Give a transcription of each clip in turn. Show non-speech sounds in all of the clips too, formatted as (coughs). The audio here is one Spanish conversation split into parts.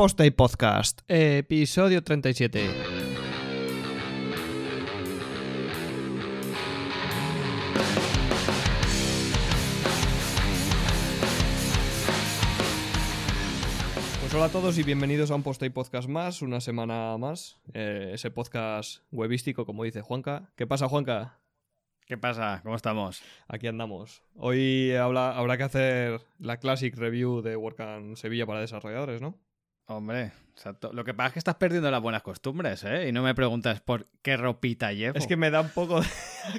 Posta y Podcast, episodio 37. Pues hola a todos y bienvenidos a un Posta y Podcast más, una semana más. eh, ese podcast webístico, como dice Juanca. ¿Qué pasa, Juanca? ¿Qué pasa? ¿Cómo estamos? Aquí andamos. Hoy habla- habrá que hacer la classic review de WordCamp Sevilla para desarrolladores, ¿no? Hombre, exacto. Lo que pasa es que estás perdiendo las buenas costumbres, ¿eh? Y no me preguntas por qué ropita llevo. Es que me da un poco. de-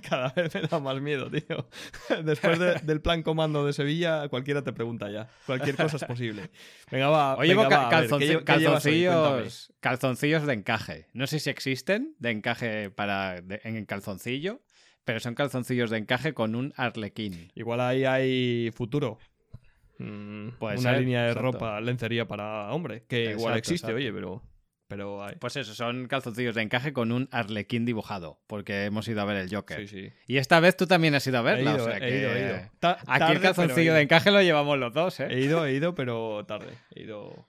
(laughs) Cada vez me da más miedo, tío. (laughs) Después de- del plan comando de Sevilla, cualquiera te pregunta ya. Cualquier cosa es posible. Venga, va. Hoy llevo venga, ca- va, a ver, calzonci- ¿qué lle- qué llevas hoy? Cuéntame. calzoncillos, calzoncillos de encaje. No sé si existen de encaje para de- en calzoncillo, pero son calzoncillos de encaje con un arlequín. Igual ahí hay futuro. Puede una ser, línea de exacto. ropa, lencería para hombre, que igual existe, exacto. oye, pero. Pero hay. Pues eso, son calzoncillos de encaje con un arlequín dibujado, porque hemos ido a ver el Joker. Sí, sí. Y esta vez tú también has ido a He verla, ido, o sea he ido, he ido. Ta- Aquí tarde, el calzoncillo he ido. de encaje lo llevamos los dos, ¿eh? He ido, he ido, pero tarde. He ido.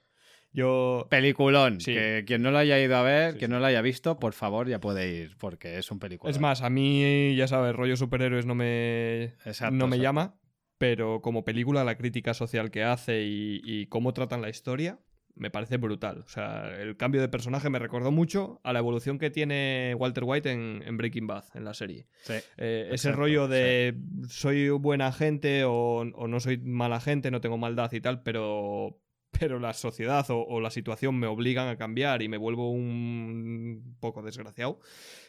Yo. Peliculón. Sí. Que quien no lo haya ido a ver, Sí, quien sí. no lo haya visto, por favor, ya puede ir, porque es un película. Es más, a mí, ya sabes, rollo superhéroes no me, Exacto, no me exacto. llama, pero como película, la crítica social que hace y, y cómo tratan la historia, me parece brutal. O sea, el cambio de personaje me recordó mucho a la evolución que tiene Walter White en, en Breaking Bad, en la serie. Sí. Eh, ese rollo de soy buena gente o, o no soy mala gente, no tengo maldad y tal, pero, pero la sociedad o, o la situación me obligan a cambiar y me vuelvo un poco desgraciado,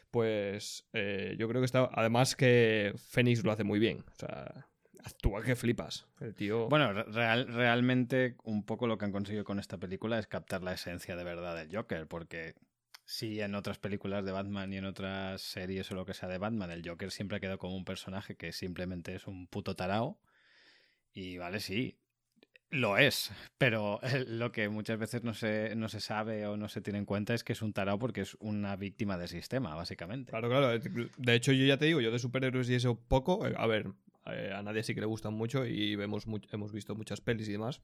pues eh, yo creo que está... Además que Fénix lo hace muy bien. O sea, actúa que flipas. El tío... Bueno, re- real- realmente un poco lo que han conseguido con esta película es captar la esencia de verdad del Joker, porque si en otras películas de Batman y en otras series o lo que sea de Batman, el Joker siempre ha quedado como un personaje que simplemente es un puto tarao. Y vale, sí, lo es, pero (laughs) lo que muchas veces no se, no se sabe o no se tiene en cuenta es que es un tarao porque es una víctima del sistema, básicamente. Claro, claro. De hecho, yo ya te digo, yo de superhéroes y eso poco. eh, A ver, a nadie sí que le gustan mucho y vemos hemos visto muchas pelis y demás.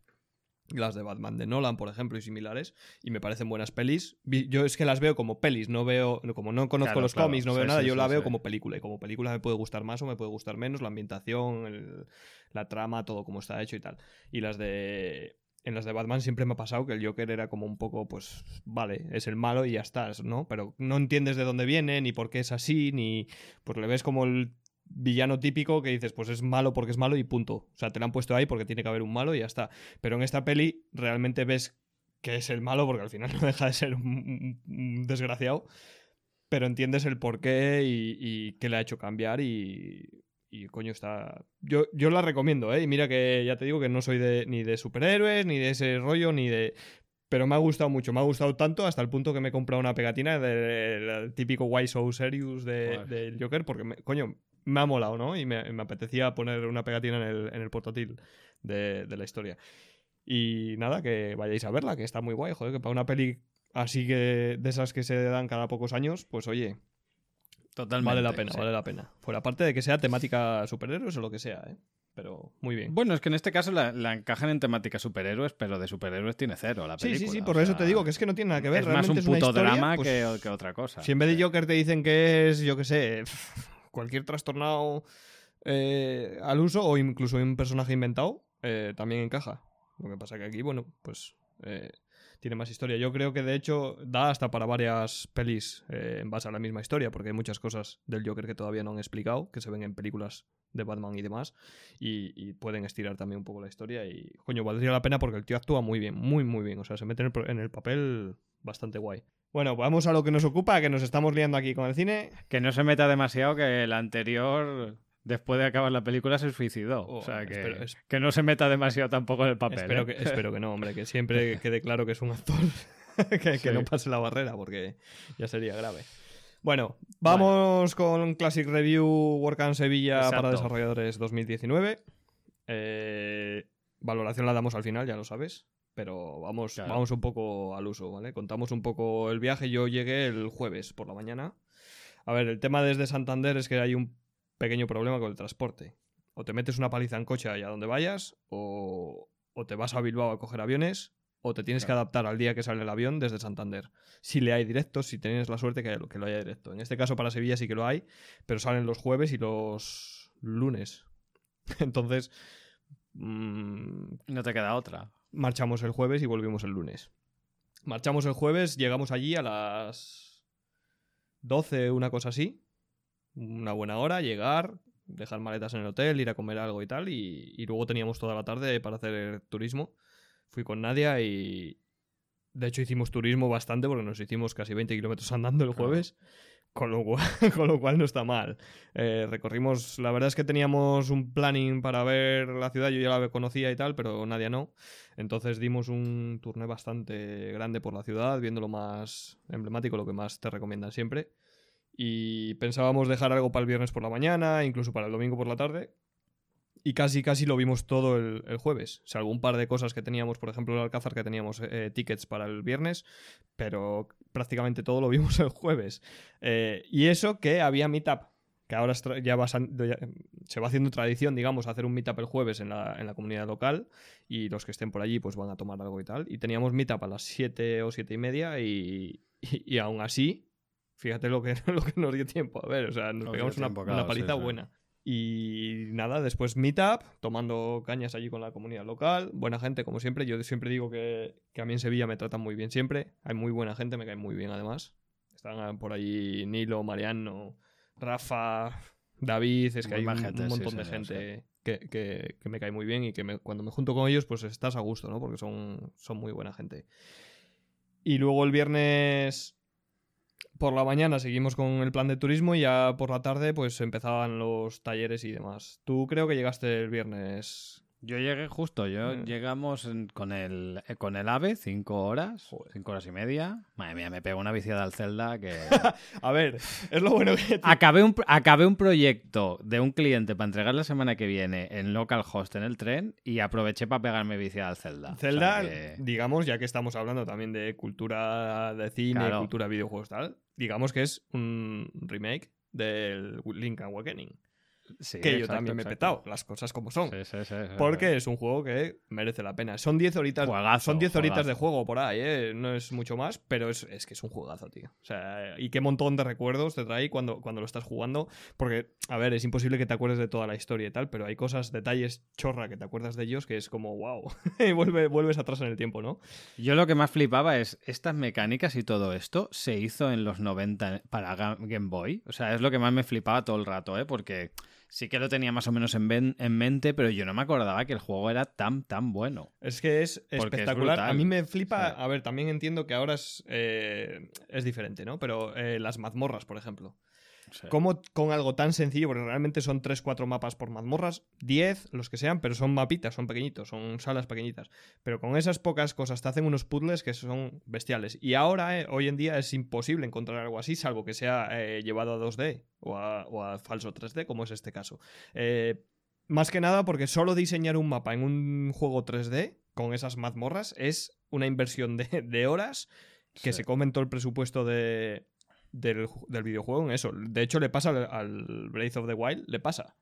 Las de Batman de Nolan, por ejemplo, y similares. Y me parecen buenas pelis. Yo es que las veo como pelis, no veo. Como no conozco Claro, los claro. cómics, no veo Sí, nada, sí, yo la veo como película. Y como película me puede gustar más o me puede gustar menos. La ambientación, el- la trama, todo como está hecho y tal. Y las de. En las de Batman siempre me ha pasado que el Joker era como un poco, pues, vale, es el malo y ya estás, ¿no? Pero no entiendes de dónde viene, ni por qué es así, ni. Pues le ves como el villano típico que dices, pues es malo porque es malo y punto. O sea, te lo han puesto ahí porque tiene que haber un malo y ya está. Pero en esta peli realmente ves que es el malo porque al final (laughs) no deja de ser un, desgraciado. Pero entiendes el porqué y, y qué le ha hecho cambiar y, y coño está... Yo, yo la recomiendo, ¿eh? Y mira que ya te digo que no soy ni de superhéroes, ni de ese rollo, ni de... Pero me ha gustado mucho, me ha gustado tanto hasta el punto que me he comprado una pegatina del típico Why So Serious de- del Joker, porque, me- coño, me ha molado, ¿no? Y me, me apetecía poner una pegatina en el, en el portátil de, de la historia. Y nada, que vayáis a verla, que está muy guay, joder, que para una peli así que de esas que se dan cada pocos años, pues oye, Totalmente. vale la pena, sí. vale la pena. Fuera parte de que sea temática superhéroes o lo que sea, ¿eh? Pero muy bien. Bueno, es que en este caso la, la encajan en temática superhéroes, pero de superhéroes tiene cero la Sí, película. sí, sí, o por eso te digo que es que no tiene nada que ver. es más un puto historia, drama pues, que, que otra cosa. Si en vez de Sí. Joker te dicen que es, yo qué sé, (laughs) cualquier trastornado eh, al uso o incluso un personaje inventado, eh, también encaja. Lo que pasa que aquí, bueno, pues eh, tiene más historia. Yo creo que de hecho da hasta para varias pelis eh, en base a la misma historia, porque hay muchas cosas del Joker que todavía no han explicado, que se ven en películas de Batman y demás, y, y pueden estirar también un poco la historia. Y, coño, valdría la pena porque el tío actúa muy bien, muy, muy bien. O sea, se mete en el, en el papel bastante guay. Bueno, vamos a lo que nos ocupa, que nos estamos liando aquí con el cine. Que no se meta demasiado, que el anterior, después de acabar la película, se suicidó. Oh, o sea, que, espero- es- que no se meta demasiado tampoco en el papel. espero, ¿eh? que, espero que no, hombre, que siempre (laughs) quede claro que es un actor, (laughs) que, no pase la barrera, porque ya sería grave. Bueno, vamos con Classic Review Work Sevilla para desarrolladores 2019. Eh, valoración la damos al final, ya lo sabes. Pero vamos, Claro. vamos un poco al uso, ¿vale? Contamos un poco el viaje. Yo llegué el jueves por la mañana. A ver, el tema desde Santander es que hay un pequeño problema con el transporte. O te metes una paliza en coche allá donde vayas, o, o te vas a Bilbao a coger aviones, o te tienes que adaptar al día que sale el avión desde Santander. Si le hay directos, si tienes la suerte que, que lo haya directo. En este caso para Sevilla sí que lo hay, pero salen los jueves y los lunes. (laughs) Entonces... Mm, no te queda otra. Marchamos el jueves y volvimos el lunes. Marchamos el jueves, llegamos allí a las 12, una cosa así. Una buena hora, llegar, dejar maletas en el hotel, ir a comer algo y tal. Y, y luego teníamos toda la tarde para hacer turismo fui con Nadia y de hecho hicimos turismo bastante porque nos hicimos casi 20 kilómetros andando el jueves. Con lo, cual, (laughs) con lo cual no está mal. Eh, recorrimos, la verdad es que teníamos un planning para ver la ciudad, yo ya la conocía y tal, pero Nadia no. Entonces dimos un turné bastante grande por la ciudad, viendo lo más emblemático, lo que más te recomiendan siempre. Y pensábamos dejar algo para el viernes por la mañana, incluso para el domingo por la tarde, y casi, casi lo vimos todo el, jueves. O sea, par de cosas que teníamos, por ejemplo, el Alcázar, que teníamos eh, tickets para el viernes, pero prácticamente todo lo vimos (laughs) el jueves. Eh, y eso que había meetup, que ahora ya, va, se va haciendo tradición, digamos, hacer un meetup el jueves en la, en la, comunidad local y los que estén por allí pues van a tomar algo y tal. Y teníamos meetup a las 7 o 7 y media (laughs) y, y, aún así, fíjate lo que, (laughs) lo que nos dio tiempo. A ver, o sea, nos pegamos una, paliza buena. Y nada, después Meetup, tomando cañas allí con la comunidad local. Buena gente, como siempre. Yo siempre digo que, a mí en Sevilla me tratan muy bien siempre. Hay muy buena gente, me cae muy bien además. Están por ahí Nilo, Mariano, Rafa, David. Es que hay un, montón de gente que, me cae muy bien y que cuando me junto con ellos, pues estás a gusto, ¿no? Porque son, son muy buena gente. Y luego el viernes por la mañana seguimos con el plan de turismo y ya por la tarde pues empezaban los talleres y demás. Tú creo que llegaste el viernes yo llegué justo, yo mm. llegamos con el eh, con el AVE, cinco horas, cinco horas y media. Madre mía, me pego una viciada al Zelda que... (laughs) a ver, es lo bueno que... Acabé un, acabé un proyecto de un cliente para entregar la semana que viene en localhost en el tren y aproveché para pegarme viciada al Zelda. Zelda, digamos, ya que estamos hablando también de cultura de cine, cultura de videojuegos tal, digamos que es un remake del Link Awakening que yo también me he petado, las cosas como son. porque es un juego que merece la pena. Son 10 horitas, son 10 horitas de juego por ahí, ¿eh? no es mucho más, pero es, que es un juegazo, tío. O sea, y qué montón de recuerdos te trae cuando, cuando lo estás jugando. Porque, a ver, es imposible que te acuerdes de toda la historia y tal, pero hay cosas, detalles chorra que te acuerdas de ellos que es como, wow, (laughs) y vuelves atrás en el tiempo, ¿no? Yo lo que más flipaba es estas mecánicas y todo esto se hizo en los 90 para Game Boy. O sea, es lo que más me flipaba todo el rato, ¿eh? Porque sí que lo tenía más o menos en, en, mente, pero yo no me acordaba que el juego era tan, tan bueno. Es que es espectacular. a mí me flipa. A ver, también entiendo que ahora es, eh, es diferente, ¿no? Pero eh, las mazmorras, por ejemplo. ¿Cómo con algo tan sencillo, porque realmente son 3-4 mapas por mazmorras, 10, los que sean, pero son mapitas, son pequeñitos, son salas pequeñitas. Pero con esas pocas cosas te hacen unos puzzles que son bestiales. Y ahora, eh, hoy en día, es imposible encontrar algo así, salvo que sea eh, llevado a 2D o a, falso 3D, como es este caso. Eh, más que nada porque solo diseñar un mapa en un juego 3D con esas mazmorras es una inversión de, horas que se comen todo el presupuesto de, del, videojuego en eso. De hecho, le pasa al, Breath of the Wild, le pasa.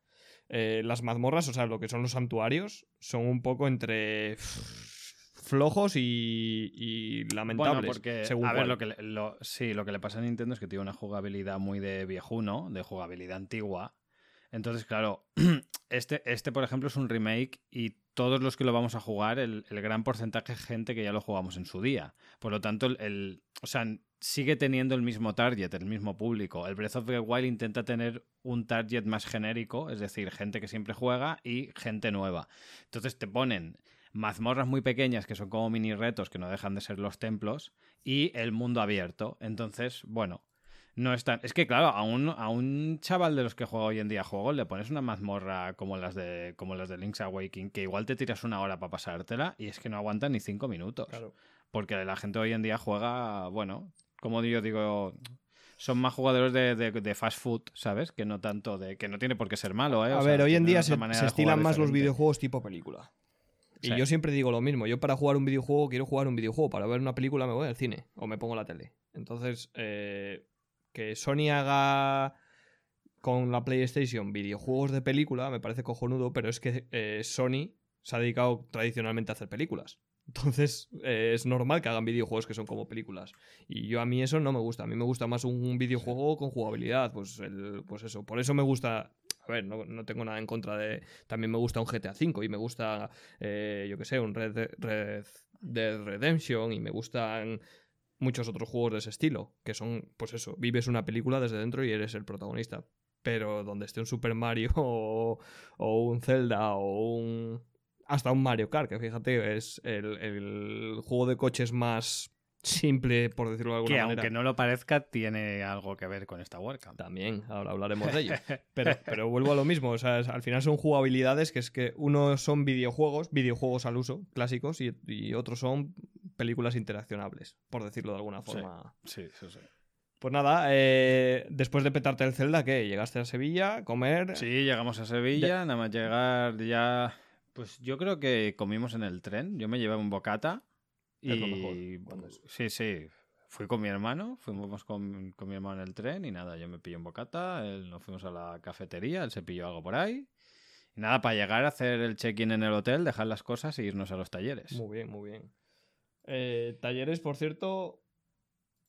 Eh, las mazmorras, o sea, lo que son los santuarios, son un poco entre flojos y, lamentables. Bueno, porque, a ver, lo que, sí, lo que le pasa a Nintendo es que tiene una jugabilidad muy de viejuno, de jugabilidad antigua. Entonces, claro, (clears throat) este, este, por ejemplo, es un remake y todos los que lo vamos a jugar, el, gran porcentaje de gente que ya lo jugamos en su día. Por lo tanto, el, o sea, sigue teniendo el mismo target, el mismo público. El Breath of the Wild intenta tener un target más genérico, es decir, gente que siempre juega y gente nueva. Entonces te ponen mazmorras muy pequeñas que son como mini retos que no dejan de ser los templos y el mundo abierto. Entonces, bueno, no es tan... Es que claro, a un, a un chaval de los que juega hoy en día juegos le pones una mazmorra como las de como las de Link's Awakening que igual te tiras una hora para pasártela y es que no aguantan ni cinco minutos. Porque la gente hoy en día juega, bueno, como yo digo, son más jugadores de, fast food, ¿sabes? Que no tanto de. que no tiene por qué ser malo, ¿eh? a ver, hoy en día se, estilan más los videojuegos tipo película. Y yo siempre digo lo mismo. Yo para jugar un videojuego quiero jugar un videojuego. Para ver una película me voy al cine o me pongo la tele. Entonces, eh, que Sony haga con la PlayStation videojuegos de película me parece cojonudo, pero es que eh, Sony se ha dedicado tradicionalmente a hacer películas. Entonces eh, es normal que hagan videojuegos que son como películas. Y yo a mí eso no me gusta. A mí me gusta más un videojuego con jugabilidad. Pues, el, pues eso. Por eso me gusta a ver, no, tengo nada en contra de. También me gusta un GTA V y me gusta, eh, yo qué sé, un Red, Red Dead Redemption y me gustan muchos otros juegos de ese estilo, que son, pues eso, vives una película desde dentro y eres el protagonista. Pero donde esté un Super Mario (laughs) o, un Zelda o un. hasta un Mario Kart, que fíjate, es el juego de coches más simple, por decirlo de alguna que, manera. aunque no lo parezca, tiene algo que ver con esta WordCamp. También, ahora hablaremos de ello. (laughs) Pero, pero vuelvo a lo mismo, o sea, al final son jugabilidades que es que uno son videojuegos, videojuegos al uso, clásicos, y, otros son películas interaccionables, por decirlo de alguna forma. Sí, sí, sí. Pues nada, eh, después de petarte el Zelda, ¿qué? ¿Llegaste a Sevilla? ¿Comer? Sí, llegamos a Sevilla, nada más llegar ya... Pues yo creo que comimos en el tren, yo me llevé un bocata y, Sí, sí. Fui con mi hermano, fuimos con, mi hermano en el tren y nada, yo me pillé un bocata, él, nos fuimos a la cafetería, él se pilló algo por ahí. Y nada, para llegar a hacer el check-in en el hotel, dejar las cosas e irnos a los talleres. Muy bien, muy bien. Eh, talleres, por cierto,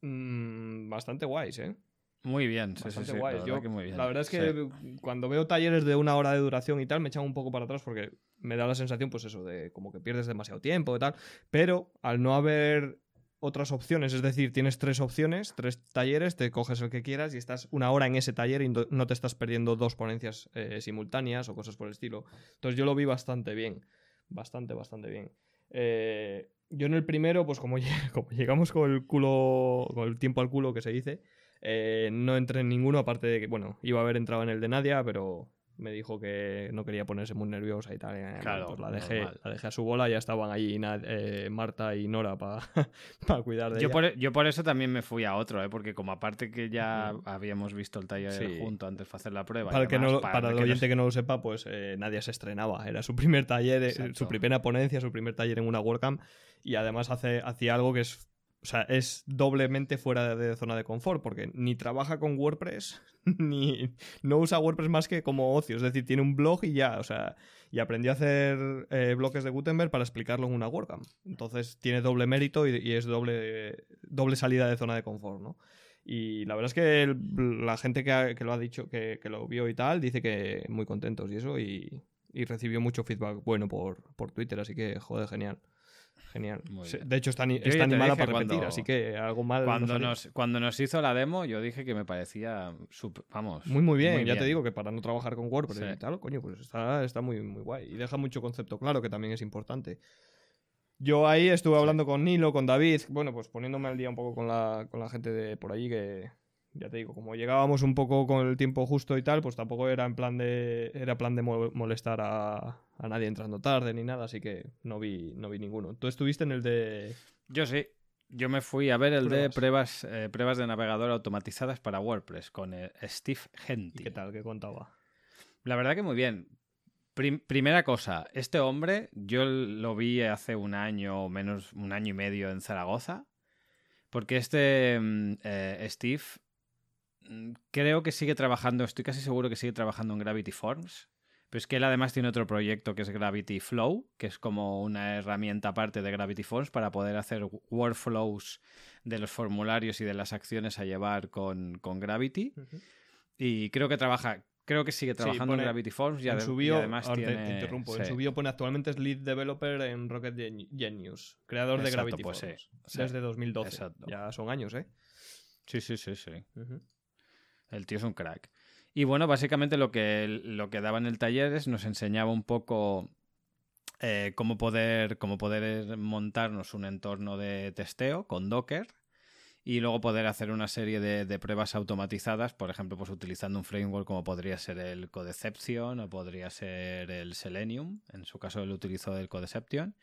mm, bastante guays, ¿eh? Muy bien, sí, sí, La, verdad que muy bien. la verdad es que cuando veo talleres de una hora de duración y tal, me echan un poco para atrás porque me da la sensación, pues eso, de como que pierdes demasiado tiempo y tal. Pero al no haber otras opciones, es decir, tienes tres opciones, tres talleres, te coges el que quieras y estás una hora en ese taller y no te estás perdiendo dos ponencias eh, simultáneas o cosas por el estilo. Entonces yo lo vi bastante bien, bastante, bastante bien. Eh, yo en el primero, pues como, (laughs) como, llegamos con el culo, con el tiempo al culo que se dice, eh, no entré en ninguno, aparte de que, bueno, iba a haber entrado en el de Nadia, pero me dijo que no quería ponerse muy nerviosa y tal. Claro, pues la dejé, la dejé a su bola, ya estaban allí eh, Marta y Nora para (laughs) cuidar de yo ella. Por, e, yo por eso también me fui a otro, ¿eh? porque como aparte que ya habíamos visto el taller junto antes de hacer la prueba. Para, que no, para, el oyente que no lo sepa, pues eh, nadie se estrenaba. Era su primer taller, eh, su primera ponencia, su primer taller en una WordCamp y además hace, hacía algo que es o sea, es doblemente fuera de zona de confort, porque ni trabaja con WordPress, (laughs) ni no usa WordPress más que como ocio. Es decir, tiene un blog y ya, o sea, y aprendió a hacer eh, bloques de Gutenberg para explicarlo en una WordCamp. Entonces tiene doble mérito y, es doble, doble salida de zona de confort, ¿no? Y la verdad es que la gente que, lo ha dicho, que, lo vio y tal, dice que muy contentos y eso, y, recibió mucho feedback bueno por, por Twitter, así que, joder, genial. Genial. De hecho, está, está animada para repetir, así que algo mal. Cuando, nos, cuando nos hizo la demo, yo dije que me parecía. vamos. Muy, muy bien. ya te digo que para no trabajar con WordPress y tal, coño, pues está, está muy, muy guay. Y deja mucho concepto claro, que también es importante. Yo ahí estuve hablando con Nilo, con David, bueno, pues poniéndome al día un poco con la, con la gente de por allí que, ya te digo, como llegábamos un poco con el tiempo justo y tal, pues tampoco era en plan de era plan de molestar a, nadie entrando tarde ni nada, así que no vi no vi ninguno. ¿Tú estuviste en el de Yo sí. Yo me fui a ver el de pruebas eh, pruebas de navegador automatizadas para WordPress con eh, Steve Henty. ¿Qué tal? ¿Qué contaba? La verdad que muy bien. primera cosa, este hombre yo lo vi hace un año o menos un año y medio en Zaragoza. Porque este mm, eh, Steve Mm, creo que sigue trabajando, estoy casi seguro que sigue trabajando en Gravity Forms. Pero es que él además tiene otro proyecto que es Gravity Flow, que es como una herramienta aparte de Gravity Forms para poder hacer workflows de los formularios y de las acciones a llevar con, Gravity. Y creo que trabaja, creo que sigue trabajando en Gravity Forms y, además tiene... interrumpo, en su bio pone actualmente es lead developer en Rocket Genius, creador de Gravity pues Forms. desde 2012. Ya son años, ¿eh? Sí, sí, sí, sí. El tío es un crack. Y bueno, básicamente lo que, lo que daba en el taller es nos enseñaba un poco eh, cómo, poder, cómo poder montarnos un entorno de testeo con Docker y luego poder hacer una serie de, pruebas automatizadas, por ejemplo, pues utilizando un framework como podría ser el Codeception o podría ser el Selenium, en su caso él utilizó el Codeception.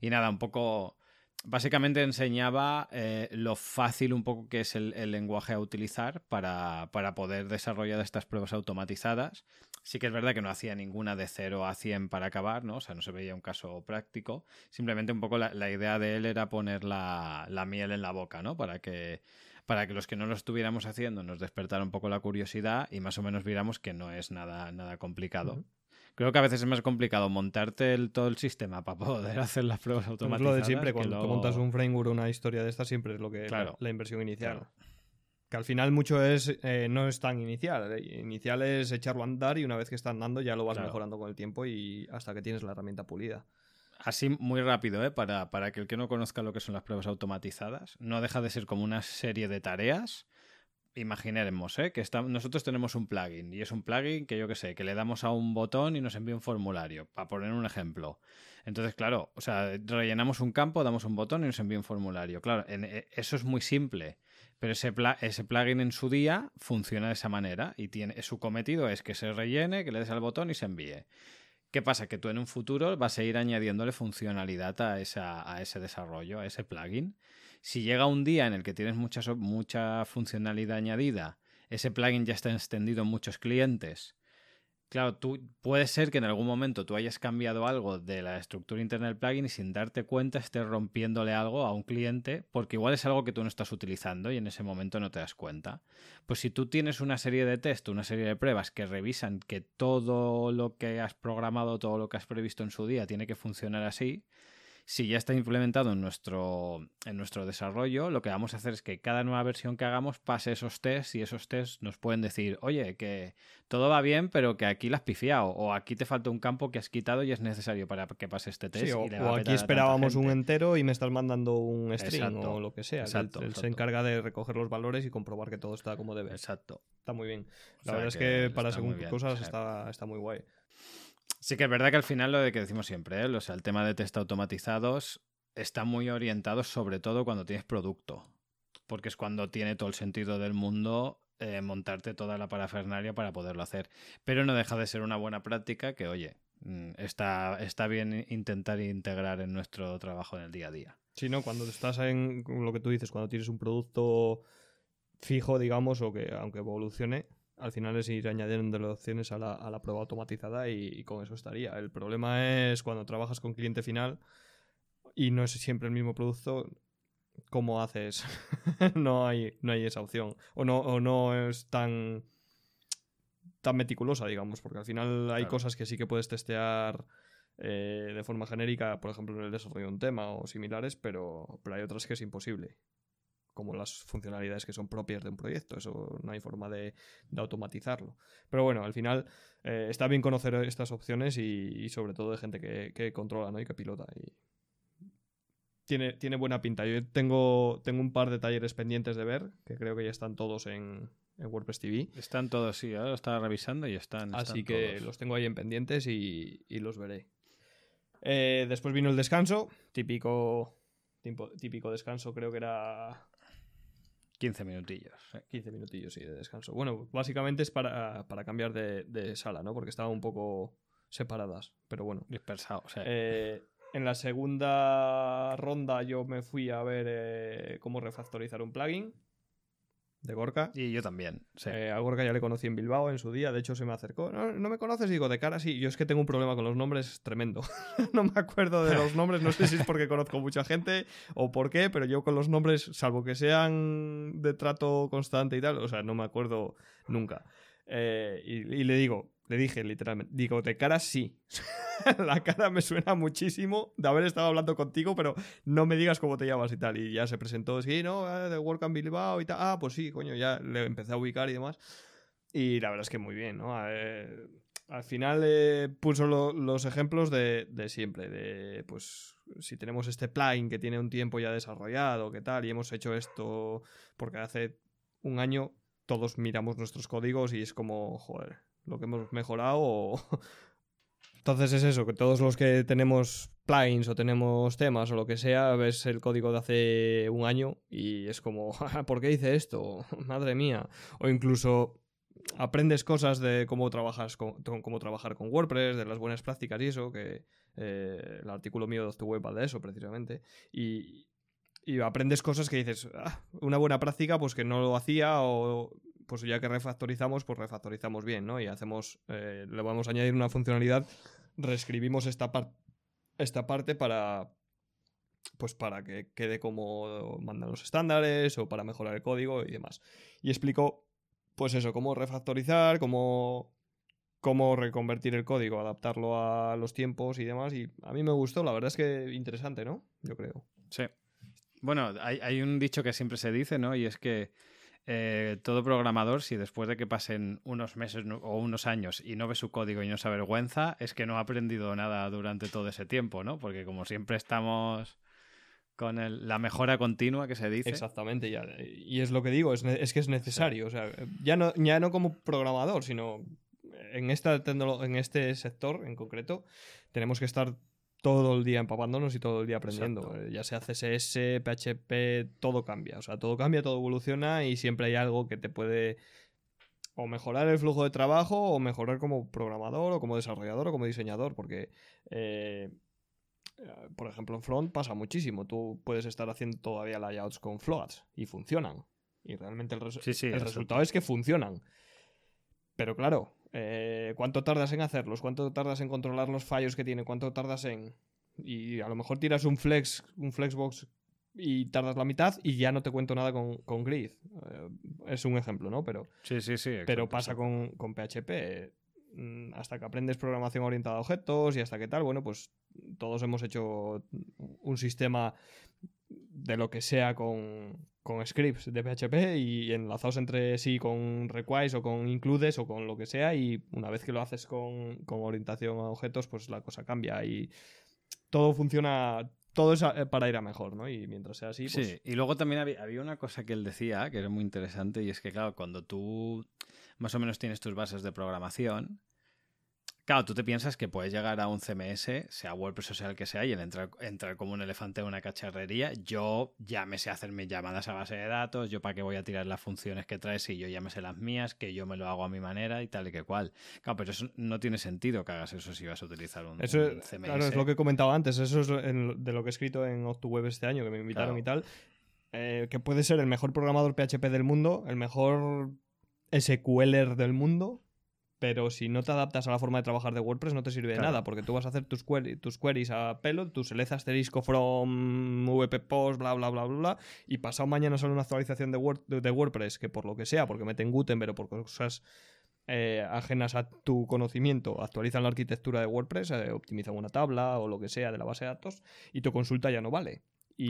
Y nada, un poco básicamente enseñaba eh, lo fácil un poco que es el, lenguaje a utilizar para, poder desarrollar estas pruebas automatizadas. Sí que es verdad que no hacía ninguna de 0 a 100 para acabar, ¿no? O sea, no se veía un caso práctico. Simplemente un poco la, idea de él era poner la, miel en la boca, ¿no? Para que, para que los que no lo estuviéramos haciendo nos despertara un poco la curiosidad y más o menos viéramos que no es nada, nada complicado. Creo que a veces es más complicado montarte el, todo el sistema para poder (laughs) hacer las pruebas automatizadas. Es lo de siempre, cuando montas un framework o una historia de esta, siempre es lo que claro. la, inversión inicial. Que al final mucho es eh, no es tan inicial. Inicial es echarlo a andar y una vez que está andando ya lo vas mejorando con el tiempo y hasta que tienes la herramienta pulida. Así muy rápido, ¿eh? para, para que el que no conozca lo que son las pruebas automatizadas, no deja de ser como una serie de tareas imaginemos ¿eh? que nosotros tenemos un plugin y es un plugin que yo que sé, que le damos a un botón y nos envía un formulario, para poner un ejemplo. Entonces, claro, o sea, rellenamos un campo, damos un botón y nos envía un formulario. Claro, e, eso es muy simple, pero ese, ese plugin en su día funciona de esa manera y tiene, su cometido es que se rellene, que le des al botón y se envíe. ¿Qué pasa? Que tú en un futuro vas a ir añadiéndole funcionalidad a, esa, a ese desarrollo, a ese plugin. Si llega un día en el que tienes mucha, mucha funcionalidad añadida, ese plugin ya está extendido en muchos clientes. Claro, tú puede ser que en algún momento tú hayas cambiado algo de la estructura interna del plugin y sin darte cuenta estés rompiéndole algo a un cliente porque igual es algo que tú no estás utilizando y en ese momento no te das cuenta. Pues si tú tienes una serie de test, una serie de pruebas que revisan que todo lo que has programado, todo lo que has previsto en su día tiene que funcionar así, si ya está implementado en nuestro, en nuestro desarrollo, lo que vamos a hacer es que cada nueva versión que hagamos pase esos tests y esos tests nos pueden decir, oye, que todo va bien, pero que aquí la has pifiado, o aquí te falta un campo que has quitado y es necesario para que pase este test. o, aquí esperábamos un entero y me estás mandando un string o lo que sea. Exacto, él, se encarga de recoger los valores y comprobar que todo está como debe. Exacto. Está muy bien. La verdad es que, para según qué cosas está, está muy guay. Sí que es verdad que al final lo de que decimos siempre, ¿eh? o sea, el tema de test automatizados está muy orientado sobre todo cuando tienes producto, porque es cuando tiene todo el sentido del mundo eh, montarte toda la parafernalia para poderlo hacer. Pero no deja de ser una buena práctica que, oye, mm, está, está bien intentar integrar en nuestro trabajo en el día a día. Sí, no, cuando estás en lo que tú dices, cuando tienes un producto fijo, digamos, o que aunque evolucione, al final es ir añadiendo opciones a la, a la prueba automatizada y, con eso estaría. El problema es cuando trabajas con cliente final y no es siempre el mismo producto, ¿cómo haces? (laughs) no, hay, no hay esa opción. O no, o no es tan, tan meticulosa, digamos, porque al final hay cosas que sí que puedes testear eh, de forma genérica, por ejemplo, en el desarrollo de un tema o similares, pero, pero hay otras que es imposible como las funcionalidades que son propias de un proyecto. Eso no hay forma de, automatizarlo. Pero bueno, al final eh, está bien conocer estas opciones y, sobre todo de gente que, controla ¿no? y que pilota. Y tiene, tiene buena pinta. Yo tengo, tengo un par de talleres pendientes de ver, que creo que ya están todos en, WordPress TV. Están todos, sí, ahora lo estaba revisando y están. Así que los tengo ahí en pendientes y, los veré. Eh, después vino el descanso, típico, típico descanso, creo que era 15 minutillos. 15 minutillos, sí, de descanso. Bueno, básicamente es para, cambiar de, sala, ¿no? Porque estaban un poco separadas, pero bueno. Dispersados, eh, en la segunda ronda yo me fui a ver eh, cómo refactorizar un plugin de Gorka. Y yo también. Eh, a Gorka ya le conocí en Bilbao en su día, de hecho se me acercó. No, me conoces, digo, de cara sí. Yo es que tengo un problema con los nombres tremendo. (laughs) no me acuerdo de los nombres, no sé si es porque conozco mucha gente o por qué, pero yo con los nombres, salvo que sean de trato constante y tal, o sea, no me acuerdo nunca. Eh, y le digo, le dije literalmente, digo, de cara sí. (laughs) la cara me suena muchísimo de haber estado hablando contigo, pero no me digas cómo te llamas y tal. Y ya se presentó, sí, ¿no? Ah, de Work and Bilbao y tal. Ah, pues sí, coño, ya le empecé a ubicar y demás. Y la verdad es que muy bien, ¿no? al final eh, puso los ejemplos de, de, siempre, de pues si tenemos este plugin que tiene un tiempo ya desarrollado, qué tal, y hemos hecho esto porque hace un año todos miramos nuestros códigos y es como, joder, lo que hemos mejorado. (laughs) Entonces es eso, que todos los que tenemos plugins o tenemos temas o lo que sea, ves el código de hace un año y es como, (laughs) ¿por qué hice esto? (laughs) Madre mía. O incluso aprendes cosas de cómo trabajas con, cómo trabajar con WordPress, de las buenas prácticas y eso, que eh, el artículo mío de tu web va de eso precisamente. Y, y aprendes cosas que dices, ah, una buena práctica, pues que no lo hacía o pues ya que refactorizamos, pues refactorizamos bien, ¿no? Y hacemos, eh, le vamos a añadir una funcionalidad, reescribimos esta, esta parte para, pues para que quede como mandan los estándares o para mejorar el código y demás. Y explico, pues eso, cómo refactorizar, cómo cómo reconvertir el código, adaptarlo a los tiempos y demás. Y a mí me gustó, la verdad es que interesante, ¿no? Yo creo. Sí. Bueno, hay, un dicho que siempre se dice, ¿no? Y es que eh, todo programador, si después de que pasen unos meses o unos años y no ve su código y no se avergüenza, es que no ha aprendido nada durante todo ese tiempo, ¿no? Porque como siempre estamos con la mejora continua que se dice. Exactamente, ya. y es lo que digo, es, es que es necesario. O sea, ya no, ya no como programador, sino en, esta en este sector en concreto, tenemos que estar todo el día empapándonos y todo el día aprendiendo. Eh, ya sea CSS, PHP, todo cambia. O sea, todo cambia, todo evoluciona y siempre hay algo que te puede o mejorar el flujo de trabajo o mejorar como programador o como desarrollador o como diseñador. Porque, eh, por ejemplo, en front pasa muchísimo. Tú puedes estar haciendo todavía layouts con floats y funcionan. Y realmente el, el resultado es que funcionan. Pero claro, eh, ¿cuánto tardas en hacerlos? ¿Cuánto tardas en controlar los fallos que tiene? ¿Cuánto tardas en...? Y a lo mejor tiras un flex, un flexbox y tardas la mitad y ya no te cuento nada con, con Grid. Eh, es un ejemplo, ¿no? Pero, sí, sí, sí. pero pasa con, con, PHP. Mm, hasta que aprendes programación orientada a objetos y hasta que tal, bueno, pues todos hemos hecho un sistema de lo que sea con, con scripts de PHP y enlazados entre sí con requires o con includes o con lo que sea y una vez que lo haces con, con orientación a objetos pues la cosa cambia y todo funciona todo es eh, para ir a mejor, ¿no? Y mientras sea así. Pues... Sí, y luego también había, había, una cosa que él decía que era muy interesante y es que, claro, cuando tú más o menos tienes tus bases de programación, Claro, tú te piensas que puedes llegar a un CMS, sea WordPress o sea el que sea, y el entrar, entrar como un elefante en una cacharrería. Yo ya me sé hacer mis llamadas a base de datos, yo para qué voy a tirar las funciones que traes si yo ya me sé las mías, que yo me lo hago a mi manera y tal y que cual. Claro, pero eso no tiene sentido que hagas eso si vas a utilizar un, CMS. Claro, es lo que he comentado antes, eso es de lo que he escrito en OctuWeb este año, que me invitaron y tal. Eh, que puede ser el mejor programador PHP del mundo, el mejor SQLer del mundo, pero si no te adaptas a la forma de trabajar de WordPress no te sirve de nada, porque tú vas a hacer tus, tus queries a pelo, tu select asterisco from VP post, bla, bla, bla, bla, bla, y pasado mañana sale una actualización de, WordPress que por lo que sea, porque meten Gutenberg o por cosas eh, ajenas a tu conocimiento, actualizan la arquitectura de WordPress, eh, optimizan una tabla o lo que sea de la base de datos, y tu consulta ya no vale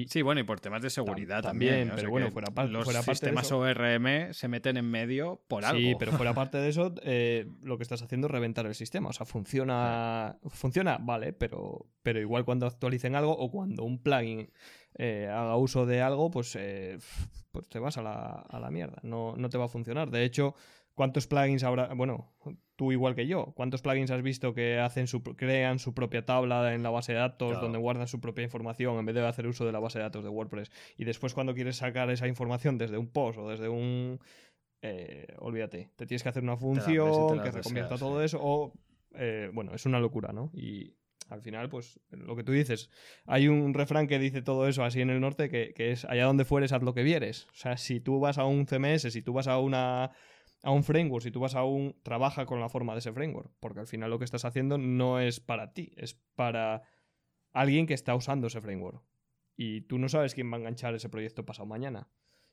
sí, bueno, y por temas de seguridad también. pero bueno, fuera, los sistemas ORM se meten en medio por algo. Sí, pero fuera parte de eso, (laughs) eh, lo que estás haciendo es reventar el sistema. O sea, funciona, funciona, vale, pero, pero igual cuando actualicen algo o cuando un plugin eh, haga uso de algo, pues, eh, pues te vas a la, a la mierda. No, no te va a funcionar. De hecho, ¿cuántos plugins habrá? Bueno, tú igual que yo, ¿cuántos plugins has visto que hacen su, crean su propia tabla en la base de datos donde guardan su propia información en vez de hacer uso de la base de datos de WordPress? Y después cuando quieres sacar esa información desde un post o desde un... Eh, olvídate, te tienes que hacer una función que reconvierta todo eso o... Eh, bueno, es una locura, ¿no? Y al final, pues lo que tú dices, hay un refrán que dice todo eso así en el norte que, que es allá donde fueres, haz lo que vieres. O sea, si tú vas a un CMS, si tú vas a una a un framework, si tú vas a un, trabaja con la forma de ese framework, porque al final lo que estás haciendo no es para ti, es para alguien que está usando ese framework. Y tú no sabes quién va a enganchar ese proyecto pasado mañana.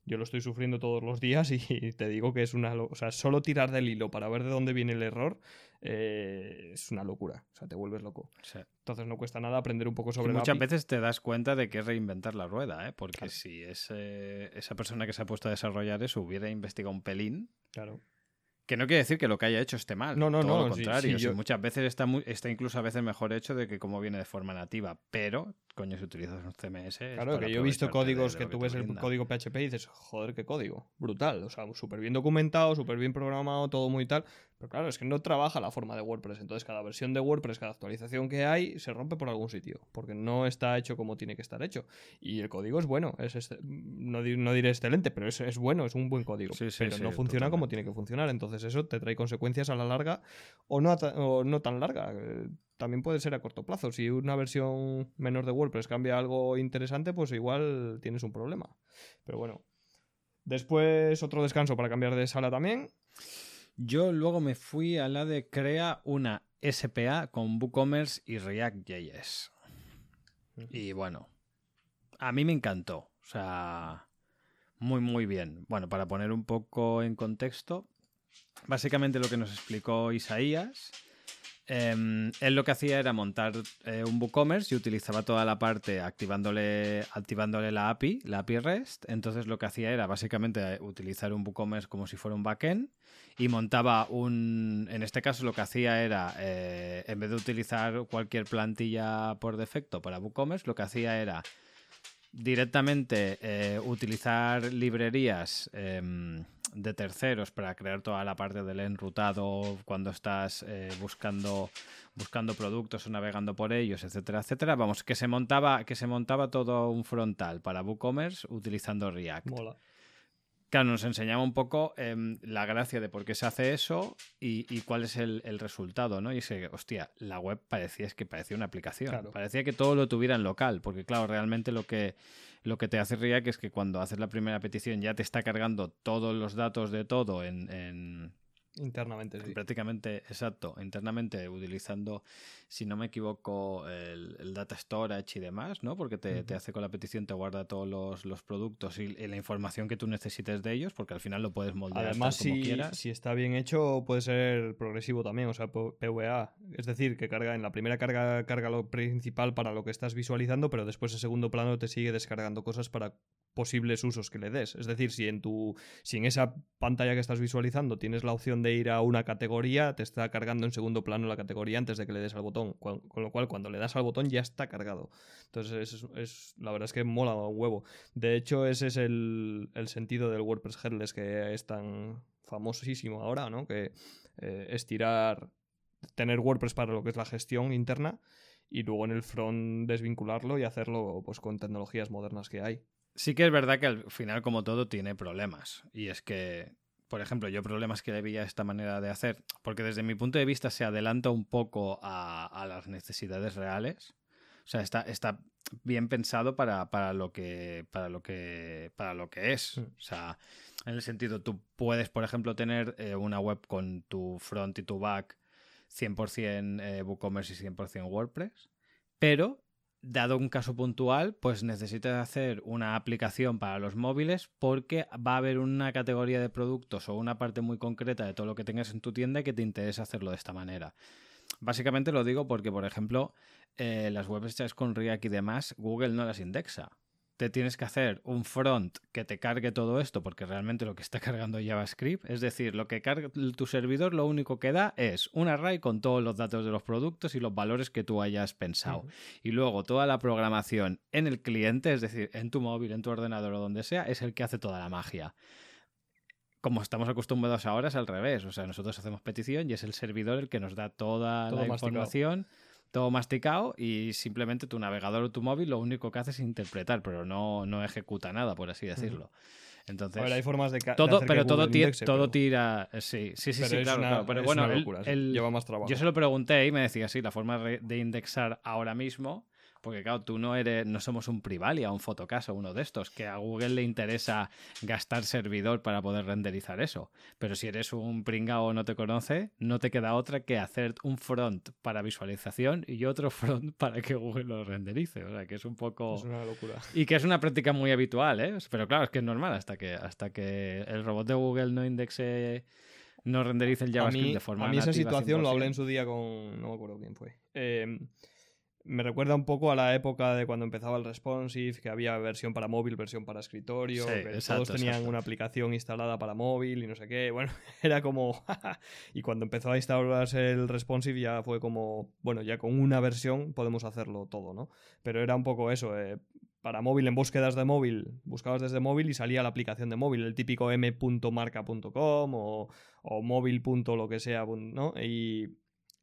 Yo lo estoy sufriendo todos los días (laughs) y te digo que es una... O sea, solo tirar del hilo para ver de dónde viene el error eh, es una locura. O sea, te vuelves loco. Entonces no cuesta nada aprender un poco sobre y Muchas veces te das cuenta de que es reinventar la rueda, ¿eh? Porque si esa persona que se ha puesto a desarrollar eso hubiera investigado un pelín... Claro que no quiere decir que lo que haya hecho esté mal. No, no, no. Al contrario. Muchas veces está, está incluso a veces mejor hecho de que como viene de forma nativa. Pero coño, si utilizas un CMS. Claro, que yo he visto códigos que, tú ves el código PHP y dices, joder, qué código. Brutal. O sea, súper bien documentado, súper bien programado, todo muy tal. Pero claro, es que no trabaja la forma de WordPress. Entonces, cada versión de WordPress, cada actualización que hay, se rompe por algún sitio. Porque no está hecho como tiene que estar hecho. Y el código es bueno. Es no, no, diré excelente, pero es, es, bueno, es un buen código. pero no funciona como tiene que funcionar. Entonces, eso te trae consecuencias a la larga o no, o no tan larga también puede ser a corto plazo. Si una versión menor de WordPress cambia algo interesante, pues igual tienes un problema. Pero bueno. Después otro descanso para cambiar de sala también. Yo luego me fui a la de crea una SPA con WooCommerce y React.js. Y bueno, a mí me encantó. O sea, muy, muy bien. Bueno, para poner un poco en contexto, básicamente lo que nos explicó Isaías Em, él lo que hacía era montar eh, un WooCommerce y utilizaba toda la parte activándole, activándole la API, la API REST. Entonces lo que hacía era básicamente eh, utilizar un WooCommerce como si fuera un backend y montaba un... En este caso lo que hacía era, eh, en vez de utilizar cualquier plantilla por defecto para WooCommerce, lo que hacía era directamente utilizar librerías em, de terceros para crear toda la parte del enrutado cuando estás eh, buscando buscando productos o navegando por ellos, etcétera, etcétera. Vamos, que se montaba, que se montaba todo un frontal para WooCommerce utilizando React. Mola. Claro, nos enseñaba un poco em, la gracia de por qué se hace eso y, cuál es el, resultado, ¿no? Y ese, hostia, la web parecía, es que parecía una aplicación. Parecía que todo lo tuviera en local, porque claro, realmente lo que, lo que te hace React es que cuando haces la primera petición ya te está cargando todos los datos de todo en Internamente, sí. Prácticamente, exacto. Internamente utilizando, si no me equivoco, el, data storage y demás, ¿no? Porque te, hace con la petición, te guarda todos los, productos y, la información que tú necesites de ellos, porque al final lo puedes moldear Además, como si, quieras. si está bien hecho, puede ser progresivo también, o sea, PVA. Es decir, que carga en la primera carga, carga lo principal para lo que estás visualizando, pero después en segundo plano te sigue descargando cosas para posibles usos que le des. Es decir, si en tu si en esa pantalla que estás visualizando tienes la opción de ir a una categoría, te está cargando en segundo plano la categoría antes de que le des al botón, con, lo cual cuando le das al botón ya está cargado. Entonces es, la verdad es que mola un huevo. De hecho, ese es el, sentido del WordPress headless que es tan famosísimo ahora, ¿no? Que eh, estirar tener WordPress para lo que es la gestión interna y luego en el front desvincularlo y hacerlo pues con tecnologías modernas que hay. Sí que es verdad que al final, como todo, tiene problemas. Y es que, por ejemplo, yo problemas que le veía esta manera de hacer, porque desde mi punto de vista se adelanta un poco a, las necesidades reales. O sea, está, está bien pensado para, lo que, para, lo que, para lo que es. O sea, en el sentido, tú puedes, por ejemplo, tener eh, una web con tu front y tu back 100% eh, WooCommerce y 100% WordPress, pero dado un caso puntual, pues necesitas hacer una aplicación para los móviles porque va a haber una categoría de productos o una parte muy concreta de todo lo que tengas en tu tienda que te interesa hacerlo de esta manera. Básicamente lo digo porque, por ejemplo, eh, las webs hechas con React y demás, Google no las indexa te tienes que hacer un front que te cargue todo esto, porque realmente lo que está (laughs) cargando JavaScript, es decir, lo que carga tu servidor, lo único que da es un array con todos los datos de los productos y los valores que tú hayas pensado. Y luego toda la programación en el cliente, es decir, en tu móvil, en tu ordenador o donde sea, es el que hace toda la magia. Como estamos acostumbrados ahora es al revés, o sea, nosotros hacemos petición y es el servidor el que nos da toda la información todo masticado y simplemente tu navegador o tu móvil lo único que hace es interpretar, pero no, no ejecuta nada, por así decirlo. Entonces, hay formas de, todo, pero todo, todo tira. Eh, sí, sí, sí, sí claro, Pero bueno, lleva más trabajo. Yo se lo pregunté y me decía, sí, la forma de indexar ahora mismo porque claro, tú no eres, no somos un Privalia, un Fotocaso, uno de estos, que a Google le interesa gastar servidor para poder renderizar eso. Pero si eres un pringao o no te conoce, no te queda otra que hacer un front para visualización y otro (laughs) front para que Google lo renderice. O sea, que es un poco... Es una locura. Y que es una práctica muy habitual, ¿eh? Pero claro, es que es normal hasta que, hasta que el robot de Google no indexe no renderice el JavaScript de forma A mí esa situación lo hablé en su día con. No me acuerdo quién fue. Eh, me recuerda un poco a la época de cuando empezaba el responsive, que había versión para móvil, versión para escritorio, que todos tenían una aplicación instalada para móvil y no sé qué. (laughs) Bueno, era como. y cuando empezó a instalarse el responsive ya fue como, bueno, ya con una versión podemos hacerlo todo, ¿no? Pero era un poco eso. Eh, para móvil en búsquedas de móvil, buscabas desde móvil y salía la aplicación de móvil, el típico m.marca.com o, o móvil. lo que sea, ¿no? Y,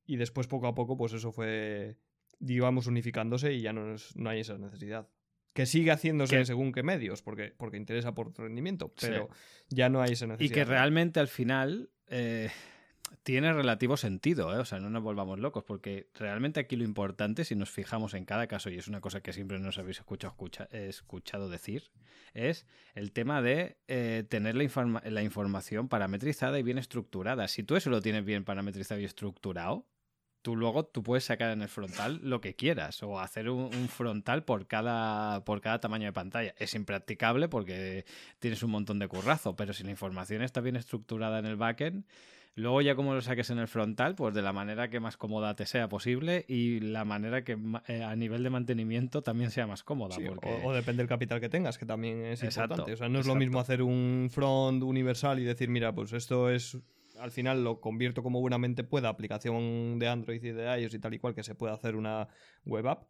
y después poco a poco, pues eso fue digamos, unificándose y ya no, no hay esa necesidad. Que sigue haciéndose según qué medios, porque, porque interesa por rendimiento, pero ya no hay esa necesidad. Y que realmente al final eh, tiene relativo sentido, ¿eh? o sea, no nos volvamos locos, porque realmente aquí lo importante, si nos fijamos en cada caso, y es una cosa que siempre nos habéis escuchado, escuchado decir, es el tema de eh, tener la, la información parametrizada y bien estructurada. Si tú eso lo tienes bien parametrizado y estructurado, tú luego tú puedes sacar en el frontal lo que quieras o hacer un, frontal por cada, por cada tamaño de pantalla. Es impracticable porque tienes un montón de currazo, pero si la información está bien estructurada en el backend, luego ya como lo saques en el frontal, pues de la manera que más cómoda te sea posible y la manera que eh, a nivel de mantenimiento también sea más cómoda. o, depende del capital que tengas, que también es importante. O sea, no es lo mismo hacer un front universal y decir, mira, pues esto es al final lo convierto como buenamente pueda, aplicación de Android y de iOS y tal y cual, que se pueda hacer una web app,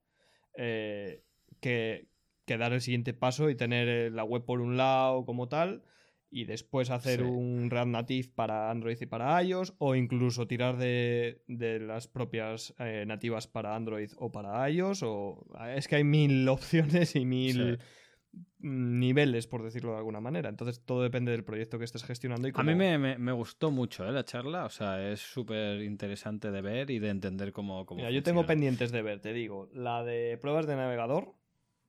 eh, que, dar el siguiente paso y tener eh, la web por un lado como tal, y después hacer un React Native para Android y para iOS, o incluso tirar de, las propias eh, nativas para Android o para iOS, o es que hay mil (laughs) opciones y mil niveles, por decirlo de alguna manera. Entonces todo depende del proyecto que estés gestionando. Y A mí me, gustó mucho ¿eh? la charla, o sea, es súper interesante de ver y de entender cómo... cómo yo tengo pendientes de ver, te digo, la de pruebas de navegador,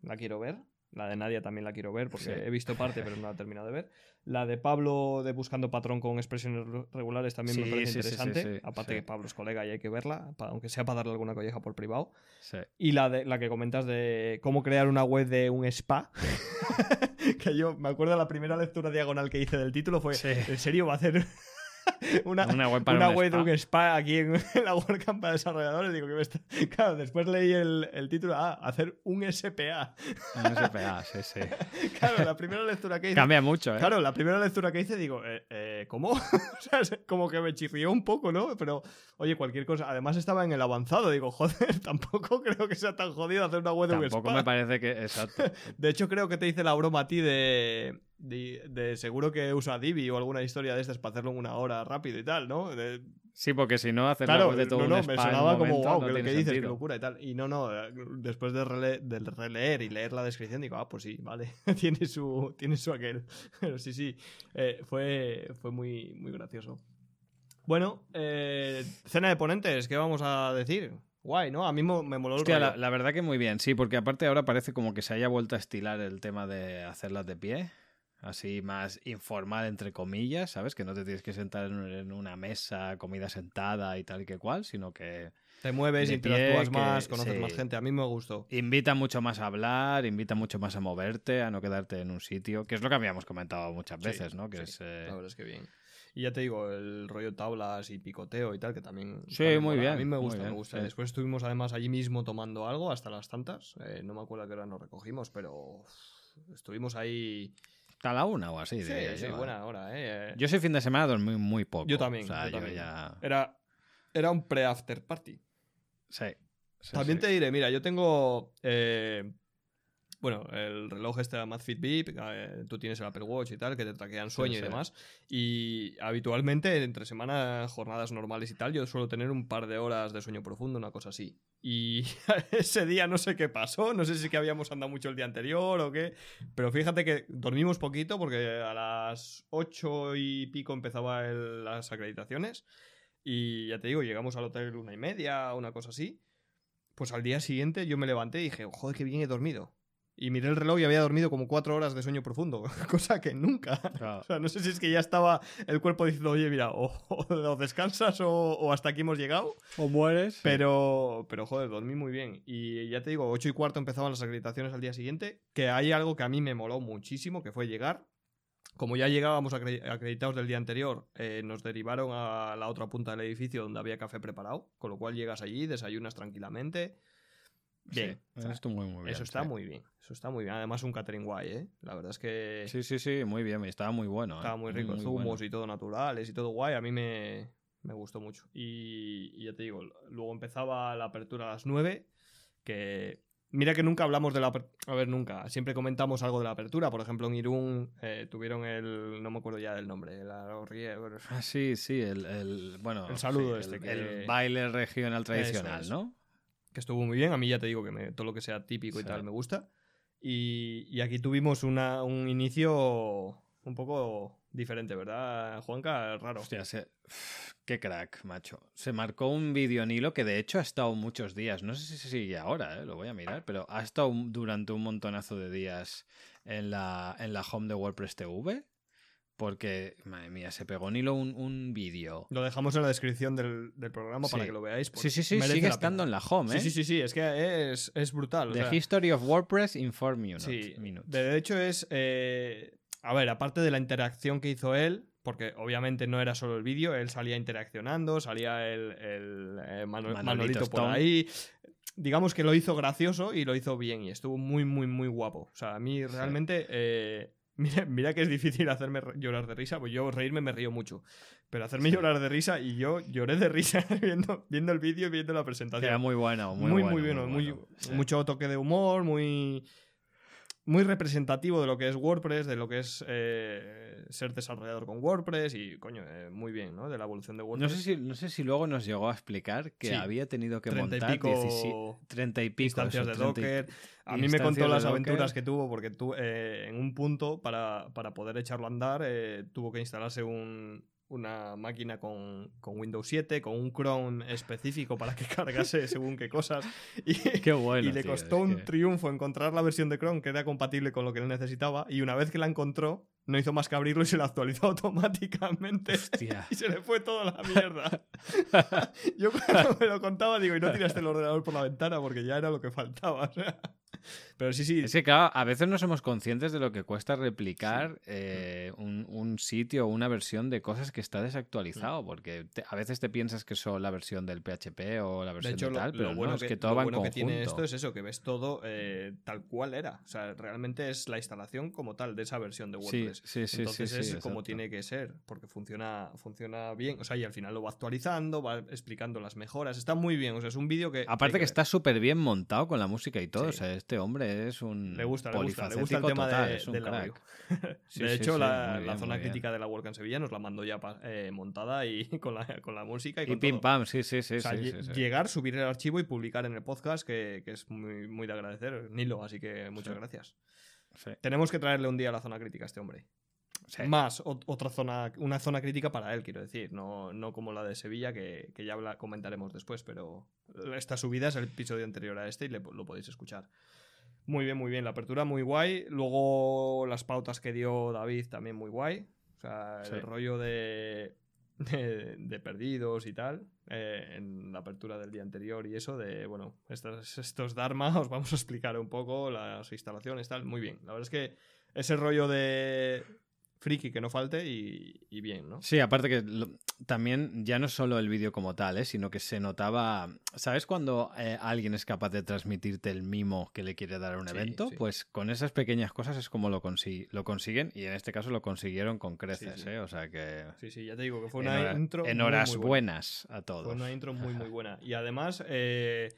la quiero ver. La de Nadia también la quiero ver porque he visto parte, pero no la he terminado de ver. La de Pablo de Buscando Patrón con expresiones regulares también me parece interesante. Aparte que Pablo es colega y hay que verla, aunque sea para darle alguna colleja por privado. Y la, de, la que comentas de cómo crear una web de un spa. (laughs) que yo me acuerdo de la primera lectura diagonal que hice del título fue, ¿en serio va a hacer (laughs) una, web, de un spa aquí en, (laughs) la WordCamp para desarrolladores. Digo, que (laughs) Claro, después leí el, el título, ah, hacer un SPA. Un SPA, sí, sí. Claro, la primera lectura que hice... Cambia mucho, ¿eh? Claro, la primera lectura que hice digo, eh, eh, ¿cómo? o sea, como que me chirrió un poco, ¿no? Pero, oye, cualquier cosa. Además estaba en el avanzado. Digo, joder, tampoco creo que sea tan jodido hacer una web de un spa. Tampoco me parece que... Exacto. De hecho, creo que te hice la broma a ti de de, seguro que usa Divi o alguna historia de estas para hacerlo en una hora rápido y tal, ¿no? Sí, porque si no, hacer claro, de todo no, no, me sonaba como, wow, que lo que dices, qué locura y tal. Y no, no, después de, releer y leer la descripción, digo, ah, pues sí, vale, (laughs) tiene su, tiene su aquel. (laughs) Pero sí, sí, eh, fue, fue muy, muy gracioso. Bueno, eh, cena de ponentes, ¿qué vamos a decir? Guay, ¿no? A mí me moló Hostia, la, la, verdad que muy bien, sí, porque aparte ahora parece como que se haya vuelto a estilar el tema de hacerlas de pie así más informal, entre comillas, ¿sabes? Que no te tienes que sentar en una mesa, comida sentada y tal y que cual, sino que... Te mueves, interactúas más, conoces más gente. A mí me gustó. Invita mucho más a hablar, invita mucho más a moverte, a no quedarte en un sitio, que es lo que habíamos comentado muchas veces, ¿no? Que es, eh, La verdad es que bien. Y ya te digo, el rollo tablas y picoteo y tal, que también. Sí, muy bien. A mí me gusta, me gusta. Después estuvimos además allí mismo tomando algo hasta las tantas. Eh, no me acuerdo a qué hora nos recogimos, pero estuvimos ahí a la una o así. Sí, sí, buena hora, ¿eh? Yo ese fin de semana dormí muy poco. Yo también. Era, era un pre-after party. Sí. también te diré, mira, yo tengo. Eh, bueno, el reloj este de Amazfit Beep, eh, tú tienes el Apple Watch y tal, que te traquean sueño y demás. Y habitualmente, entre semanas, jornadas normales y tal, yo suelo tener un par de horas de sueño profundo, una cosa así. Y (laughs) ese día no sé qué pasó, no sé si que habíamos andado mucho el día anterior o qué, pero fíjate que dormimos poquito porque a las ocho y pico empezaba las acreditaciones. Y ya te digo, llegamos al hotel una y media, una cosa así. Pues al día siguiente yo me levanté y dije, joder, qué bien he dormido. Y miré el reloj y había dormido como cuatro horas de sueño profundo, (laughs) cosa que nunca. O sea, no sé si es que ya estaba el cuerpo diciendo, oye, mira, o, (laughs) descansas o, hasta aquí hemos llegado. O mueres. Pero, pero joder, dormí muy bien. Y ya te digo, ocho y cuarto empezaban las acreditaciones al día siguiente, que hay algo que a mí me moló muchísimo, que fue llegar. Como ya llegábamos acreditados del día anterior, eh, nos derivaron a la otra punta del edificio donde había café preparado, con lo cual llegas allí, desayunas tranquilamente Bien. eso está muy, muy bien. Eso está muy bien. Eso está muy bien. Además, un catering guay, ¿eh? La verdad es que. Sí, sí, sí, muy bien. Estaba muy bueno. ¿eh? Estaba muy rico. Zumos y todo naturales y todo guay. A mí me, me gustó mucho. Y, ya te digo, luego empezaba la apertura a las 9. Que. Mira que nunca hablamos de la A ver, nunca. Siempre comentamos algo de la apertura. Por ejemplo, en Irún eh, tuvieron el. No me acuerdo ya del nombre. ah, sí, sí. El, bueno. El saludo este. El baile regional tradicional, ¿no? Que estuvo muy bien. A mí ya te digo que todo lo que sea típico y tal me gusta. Y, aquí tuvimos una, un inicio un poco diferente, ¿verdad, Juanca? Raro. Hostia, qué crack, macho. Se marcó un vídeo en hilo que de hecho ha estado muchos días. No sé si sigue ahora, ¿eh? lo voy a mirar, pero ha estado durante un montonazo de días en la, en la home de WordPress TV. Porque, madre mía, se pegó Nilo un, un vídeo. Lo dejamos en la descripción del, del programa para que lo veáis. Sí, sí, sí, sigue estando en la home, ¿eh? Sí, sí, sí, sí, es que es, es brutal. o The sea, History of WordPress in 4 minutes. Sí, minutes. de hecho es... eh, a ver, aparte de la interacción que hizo él, porque obviamente no era solo el vídeo, él salía interaccionando, salía el, el, eh, Mano- Manolito Manolito por ahí. Digamos que lo hizo gracioso y lo hizo bien y estuvo muy, muy, muy guapo. O sea, a mí realmente... eh, (laughs) mira, mira que es difícil hacerme llorar de risa, pues yo reírme me río mucho. Pero hacerme llorar de risa y yo lloré de risa (laughs) viendo, viendo el vídeo y viendo la presentación Era muy bueno, muy, muy, bueno. muy bueno, muy- bueno. Sí. mucho toque de humor, muy muy representativo de lo que es WordPress, de lo que es eh, ser desarrollador con WordPress y, coño, eh, muy bien, ¿no? De la evolución de No WordPress. sé, si, no sé si luego nos llegó a explicar que Sí. había tenido que 30 y montar pico 17 30 y pico. instancias eso, de 30 y- Docker. A mí me contó las aventuras que tuvo porque tú, eh, en un punto, para, para poder echarlo a andar, eh, tuvo que instalarse un- una máquina con, con Windows 7, con un Chrome específico para que (laughs) cargase según qué cosas. Y, (laughs) Qué bueno. y le tío, costó un que- triunfo encontrar la versión de Chrome que era compatible con lo que él necesitaba. Y una vez que la encontró, no hizo más que abrirlo y se la actualizó (laughs) automáticamente. Hostia. Y se le fue toda la mierda. (laughs) Yo cuando me lo contaba, digo, y no tiraste el ordenador por la ventana porque ya era lo que faltaba. Pero sí, sí. Es que, claro, a veces no somos conscientes de lo que cuesta replicar eh, un, un sitio o una versión de cosas que está desactualizado, porque te- a veces te piensas que son la versión del PHP o la versión de, hecho, lo, tal, lo pero bueno no, es que, que todo lo va en bueno que conjunto. tiene esto es eso, que ves todo eh, tal cual era. O sea, realmente es la instalación como tal de esa versión de Sí, WordPress. sí, sí, Entonces sí, es como exacto. tiene que ser, porque funciona, funciona bien. O sea, y al final lo va actualizando, va explicando las mejoras. Está muy bien. O sea, es un vídeo que. Aparte que ver. está súper bien montado con la música y todo. O sea, este hombre es un Le gusta, le gusta, le gusta el tema total, de- es un audio. (laughs) Sí, de hecho, la, muy la bien, zona bien. crítica de la WordCamp Sevilla nos la mandó ya eh, montada y (laughs) con la, con la música y, Y con pim todo. pam, sí, sí, sí. O sea, llegar, subir el archivo y publicar en el podcast, que, que es muy, muy de agradecer, Nilo, así que muchas gracias. Sí, Tenemos que traerle un día a la zona crítica a este hombre. sí. Más ot- otra zona, una zona crítica para él, quiero decir, no, no como la de Sevilla, que, que ya habla- comentaremos después, pero esta subida es el episodio anterior a este y le- lo podéis escuchar. Muy bien, muy bien, la apertura muy guay. Luego las pautas que dio David también muy guay. O sea, el rollo de, de, perdidos y tal, eh, en la apertura del día anterior y eso, de, bueno, estos, estos Dharma, (laughs) os vamos a explicar un poco las instalaciones, tal, muy bien. La verdad es que ese rollo de friki que no falte y, y bien, ¿no? Sí, aparte que lo- también ya no solo el vídeo como tal, ¿eh? sino que se notaba, ¿sabes cuando eh, alguien es capaz de transmitirte el mimo que le quiere dar a un Sí, evento? sí. Pues con esas pequeñas cosas es como lo, consi- lo consiguen y en este caso lo consiguieron con creces, sí. ¿eh? O sea que... Sí, sí, ya te digo que fue una en hora- intro. en horas muy buenas a todos. Fue una intro muy, muy (laughs) buena. Y además, eh,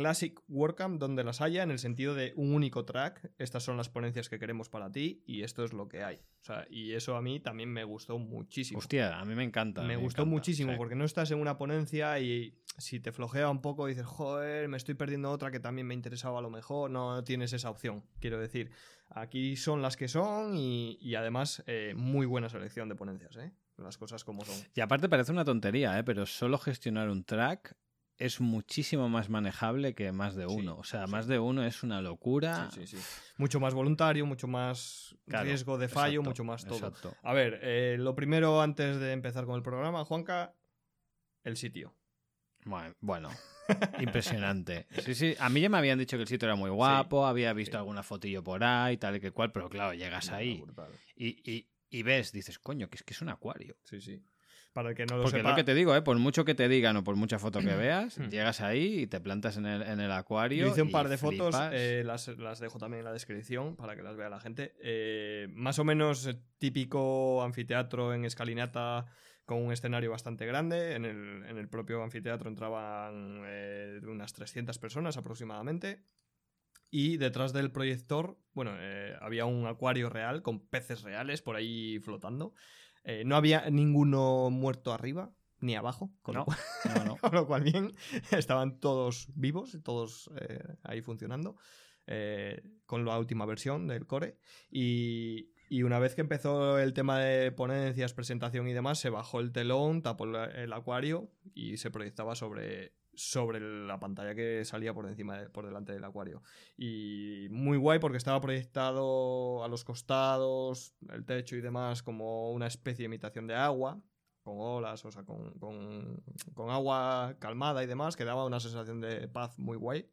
Classic WordCamp donde las haya, en el sentido de un único track. Estas son las ponencias que queremos para ti y esto es lo que hay. O sea, y eso a mí también me gustó muchísimo. Hostia, a mí me encanta. me me gustó encanta, muchísimo sí. porque no estás en una ponencia y si te flojea un poco dices, joder, me estoy perdiendo otra que también me interesaba a lo mejor, no tienes esa opción, quiero decir. Aquí son las que son y, y además eh, muy buena selección de ponencias, ¿eh? Las cosas como son. Y aparte parece una tontería, ¿eh? pero solo gestionar un track es muchísimo más manejable que más de Sí, uno. o sea, sí. más de uno es una locura. Sí, sí, sí. Mucho más voluntario, mucho más Claro, riesgo de fallo, exacto, mucho más todo. exacto. A ver, eh, lo primero antes de empezar con el programa, Juanca, el sitio. Bueno, bueno, (laughs) impresionante. Sí, sí, a mí ya me habían dicho que el sitio era muy guapo, había visto sí. alguna fotillo por ahí, tal y que cual, pero claro, llegas ahí y, y- y ves, dices, coño, que es que es un acuario. Sí, sí. Para el que no lo Porque sepa, lo que te digo, ¿eh? por mucho que te digan o por mucha foto que veas, Hmm. llegas ahí y te plantas en el, en el acuario. Yo hice un y par de fotos, eh, las, las dejo también en la descripción para que las vea la gente. Eh, más o menos típico anfiteatro en escalinata con un escenario bastante grande. En el, en el propio anfiteatro entraban eh, unas 300 personas aproximadamente. Y detrás del proyector, bueno, eh, había un acuario real con peces reales por ahí flotando. Eh, no había ninguno muerto arriba ni abajo, con lo No, cual- no, no. (laughs) con lo cual bien, estaban todos vivos, todos eh, ahí funcionando, eh, con la última versión del core. Y, y una vez que empezó el tema de ponencias, presentación y demás, se bajó el telón, tapó el, el acuario y se proyectaba sobre sobre la pantalla que salía por encima de- por delante del acuario. Y muy guay porque estaba proyectado a los costados el techo y demás como una especie de imitación de agua con olas o sea con, con- con agua calmada y demás que daba una sensación de paz muy guay.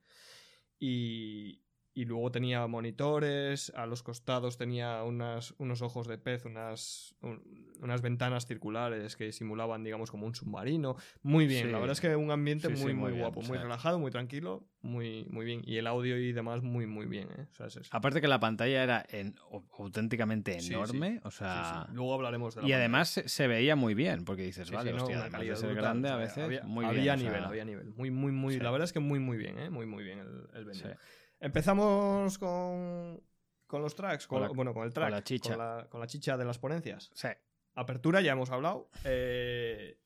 Y, y luego tenía monitores, a los costados tenía unas, unos ojos de pez, unas, un- unas ventanas circulares que simulaban, digamos, como un submarino. Muy bien, Sí. la verdad es que un ambiente Sí, muy, sí, muy, muy bien, guapo, muy relajado, muy tranquilo, muy, muy bien. Y el audio y demás, muy, muy bien. ¿eh? O sea, es eso. Aparte que la pantalla era en- au- auténticamente enorme, o sea... Luego hablaremos de la Y pantalla. además se, se veía muy bien, porque dices, vale, no, hostia, una además de calidad ser brutal, grande o a veces, había, muy había bien. o nivel, había nivel. Muy, muy, muy. La verdad es que muy, muy bien, ¿eh? Muy, muy bien el, el venue. Empezamos con, con los tracks, con, Con la- bueno, con el track, la chicha. Con la, con la chicha de las ponencias. Sí. Apertura, ya hemos hablado. Eh,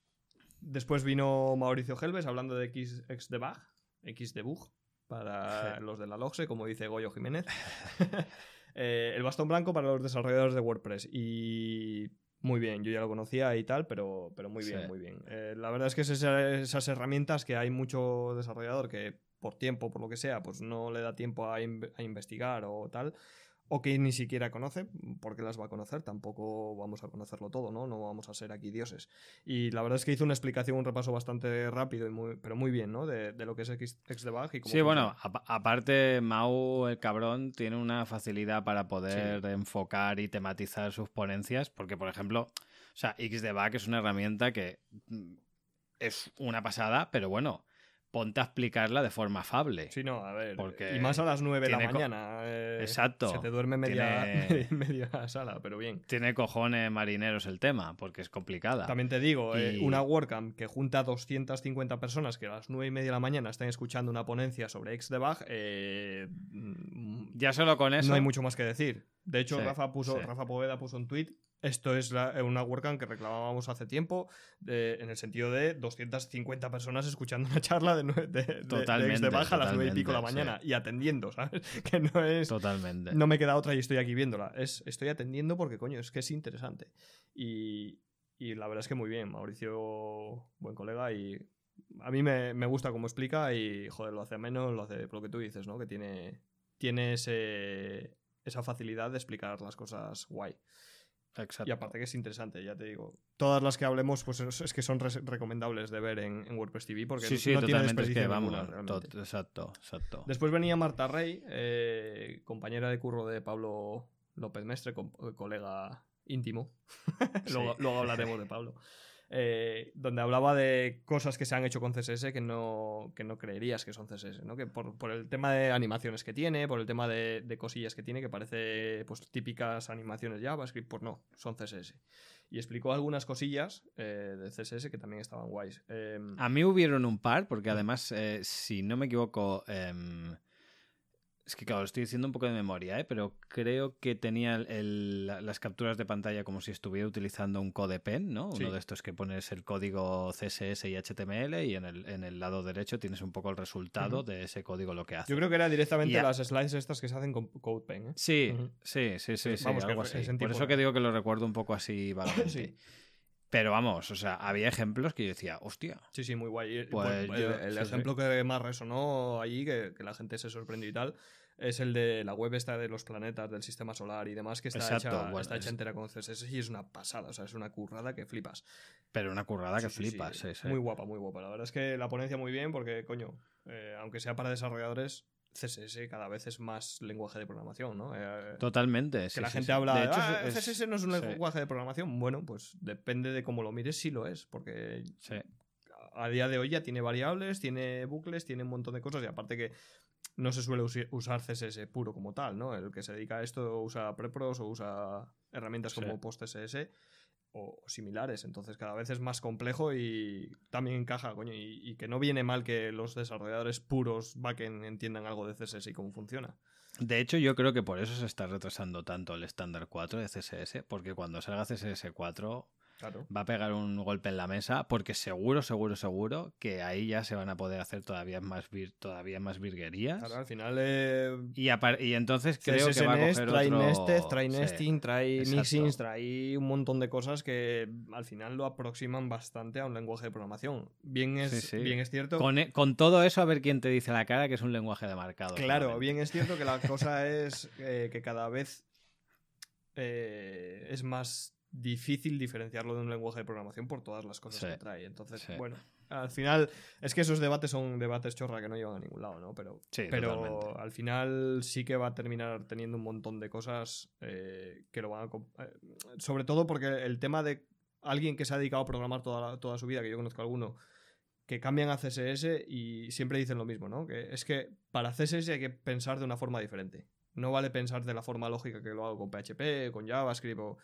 después vino Mauricio Helves hablando de X, X debug, X debug, para Sí. los de la Logse, como dice Goyo Jiménez. (laughs) Eh, el bastón blanco para los desarrolladores de WordPress. Y muy bien, yo ya lo conocía y tal, pero, pero muy bien, Sí. muy bien. Eh, la verdad es que es esa- esas herramientas que hay mucho desarrollador que por tiempo, por lo que sea, pues no le da tiempo a, in- a investigar o tal, o que ni siquiera conoce, porque las va a conocer, tampoco vamos a conocerlo todo, ¿no? No vamos a ser aquí dioses. Y la verdad es que hizo una explicación, un repaso bastante rápido, y muy, pero muy bien, ¿no? De, de lo que es X, XDebug y cómo Sí, bueno, funciona. aparte Mau, el cabrón, tiene una facilidad para poder enfocar y tematizar sus ponencias, porque, por ejemplo, o sea, XDebug es una herramienta que mm, es una pasada, pero bueno, ponte a explicarla de forma afable. Sí, no, a ver. Porque y más a las 9 de la mañana. eh, Exacto. Se te duerme media, Tiene- (laughs) media sala, pero bien. Tiene cojones marineros el tema, porque es complicada. También te digo, eh, Y- una WordCamp que junta 250 personas que a las 9 y media de la mañana están escuchando una ponencia sobre XDebug, eh, mm, Ya solo con eso. no hay mucho más que decir. De hecho, Sí, Rafa, puso, sí. Rafa Poveda puso un tweet. Esto es la- una WordCamp que reclamábamos hace tiempo, de- en el sentido de 250 personas escuchando una charla de, nue- de, de- de XDebug a las 9 y pico de la mañana y atendiendo, ¿sabes? (laughs) Que no es. Totalmente. No me queda otra y estoy aquí viéndola. Es, estoy atendiendo porque, coño, es que es interesante. Y, y la verdad es que muy bien. Mauricio, buen colega y a mí me, me gusta cómo explica y, joder, lo hace menos, lo hace por lo que tú dices, ¿no? Que tiene, tiene ese, esa facilidad de explicar las cosas guay. Exacto. Y aparte que es interesante, ya te digo. Todas las que hablemos, pues es, que son recomendables de ver en, en WordPress TV porque sí, sí, no tiene totalmente. Es desperdicio que vamos. ninguna, exacto, exacto. Después venía Marta Rey, eh, compañera de curro de Pablo López Mestre, eh, colega íntimo. luego, (laughs) Sí. luego hablaremos (laughs) de Pablo. Eh, donde hablaba de cosas que se han hecho con CSS que no, que no creerías que son CSS, ¿no? Que por, por el tema de animaciones que tiene, por el tema de, de cosillas que tiene, que parece pues típicas animaciones JavaScript, pues no, son CSS. Y explicó algunas cosillas eh, de CSS que también estaban guays. Eh, A mí hubieron un par, porque además, eh, si no me equivoco, em, es que claro, lo estoy diciendo un poco de memoria, ¿eh? pero creo que tenía el- el- la- las capturas de pantalla como si estuviera utilizando un CodePen, ¿no? Sí. Uno de estos que pones el código CSS y HTML y en el, en el lado derecho tienes un poco el resultado de ese código lo que hace. yo creo que era directamente Y a- las slides estas que se hacen con CodePen, ¿eh? Sí, sí, sí, sí, Sí, sí, vamos, algo así. Por eso que digo que lo recuerdo un poco así vagamente. (laughs) Sí. Pero vamos, o sea, había ejemplos que yo decía, hostia, Sí, sí, muy guay. Pues yo- el, sí. ejemplo que más resonó allí, que, que la gente se sorprendió y tal, es el de la web esta de los planetas del sistema solar y demás, que está, Exacto, hecha, bueno, está hecha es- entera con CSS y es una pasada, o sea, es una currada que flipas. pero una currada que Sí, flipas. Muy guapa, muy guapa. La verdad es que la ponencia muy bien porque, coño, eh, aunque sea para desarrolladores, CSS cada vez es más lenguaje de programación, ¿no? Eh, Totalmente. que sí, la sí, gente sí. habla De hecho, "Ah, es- CSS no es un lenguaje de programación. Bueno, pues depende de cómo lo mires, sí lo es, porque a día de hoy ya tiene variables, tiene bucles, tiene un montón de cosas y aparte que no se suele usar CSS puro como tal, ¿no? El que se dedica a esto usa prepros o usa herramientas como PostCSS o, similares, entonces cada vez es más complejo y también encaja, coño, y, y que no viene mal que los desarrolladores puros backend entiendan algo de CSS y cómo funciona. De hecho, yo creo que por eso se está retrasando tanto el estándar 4 de CSS, porque cuando salga CSS 4, Claro. va a pegar un golpe en la mesa, porque seguro, seguro, seguro que ahí ya se van a poder hacer todavía más, vir- todavía más virguerías. Claro, al final eh, Y, entonces creo que va a coger trae otro... nested, trae Sí. nesting, trae exacto. mixins, trae un montón de cosas que al final lo aproximan bastante a un lenguaje de programación. Bien es, Sí, sí. Bien es cierto. Con, e- con todo eso, a ver quién te dice la cara que es un lenguaje de marcado. Claro, bien es cierto que la cosa (laughs) es eh, que cada vez eh, es más difícil diferenciarlo de un lenguaje de programación por todas las cosas Sí. que trae. Entonces, Sí. bueno, al final es que esos debates son debates chorra que no llevan a ningún lado, ¿no? Pero, Sí, pero totalmente. al final sí que va a terminar teniendo un montón de cosas eh, que lo van a... eh, sobre todo porque el tema de alguien que se ha dedicado a programar toda, la- toda su vida, que yo conozco a alguno, que cambian a CSS y siempre dicen lo mismo, ¿no? Que es que para CSS hay que pensar de una forma diferente. No vale pensar de la forma lógica que lo hago con PHP, con JavaScript, o-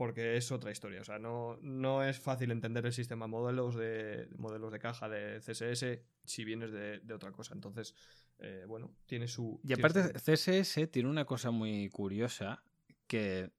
porque es otra historia. O sea, no, no es fácil entender el sistema de modelos de, modelos de caja de CSS si vienes de, de otra cosa. Entonces, eh, bueno, tiene su... Y tiene aparte, su- CSS tiene una cosa muy curiosa que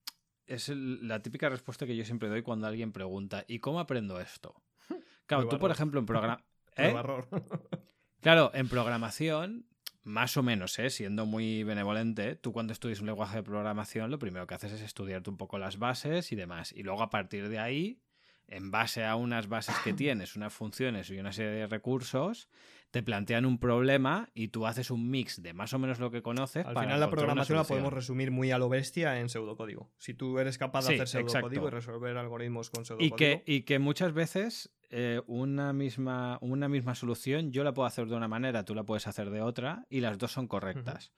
es la típica respuesta que yo siempre doy cuando alguien pregunta ¿y cómo aprendo esto? (laughs) Claro, Prueba tú, por error. ejemplo, en programa... (laughs) error. (laughs) Claro, en programación, más o menos, ¿eh? siendo muy benevolente, tú cuando estudias un lenguaje de programación, lo primero que haces es estudiarte un poco las bases y demás. Y luego a partir de ahí, en base a unas bases que (clears throat) tienes, unas funciones y una serie de recursos, te plantean un problema y tú haces un mix de más o menos lo que conoces. Al para final la programación la podemos resumir muy a lo bestia en pseudocódigo. Si tú eres capaz de Sí, hacer pseudocódigo exacto. y resolver algoritmos con pseudocódigo... Y que, y que muchas veces eh, una, misma, una misma solución yo la puedo hacer de una manera, tú la puedes hacer de otra y las dos son correctas.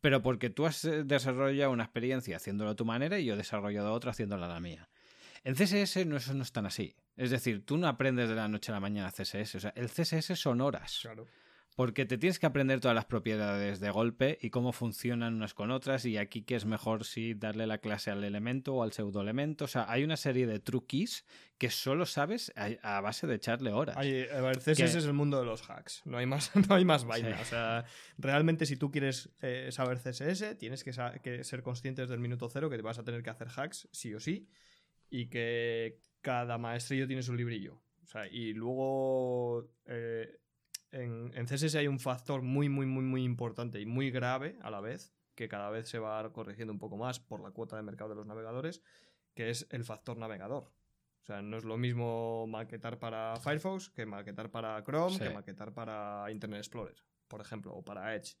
Pero porque tú has eh, desarrollado una experiencia haciéndolo a tu manera y yo he desarrollado otra haciéndola a la mía. En CSS no, eso no es tan así. Es decir, tú no aprendes de la noche a la mañana CSS. O sea, el CSS son horas. Claro. Porque te tienes que aprender todas las propiedades de golpe y cómo funcionan unas con otras y aquí que es mejor si darle la clase al elemento o al pseudoelemento. O sea, hay una serie de truquis que solo sabes a, a base de echarle horas. Hay- a ver, CSS Que- es el mundo de los hacks. No hay más, (laughs) no hay más vaina. Sí. O sea, realmente si tú quieres eh, saber CSS, tienes que, sa- que ser consciente desde el minuto cero que te vas a tener que hacer hacks, sí o sí, y que cada maestrillo tiene su librillo. O sea, y luego eh, en, en CSS hay un factor muy, muy, muy, muy importante y muy grave a la vez, que cada vez se va corrigiendo un poco más por la cuota de mercado de los navegadores, que es el factor navegador. O sea, no es lo mismo maquetar para Firefox que maquetar para Chrome, Sí. que maquetar para Internet Explorer, por ejemplo, o para Edge.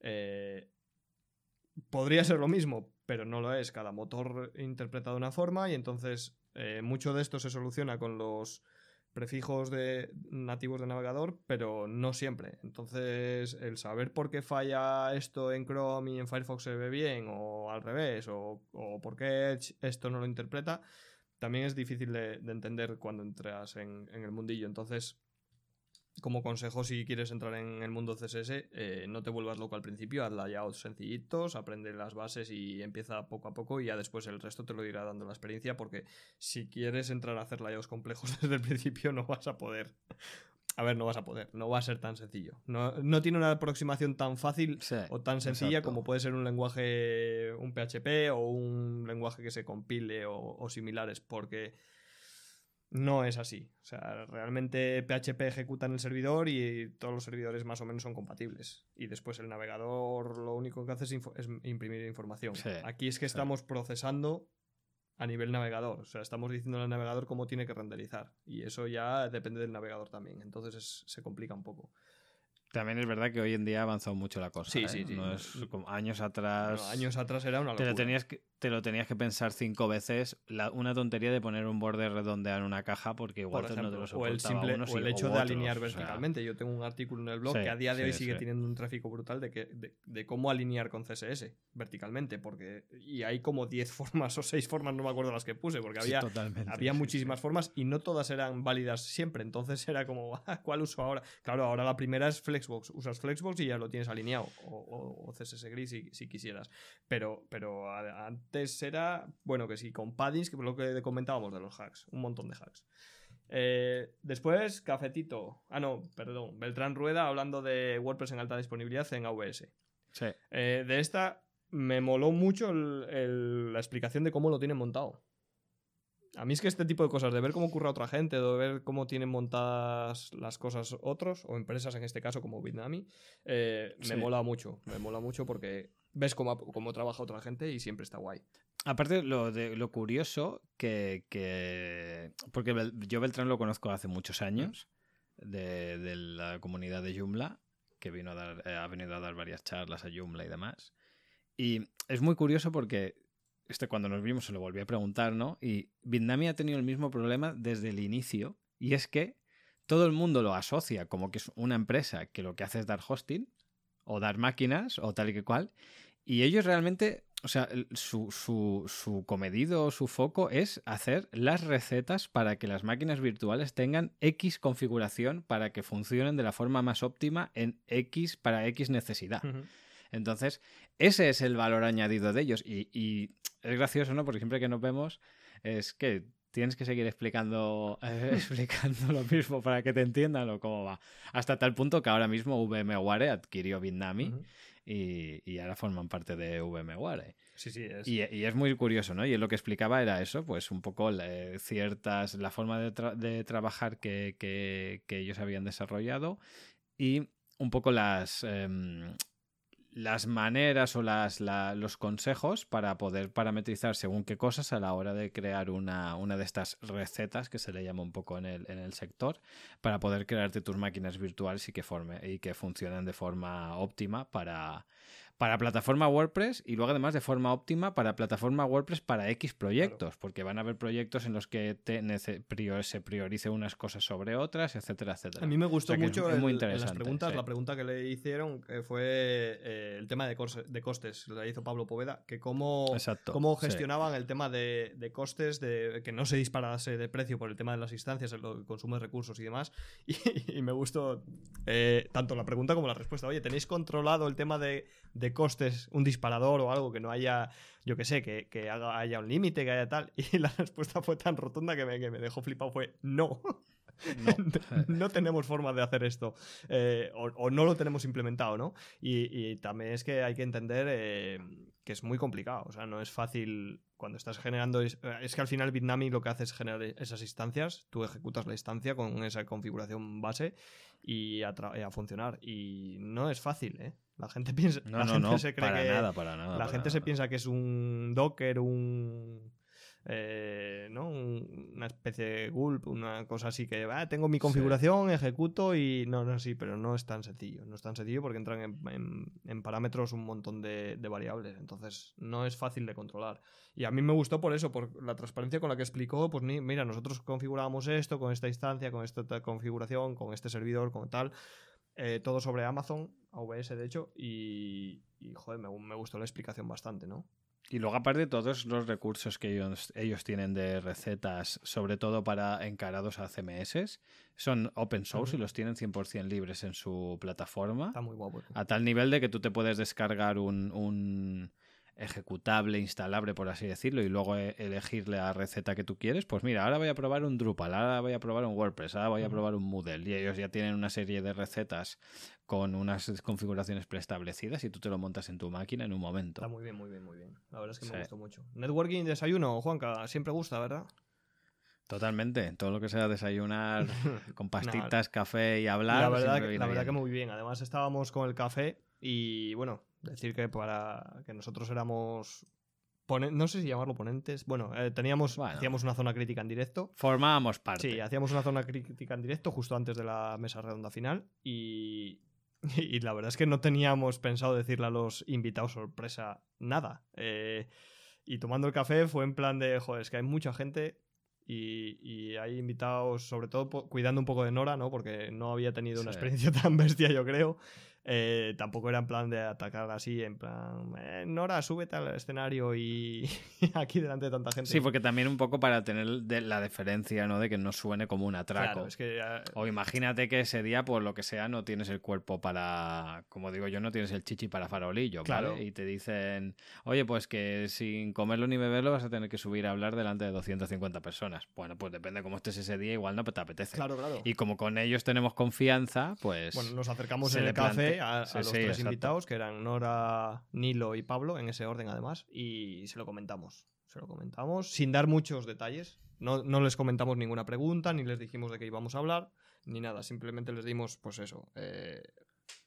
Eh, podría ser lo mismo, pero no lo es. Cada motor interpreta de una forma y entonces eh, mucho de esto se soluciona con los prefijos de, nativos de navegador, pero no siempre. Entonces, el saber por qué falla esto en Chrome y en Firefox se ve bien, o al revés, o, o por qué Edge esto no lo interpreta, también es difícil de, de entender cuando entras en, en el mundillo. Entonces, como consejo, si quieres entrar en el mundo CSS, eh, no te vuelvas loco al principio, haz layouts sencillitos, aprende las bases y empieza poco a poco y ya después el resto te lo irá dando la experiencia porque si quieres entrar a hacer layouts complejos (laughs) desde el principio no vas a poder. A ver, no vas a poder, no va a ser tan sencillo. No, no tiene una aproximación tan fácil Sí, o tan sencilla exacto. como puede ser un lenguaje, un PHP o un lenguaje que se compile o, o similares, porque no es así. O sea, realmente PHP ejecuta en el servidor y todos los servidores más o menos son compatibles. Y después el navegador lo único que hace es, imprimir información. Sí, Aquí es que sí. estamos procesando a nivel navegador. O sea, estamos diciendo al navegador cómo tiene que renderizar. Y eso ya depende del navegador también. Entonces es- se complica un poco. También es verdad que hoy en día ha avanzado mucho la cosa. Sí, ¿eh? sí, sí. No es como años atrás. Años atrás era una te locura. lo, tenías que, te lo tenías que pensar cinco veces. La- una tontería de poner un borde redondeado en una caja porque igual por no te lo o soportaba el simple o el hecho de alinear o sea, verticalmente. Yo tengo un artículo en el blog Sí, que a día de sí, hoy sigue sí. teniendo un tráfico brutal de, que, de, de cómo alinear con CSS verticalmente, porque y hay como 10 (laughs) formas o 6 formas, no me acuerdo las que puse, porque había había muchísimas formas y no todas eran válidas siempre. Entonces era como, (laughs) "Ah, ¿cuál uso ahora? Claro, ahora la primera es Flexbox. Usas Flexbox y ya lo tienes alineado. O, o- o CSS Grid si, si quisieras. Pero, pero a- antes era, bueno, que sí, con paddings, que es lo que comentábamos de los hacks. Un montón de hacks. Eh, después, Cafetito. Ah, no, perdón. Beltrán Rueda hablando de WordPress en alta disponibilidad en AWS. Sí. Eh, de esta me moló mucho el- el- la explicación de cómo lo tienen montado. a mí es que este tipo de cosas, de ver cómo ocurre a otra gente, de ver cómo tienen montadas las cosas otros, o empresas en este caso como Bitnami, eh, me mola mucho. Me mola mucho porque ves cómo, cómo trabaja otra gente y siempre está guay. Aparte, lo, de, lo curioso que, que- Porque yo Beltrán lo conozco hace muchos años, de, de la comunidad de Joomla, que vino a dar, eh, ha venido a dar varias charlas a Joomla y demás. Y es muy curioso porque este, cuando nos vimos se lo volví a preguntar, ¿no? Y Bitnami ha tenido el mismo problema desde el inicio, y es que todo el mundo lo asocia como que es una empresa que lo que hace es dar hosting, o dar máquinas, o tal y que cual, y ellos realmente, o sea, su, su, su comedido, su foco es hacer las recetas para que las máquinas virtuales tengan X configuración para que funcionen de la forma más óptima en X para X necesidad. Entonces, ese es el valor añadido de ellos. Y, y es gracioso, ¿no? Porque siempre que nos vemos es que tienes que seguir explicando, eh, (laughs) explicando lo mismo para que te entiendan o cómo va. Hasta tal punto que ahora mismo VMware adquirió Bitnami Ujú. Y, y ahora forman parte de VMware. Sí, sí, es. Y, y es muy curioso, ¿no? Y lo que explicaba era eso, pues un poco la- ciertas, la forma de, tra- de trabajar que, que- que ellos habían desarrollado y un poco las, em, las maneras o las, la- los consejos para poder parametrizar según qué cosas a la hora de crear una, una de estas recetas que se le llama un poco en el, en el sector para poder crearte tus máquinas virtuales y que, forme, y que funcionen de forma óptima para, para plataforma WordPress y luego además de forma óptima para plataforma WordPress para X proyectos, porque van a haber proyectos en los que te prior- se priorice unas cosas sobre otras, etcétera, etcétera. A mí me gustó O sea mucho muy en las preguntas, sí. la pregunta que le hicieron que fue eh, el tema de, de costes, la hizo Pablo Poveda, que cómo, Exacto, cómo sí. gestionaban el tema de, de costes, de que no se disparase de precio por el tema de las instancias, el, el consumo de recursos y demás. (laughs) Y, y me gustó eh, tanto la pregunta como la respuesta. Oye, ¿tenéis controlado el tema de, de costes, un disparador o algo que no haya, yo que sé, que, que haga, haya un límite, que haya tal? (laughs) Y la respuesta fue tan rotunda que me, que me dejó flipado, fue no. (laughs) No. no tenemos forma de hacer esto eh, o, o no lo tenemos implementado, ¿no? Y, y también es que hay que entender eh, que es muy complicado, o sea, no es fácil cuando estás generando... Es, es que al final Bitnami lo que hace es generar esas instancias, tú ejecutas la instancia con esa configuración base y a, a funcionar. Y no es fácil, ¿eh? La gente piensa... No, la no, gente no, se cree para que- nada, para nada. la para gente se piensa que es un Docker, un. eh, ¿no? Un- una especie de gulp, una cosa así que ah, tengo mi configuración, ejecuto y no, no, sí, pero no es tan sencillo. No es tan sencillo porque entran en, en- en parámetros un montón de, de variables. Entonces no es fácil de controlar. Y a mí me gustó por eso, por la transparencia con la que explicó, pues mira, nosotros configurábamos esto con esta instancia, con esta configuración, con este servidor, con tal. Eh, todo sobre Amazon, AWS de hecho, y, y, joder, me, me gustó la explicación bastante, ¿no? Y luego, aparte, todos los recursos que ellos, ellos tienen de recetas, sobre todo para encarados a CMS, son open source y los tienen 100% libres en su plataforma. Está muy guapo. A tal nivel de que tú te puedes descargar un, un ejecutable instalable, por así decirlo, y luego e- elegir la receta que tú quieres. Pues mira, ahora voy a probar un Drupal, ahora voy a probar un WordPress, ahora voy a probar un Moodle. Y ellos ya tienen una serie de recetas con unas configuraciones preestablecidas y tú te lo montas en tu máquina en un momento. Está muy bien, muy bien, muy bien. La verdad es que Sí. me gustó mucho. Networking, desayuno, Juanca, siempre gusta, ¿verdad? Totalmente. Todo lo que sea desayunar (laughs) con pastitas, café y hablar. la verdad, que, viene la verdad que bien. muy bien. Además estábamos con el café y bueno, decir que para que nosotros éramos no sé si llamarlo ponentes. Bueno, eh, teníamos Bueno. hacíamos una zona crítica en directo. Formábamos parte. Sí, hacíamos una zona crítica en directo justo antes de la mesa redonda final y, (laughs) y la verdad es que no teníamos pensado decirle a los invitados sorpresa nada. Eh, y tomando el café fue en plan de, joder, es que hay mucha gente y, y hay invitados, sobre todo cuidando un poco de Nora, ¿no? Porque no había tenido una experiencia (laughs) tan bestia, yo creo. Eh, tampoco era en plan de atacar así, en plan, "Eh, Nora, súbete al escenario y (laughs) aquí delante de tanta gente. Sí, porque también un poco para tener de la deferencia, ¿no? De que no suene como un atraco. Claro, es que eh, O imagínate que ese día, por lo que sea, no tienes el cuerpo para, como digo yo, no tienes el chichi para farolillo, ¿vale? Claro. Y te dicen, oye, pues que sin comerlo ni beberlo vas a tener que subir a hablar delante de 250 personas. Bueno, pues depende cómo estés ese día, igual no te apetece. claro, claro. Y como con ellos tenemos confianza, pues Bueno, nos acercamos en el café a, los sí, tres exacto. invitados, que eran Nora, Nilo y Pablo, en ese orden además, y se lo comentamos. Se lo comentamos sin dar muchos detalles. No, no les comentamos ninguna pregunta, ni les dijimos de qué íbamos a hablar, ni nada. Simplemente les dimos, pues eso. eh,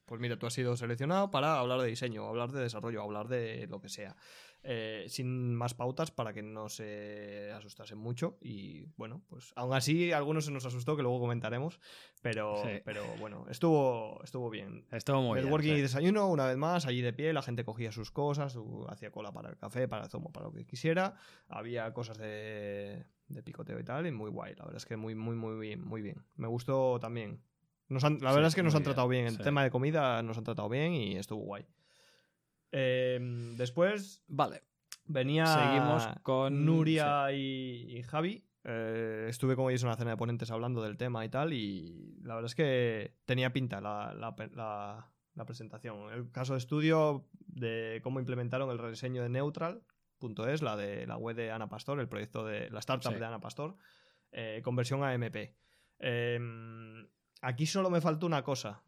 pues mira, tú has sido seleccionado para hablar de diseño, hablar de desarrollo, hablar de lo que sea. Eh, sin más pautas para que no se asustasen mucho. Y bueno, pues aún así, algunos se nos asustó, que luego comentaremos. Pero, Sí. pero bueno, estuvo, estuvo bien. Estuvo muy bien. Networking y sí. desayuno, una vez más, allí de pie, la gente cogía sus cosas, hacía cola para el café, para el zumo, para lo que quisiera. Había cosas de, de picoteo y tal, y muy guay. La verdad es que muy, muy, muy bien, muy bien. Me gustó también. Nos han- la Sí, verdad es que nos han bien, tratado bien. En sí. tema de comida nos han tratado bien y estuvo guay. Eh, después Vale. venía Seguimos con- Nuria y, y Javi. Eh, estuve con ellos en una cena de ponentes hablando del tema y tal, y la verdad es que tenía pinta la, la- la- la presentación. El caso de estudio de cómo implementaron el rediseño de Neutral.es, la de la web de Ana Pastor, el proyecto de la startup Sí. de Ana Pastor, eh, conversión a MP. Em, aquí solo me faltó una cosa.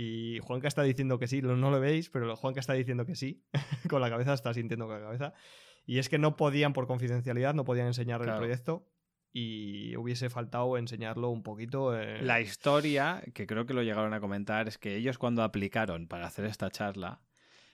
Y Juanca está diciendo que sí, lo- no lo veis, pero Juanca está diciendo que sí. (laughs) con la cabeza está sintiendo con la cabeza. Y es que no podían, por confidencialidad, no podían enseñar Claro. el proyecto. Y hubiese faltado enseñarlo un poquito. eh, La historia, que creo que lo llegaron a comentar, es que ellos cuando aplicaron para hacer esta charla,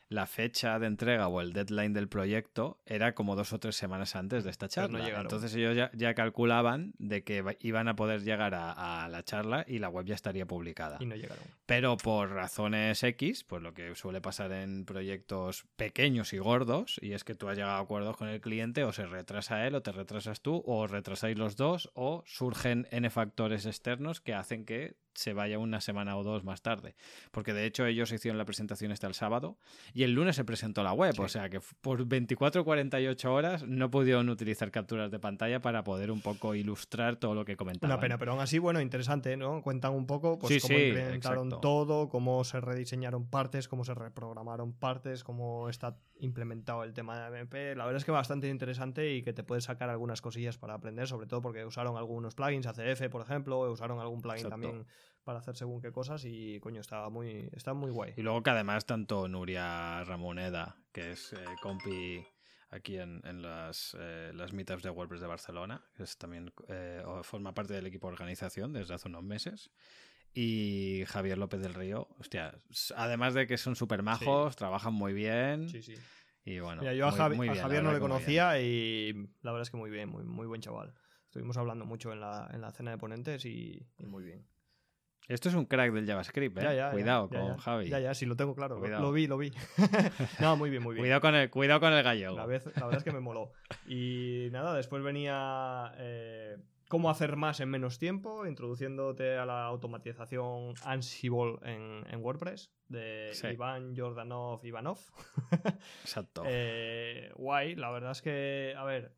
la fecha de entrega o el deadline del proyecto era como dos o tres semanas antes de esta no charla. llegaron. Entonces ellos ya, ya calculaban de que iban a poder llegar a, a la charla y la web ya estaría publicada. Y no llegaron. Pero por razones X, pues lo que suele pasar en proyectos pequeños y gordos, y es que tú has llegado a acuerdos con el cliente, o se retrasa él, o te retrasas tú, o retrasáis los dos, o surgen N factores externos que hacen que se vaya una semana o dos más tarde. Porque de hecho ellos hicieron la presentación hasta el sábado, y el lunes se presentó la web, Sí. o sea que por 24 o 48 horas no pudieron utilizar capturas de pantalla para poder un poco ilustrar todo lo que comentaban. Una pena, pero aún así, bueno, interesante, ¿no? Cuentan un poco pues, Sí, cómo sí, implementaron exacto. todo, cómo se rediseñaron partes, cómo se reprogramaron partes, cómo está implementado el tema de MP. La verdad es que bastante interesante y que te puedes sacar algunas cosillas para aprender, sobre todo porque usaron algunos plugins, ACF, por ejemplo, usaron algún plugin Exacto. también para hacer según qué cosas y, coño, estaba muy, está muy guay. Y luego que además tanto Nuria Ramoneda, que es eh, compi aquí en, en las, eh, las meetups de WordPress de Barcelona, que es también eh, forma parte del equipo de organización desde hace unos meses, y Javier López del Río, hostia, además de que son súper majos, trabajan muy bien, Sí, sí. y bueno, Mira, yo a, Javi- Javier no le conocía y la verdad es que muy bien, muy, muy buen chaval. Estuvimos hablando mucho en la, en la cena de ponentes y, y muy bien. Esto es un crack del JavaScript, ¿eh? Ya, ya, ya, Cuidado ya, con. Javi. Ya, ya, sí, lo tengo claro. Lo, Cuidado. lo vi, lo vi. (laughs) no, muy bien, muy bien. Cuidado con el, cuidado con el gallego. La, vez- la verdad es que me moló. Y nada, después venía eh, cómo hacer más en menos tiempo, introduciéndote a la automatización Ansible en, en WordPress, de Sí. Iván Jordanov Ivanov. (laughs) Exacto. Eh, guay, la verdad es que, a ver,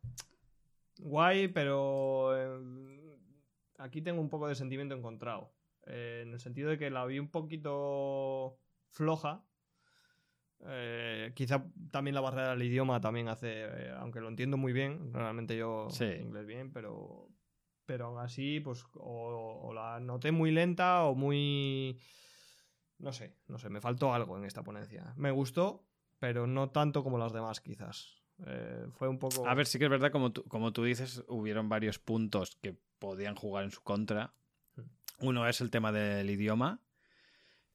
guay, pero eh, aquí tengo un poco de sentimiento encontrado. Eh, en el sentido de que la vi un poquito floja. Eh, quizá también la barrera del idioma también hace, eh, aunque lo entiendo muy bien, realmente yo Sí. inglés bien, pero, pero aún así, pues o, o la noté muy lenta o muy... No sé, no sé, me faltó algo en esta ponencia. Me gustó, pero no tanto como las demás, quizás. Eh, fue un poco. A ver, sí que es verdad, como tú, como tú dices, hubieron varios puntos que podían jugar en su contra. Uno es el tema del idioma.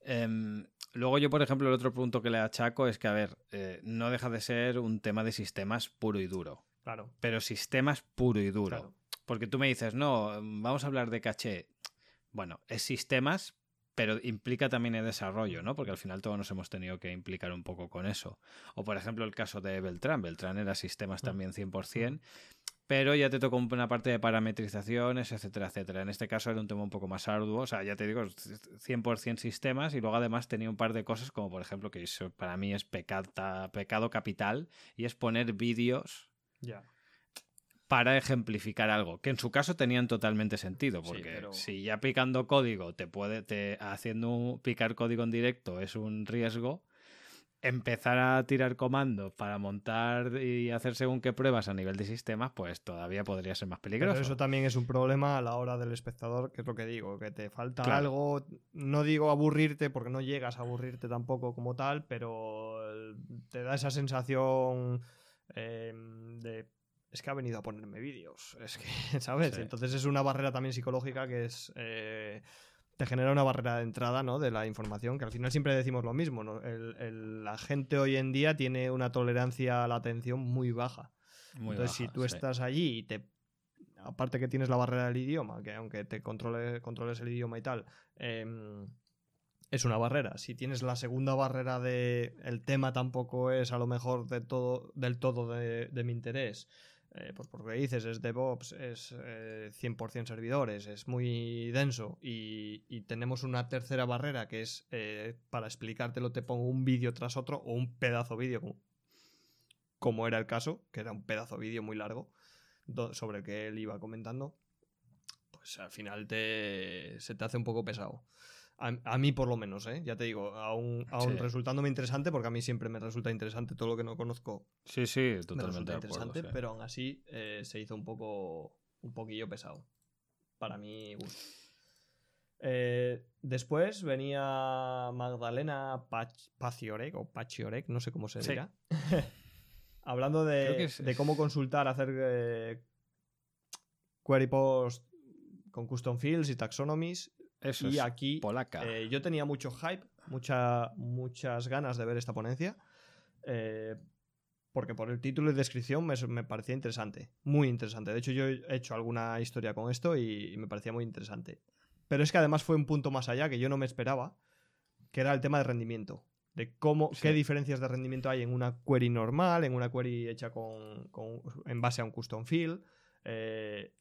Em, luego yo, por ejemplo, el otro punto que le achaco es que, a ver, eh, no deja de ser un tema de sistemas puro y duro. Claro, Pero sistemas puro y duro. claro. Porque tú me dices, no, vamos a hablar de caché. Bueno, es sistemas, pero implica también el desarrollo, ¿no? Porque al final todos nos hemos tenido que implicar un poco con eso. O por ejemplo el caso de Beltrán. Beltrán era sistemas Mm. también 100%, pero ya te tocó una parte de parametrizaciones, etcétera, etcétera. En este caso era un tema un poco más arduo. O sea, ya te digo, 100% sistemas y luego además tenía un par de cosas como por ejemplo que eso para mí es pecata- pecado capital y es poner vídeos para ejemplificar algo, que en su caso tenían totalmente sentido, Sí, porque pero- si ya picando código te puede, te, haciendo un- picar código en directo es un riesgo, empezar a tirar comandos para montar y hacer según qué pruebas a nivel de sistemas, pues todavía podría ser más peligroso. Pero eso también es un problema a la hora del espectador, que es lo que digo, que te falta algo. No digo aburrirte, porque no llegas a aburrirte tampoco como tal, pero te da esa sensación em, de. Es que ha venido a ponerme vídeos. Es que, (laughs) ¿sabes? Entonces es una barrera también psicológica que es. Eh, te genera una barrera de entrada ¿no? de la información, que al final siempre decimos lo mismo. la gente hoy en día tiene una tolerancia a la atención muy baja. Entonces, si tú estás allí y te. Aparte que tienes la barrera del idioma, que aunque te controle, controles el idioma y tal, em, es una barrera. Si tienes la segunda barrera de el tema tampoco es a lo mejor de todo, del todo de mi interés eh, pues porque dices, es DevOps, es 100% eh, servidores, es muy denso y, tenemos una tercera barrera que es eh, para explicártelo te pongo un vídeo tras otro o un pedazo vídeo como, como, era el caso, que era un pedazo vídeo muy largo sobre el que él iba comentando, pues al final te, se te hace un poco pesado. A, mí por lo menos, ¿eh? ya te digo, aún, aún resultándome interesante, porque a mí siempre me resulta interesante todo lo que no conozco. Sí, sí, totalmente. interesante, pero aún así eh, se hizo un poco, un poquillo pesado. Para mí, eh, después venía Magdalena Paciorek, o Paciorek, no sé cómo se dirá. (laughs) Hablando de, de, cómo consultar, hacer eh, query post con custom fields y taxonomies y aquí polaca. Eh, yo tenía mucho hype, mucha, muchas ganas de ver esta ponencia. Eh, porque por el título y descripción me, parecía interesante. Muy interesante. De hecho, yo he hecho alguna historia con esto y, me parecía muy interesante. Pero es que además fue un punto más allá que yo no me esperaba, que era el tema de rendimiento. De cómo, qué diferencias de rendimiento hay en una query normal, en una query hecha con, en base a un custom field eh,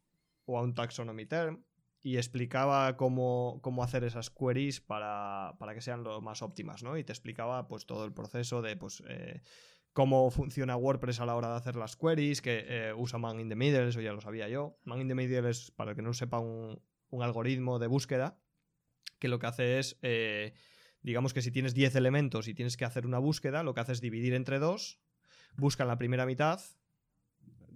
o a un taxonomy term y explicaba cómo, hacer esas queries para, que sean lo más óptimas, ¿no? Y te explicaba pues todo el proceso de pues eh, cómo funciona WordPress a la hora de hacer las queries, que eh, usa Man in the Middle, eso ya lo sabía yo. Man in the Middle es, para el que no sepa, un, algoritmo de búsqueda que lo que hace es, eh, digamos que si tienes 10 elementos y tienes que hacer una búsqueda, lo que hace es dividir entre dos, busca la primera mitad,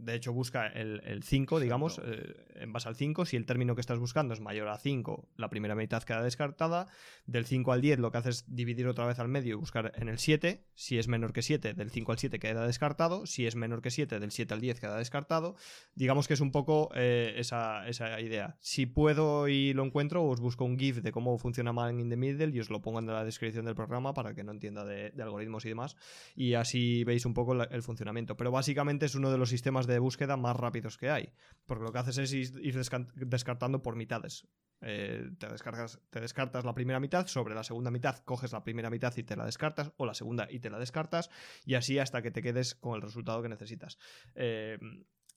de hecho busca el 5, digamos, eh, en base al 5. Si el término que estás buscando es mayor a 5, la primera mitad queda descartada. Del 5 al 10 lo que haces es dividir otra vez al medio y buscar en el 7. Si es menor que 7, del 5 al 7 queda descartado. Si es menor que 7, del 7 al 10 queda descartado. Digamos que es un poco eh, esa, idea. Si puedo y lo encuentro, os busco un GIF de cómo funciona Man in the Middle y os lo pongo en la descripción del programa para que no entienda de, algoritmos y demás. Y así veis un poco el funcionamiento. Pero básicamente es uno de los sistemas de de búsqueda más rápidos que hay. Porque lo que haces es ir descartando por mitades. Eh, te, descargas, te descartas la primera mitad, sobre la segunda mitad coges la primera mitad y te la descartas, o la segunda y te la descartas, y así hasta que te quedes con el resultado que necesitas. Eh,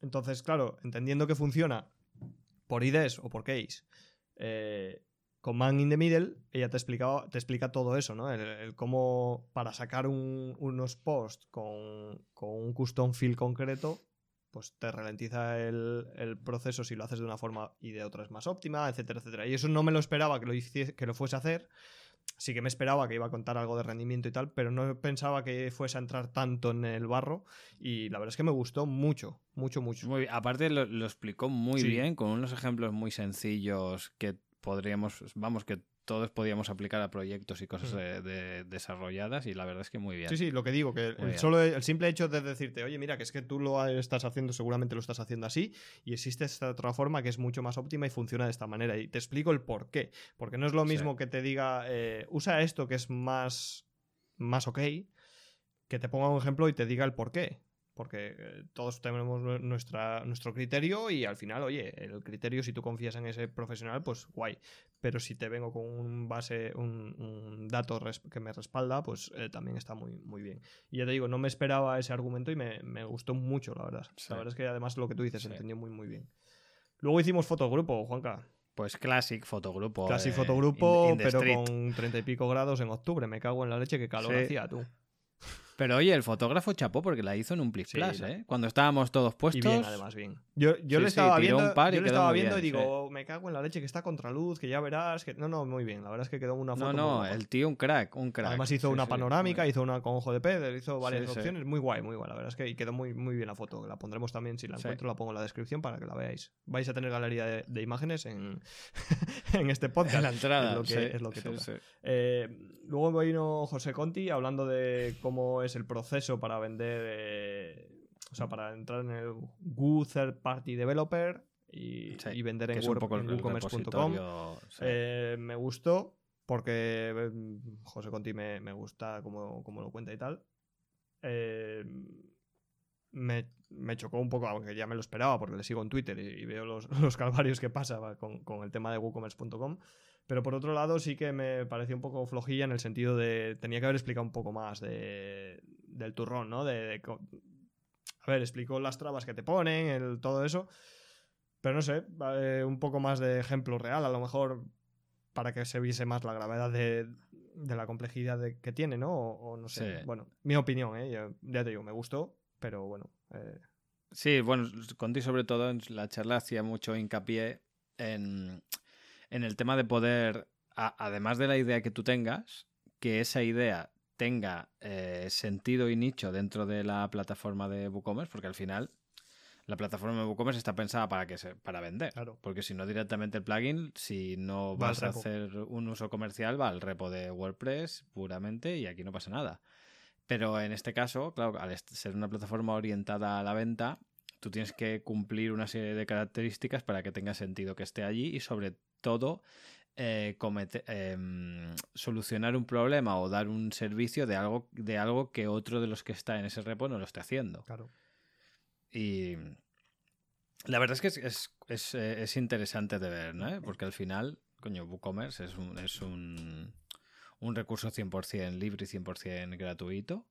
entonces, claro, entendiendo que funciona por IDs o por case, eh, con Man in the Middle, ella te, explicaba, te explica todo eso, ¿no? El, cómo para sacar unos posts con, con, un custom field concreto, pues te ralentiza el, proceso si lo haces de una forma y de otra es más óptima, etcétera, etcétera. Y eso no me lo esperaba que lo, que lo fuese a hacer. Sí que me esperaba que iba a contar algo de rendimiento y tal, pero no pensaba que fuese a entrar tanto en el barro. Y la verdad es que me gustó mucho, mucho, mucho. Muy, aparte lo, explicó muy bien, con unos ejemplos muy sencillos que podríamos, vamos, que todos podíamos aplicar a proyectos y cosas mm. de, desarrolladas y la verdad es que muy bien. Sí, sí, lo que digo, que el, solo el simple hecho de decirte, oye, mira, que es que tú lo estás haciendo, seguramente lo estás haciendo así y existe esta otra forma que es mucho más óptima y funciona de esta manera. Y te explico el por qué. Porque no es lo mismo que te diga, eh, usa esto que es más, más ok, que te ponga un ejemplo y te diga el por qué porque eh, todos tenemos nuestra, nuestro criterio y al final, oye, el criterio, si tú confías en ese profesional, pues guay. Pero si te vengo con un base, un, dato que me respalda, pues eh, también está muy, muy bien. Y ya te digo, no me esperaba ese argumento y me, gustó mucho, la verdad. La verdad es que además lo que tú dices se entendió muy, muy bien. Luego hicimos fotogrupo, Juanca. Pues Classic Fotogrupo. Classic eh, Fotogrupo, pero con treinta y pico grados en octubre. Me cago en la leche que calor hacía tú. Pero oye, el fotógrafo chapó porque la hizo en un Plis Sí, ¿eh? Cuando estábamos todos puestos. Y bien, además, bien. Yo, yo Sí, le estaba viendo, yo le estaba viendo y digo, "Oh, me cago en la leche que está contra luz, que ya verás, que no, no, muy bien. La verdad es que quedó una foto No, no, el tío un crack, un crack. Además hizo una panorámica, hizo una con ojo de pez, hizo varias opciones, muy guay, muy guay. La verdad es que y quedó muy, muy bien la foto, la pondremos también, si la encuentro la pongo en la descripción para que la veáis. Vais a tener galería de, de imágenes en, (laughs) en este podcast. (laughs) En la entrada. Es lo que, es lo que toca. Eh, luego vino José Conti hablando de cómo es el proceso para vender, eh, o sea, para entrar en el Go Third Party Developer y, Sí, y vender en, WooCommerce.com. sí. Eh, me gustó porque eh, José Conti me, me gusta como, como lo cuenta y tal. Eh, me, me chocó un poco, aunque ya me lo esperaba porque le sigo en Twitter y, y veo los, (laughs) los calvarios que pasa con, con el tema de WooCommerce.com. Pero por otro lado sí que me pareció un poco flojilla en el sentido de... Tenía que haber explicado un poco más de, del turrón, ¿no? De, de a ver, explicó las trabas que te ponen, el, todo eso. Pero no sé, eh, un poco más de ejemplo real, a lo mejor para que se viese más la gravedad de, de la complejidad de- que tiene, ¿no? O, o no sé. Sí. Bueno, mi opinión, ¿eh? Ya, ya te digo, me gustó, pero bueno. eh, Sí, bueno, Conti sobre todo en la charla hacía mucho hincapié en, en el tema de poder, a- además de la idea que tú tengas, que esa idea tenga eh, sentido y nicho dentro de la plataforma de WooCommerce, porque al final la plataforma de WooCommerce está pensada para que se, para vender. Claro. Porque si no directamente el plugin, si no Va vas a hacer un uso comercial, va al repo de WordPress puramente y aquí no pasa nada. Pero en este caso, claro, al ser una plataforma orientada a la venta, tú tienes que cumplir una serie de características para que tenga sentido que esté allí y sobre todo eh, em, solucionar un problema o dar un servicio de algo, de algo que otro de los que está en ese repo no lo esté haciendo. claro. Y la verdad es que es, es, es, eh, es interesante de ver, ¿no? Porque al final, coño, WooCommerce es un, es un, un recurso 100% libre y 100% gratuito.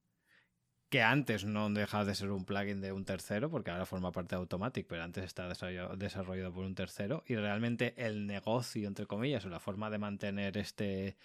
Que antes no deja de ser un plugin de un tercero, porque ahora forma parte de Automatic, pero antes desarrollado, desarrollado por un tercero. Y realmente el negocio, entre comillas, o la forma de mantener este,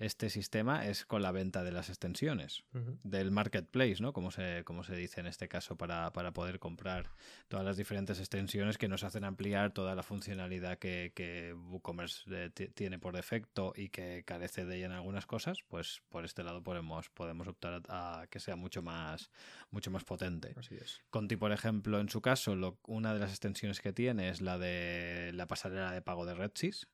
este sistema es con la venta de las extensiones del marketplace, ¿no? Como se, como se dice en este caso, para, para poder comprar todas las diferentes extensiones que nos hacen ampliar toda la funcionalidad que, que WooCommerce eh, ti- tiene por defecto y que carece de ella en algunas cosas, pues por este lado podemos, podemos optar a, a que sea mucho más, mucho más potente. Así es. Conti, por ejemplo, en su caso, lo- una de las extensiones que tiene es la de la pasarela de pago de RedSys.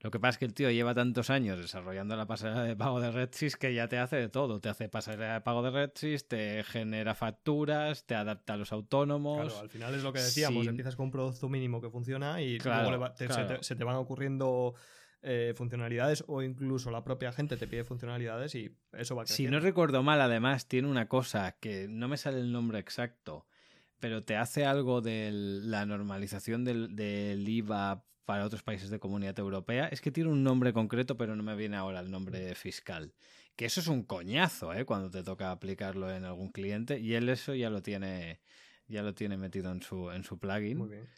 Lo que pasa es que el tío lleva tantos años desarrollando la pasarela de pago de RedSys que ya te hace de todo. Te hace pasarela de pago de RedSys, te genera facturas, te adapta a los autónomos. Claro, al final es lo que decíamos, empiezas con un producto mínimo que funciona y Claro, luego se, te, se te van ocurriendo eh, funcionalidades o incluso la propia gente te pide funcionalidades y eso va Si no recuerdo mal, además, tiene una cosa que no me sale el nombre exacto, pero te hace algo de la normalización del, del IVA para otros países de comunidad europea. Es que tiene un nombre concreto, pero no me viene ahora el nombre fiscal. Que eso es un coñazo, ¿eh? Cuando te toca aplicarlo en algún cliente. Y él eso ya lo tiene, ya lo tiene metido en su, en su plugin. Muy bien.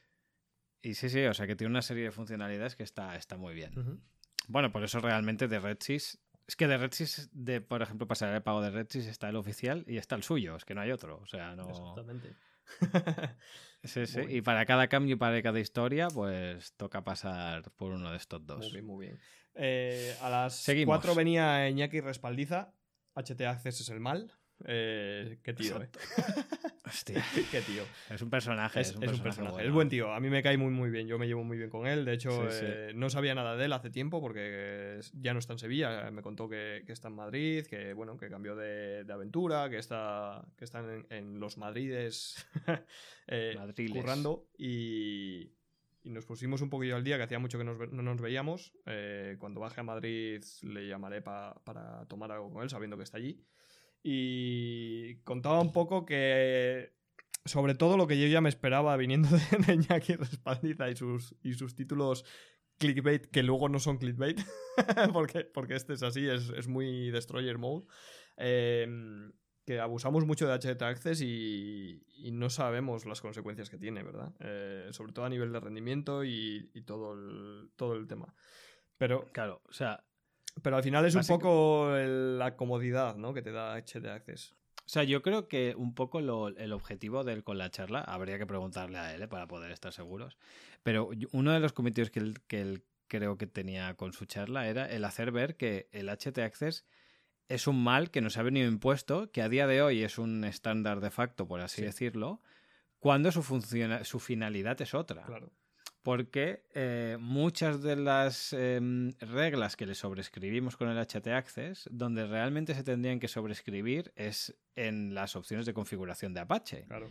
Y sí, sí, o sea que tiene una serie de funcionalidades que está, está muy bien. Bueno, por eso realmente de RedSys. Es que de RedSys, de, por ejemplo, pasar el pago de RedSys está el oficial y está el suyo. Es que no hay otro. O sea, no. Exactamente. (laughs) Sí, sí. Y para cada cambio y para cada historia, pues toca pasar por uno de estos dos. Muy bien, muy bien. Eh, a las Seguimos. 4 venía Iñaki Respaldiza. HT Access es el mal. Eh, qué tío, eh. (laughs) Hostia, qué tío. es un personaje. Es, Es, un, personaje personaje. bueno. Es buen tío. A mí me cae muy, muy bien. Yo me llevo muy bien con él. De hecho, Sí, sí. eh, no sabía nada de él hace tiempo porque ya no está en Sevilla. Me contó que, que está en Madrid, que bueno, que cambió de, de aventura, que está, que está en, en los Madrides (laughs) Madriles. currando. Y, y nos pusimos un poquillo al día, que hacía mucho que nos no nos veíamos. Eh, cuando baje a Madrid le llamaré pa- para tomar algo con él, sabiendo que está allí. Y contaba un poco que sobre todo lo que yo ya me esperaba viniendo de, (laughs) Iñaki Respaldiza y sus, y sus títulos clickbait, que luego no son clickbait, (laughs) porque, porque este es así, es, es muy destroyer mode. eh, que abusamos mucho de HT Access y, y no sabemos las consecuencias que tiene, ¿verdad? Eh, sobre todo a nivel de rendimiento y, y todo, el, todo el tema. Pero, Claro, o sea, pero al final es un poco el- la comodidad ¿no? que te da HT Access. sea, yo creo que un poco el objetivo de él con la charla, habría que preguntarle a él ¿eh? para poder estar seguros, pero uno de los comentarios que que él creo que tenía con su charla era el hacer ver que el HT Access es un mal que nos ha venido impuesto, que a día de hoy es un estándar de facto, por así decirlo, cuando su, su finalidad es otra. Claro. Porque eh, muchas de las em, reglas que le sobrescribimos con el HT Access, donde realmente se tendrían que sobrescribir es en las opciones de configuración de Apache. Claro.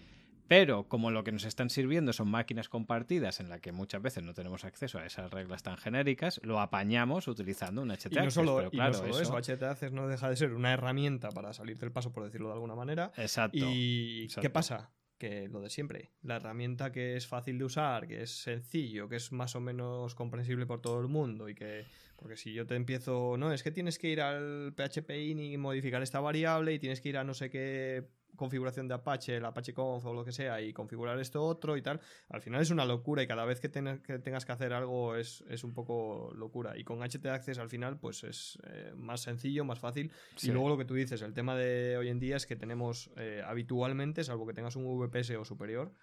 Pero como lo que nos están sirviendo son máquinas compartidas en las que muchas veces no tenemos acceso a esas reglas tan genéricas, lo apañamos utilizando un HT y no solo, pero claro, no eso, HT no deja de ser una herramienta para salir del paso, por decirlo de alguna manera. Exacto. ¿Y qué pasa? Que lo de siempre. La herramienta que es fácil de usar, que es sencillo, que es más o menos comprensible por todo el mundo y que... Porque si yo te empiezo... No, es que tienes que ir al PHP y modificar esta variable y tienes que ir a no sé qué configuración de Apache, el Apache Conf o lo que sea, y configurar esto otro y tal, al final es una locura y cada vez que, tengas que hacer algo es, un poco locura. Y con HT Access al final, pues es eh, más sencillo, más fácil. Y luego lo que tú dices, el tema de hoy en día es que tenemos eh, habitualmente, salvo que tengas un VPS o superior,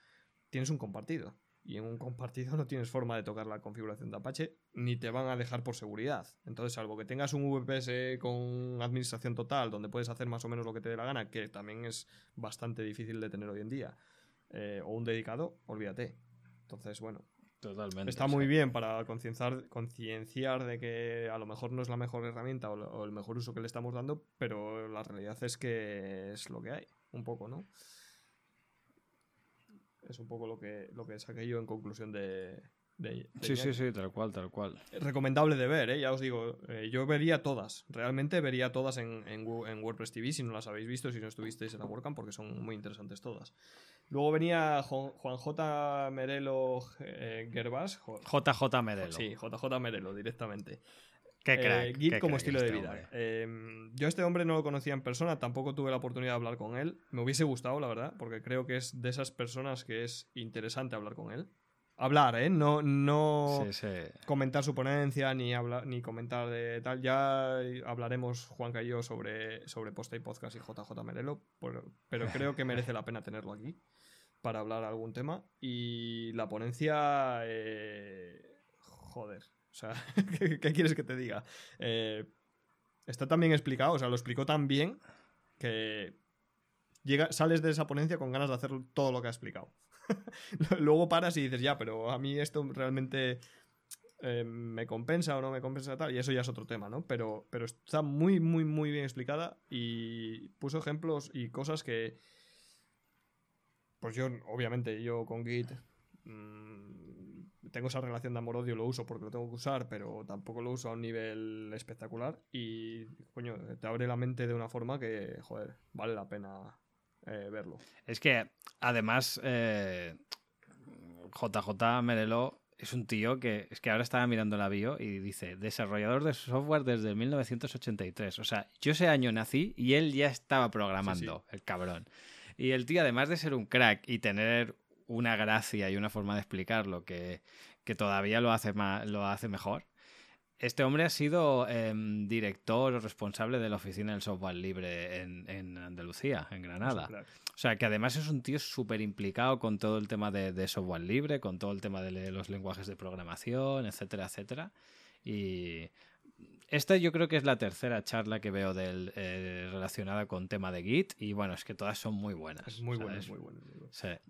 tienes un compartido y en un compartido no tienes forma de tocar la configuración de Apache ni te van a dejar por seguridad. Entonces, salvo que tengas un VPS con administración total donde puedes hacer más o menos lo que te dé la gana, que también es bastante difícil de tener hoy en día, eh, o un dedicado, olvídate. Entonces, bueno. Totalmente. Está muy bien para concienciar de que a lo mejor no es la mejor herramienta o el mejor uso que le estamos dando, pero la realidad es que es lo que hay, un poco, ¿no? Es un poco lo que, lo que saqué yo en conclusión de, sí, sí, sí, tal cual, tal cual. Recomendable de ver, ¿eh? ya os digo. Eh, yo vería todas, realmente vería todas en, en, WordPress TV si no las habéis visto, si no estuvisteis en la WordCamp, porque son muy interesantes todas. Luego venía Juan J. Merelo eh, Gerbas. JJ Merelo. Sí, JJ Merelo, directamente. Qué eh, crack. como estilo de este vida. Em, yo a este hombre no lo conocía en persona, tampoco tuve la oportunidad de hablar con él. Me hubiese gustado, la verdad, porque creo que es de esas personas que es interesante hablar con él. Hablar, ¿eh? No, no comentar su ponencia ni, hablar, ni comentar de tal. Ya hablaremos, Juanca y yo, sobre, sobre Posta y Podcast y JJ Merelo, pero (laughs) creo que merece la pena tenerlo aquí para hablar algún tema. Y la ponencia... Eh, joder sea, (laughs) ¿qué, quieres que te diga? Eh, está tan bien explicado, o sea, lo explicó tan bien que llega, sales de esa ponencia con ganas de hacer todo lo que ha explicado. (laughs) Luego paras y dices, ya, pero a mí esto realmente eh, me compensa o no me compensa tal, y eso ya es otro tema, ¿no? Pero, pero está muy, muy, muy bien explicada y puso ejemplos y cosas que, pues yo, obviamente, yo con Git... Mmm, tengo esa relación de amor-odio, lo uso porque lo tengo que usar, pero tampoco lo uso a un nivel espectacular. Y, coño, te abre la mente de una forma que, joder, vale la pena eh, verlo. Es que, además, JJ eh, Merelo es un tío que es que ahora estaba mirando la bio y dice desarrollador de software desde 1983. O sea, yo ese año nací y él ya estaba programando, el cabrón. Y el tío, además de ser un crack y tener una gracia y una forma de explicarlo que, que todavía lo hace, lo hace mejor. Este hombre ha sido em, director o responsable de la oficina del software libre en, Andalucía, en Granada. O sea, que además es un tío súper implicado con todo el tema de, de, software libre, con todo el tema de los lenguajes de programación, etcétera, etcétera. Y esta yo creo que es la tercera charla que veo del, eh, relacionada con tema de Git y bueno, es que todas son muy buenas. Es muy buenas, muy buenas.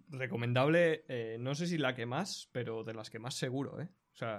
Recomendable, eh, no sé si la que más, pero de las que más seguro, ¿eh?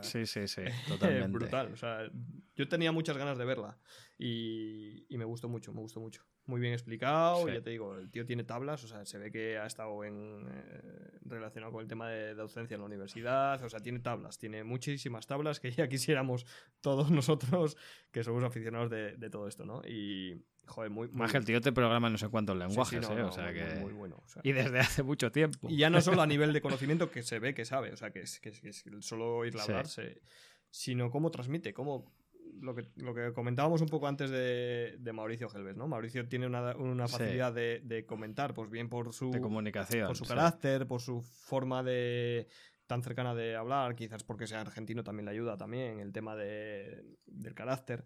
sí, sí, sí, (laughs) totalmente. brutal. O sea, yo tenía muchas ganas de verla y, me gustó mucho, me gustó mucho. Muy bien explicado, ya te digo, el tío tiene tablas, o sea, se ve que ha estado en, eh, relacionado con el tema de, docencia en la universidad, o sea, tiene tablas, tiene muchísimas tablas que (laughs) ya quisiéramos todos nosotros que somos aficionados de, de todo esto, ¿no? Y, Joder, muy, Más que el tío te programa no sé cuántos lenguajes, ¿eh? o sea que... Muy, bueno. y desde hace mucho tiempo. Y ya no solo a (laughs) nivel de conocimiento que se ve que sabe, o sea, que es, que es, solo oírla hablar, sino cómo transmite, cómo... Lo que, lo que comentábamos un poco antes de, Mauricio Gelbes, ¿no? Mauricio tiene una, facilidad de, comentar, pues bien por su... comunicación. Por su carácter, por su forma de tan cercana de hablar, quizás porque sea argentino también le ayuda también el tema de, del carácter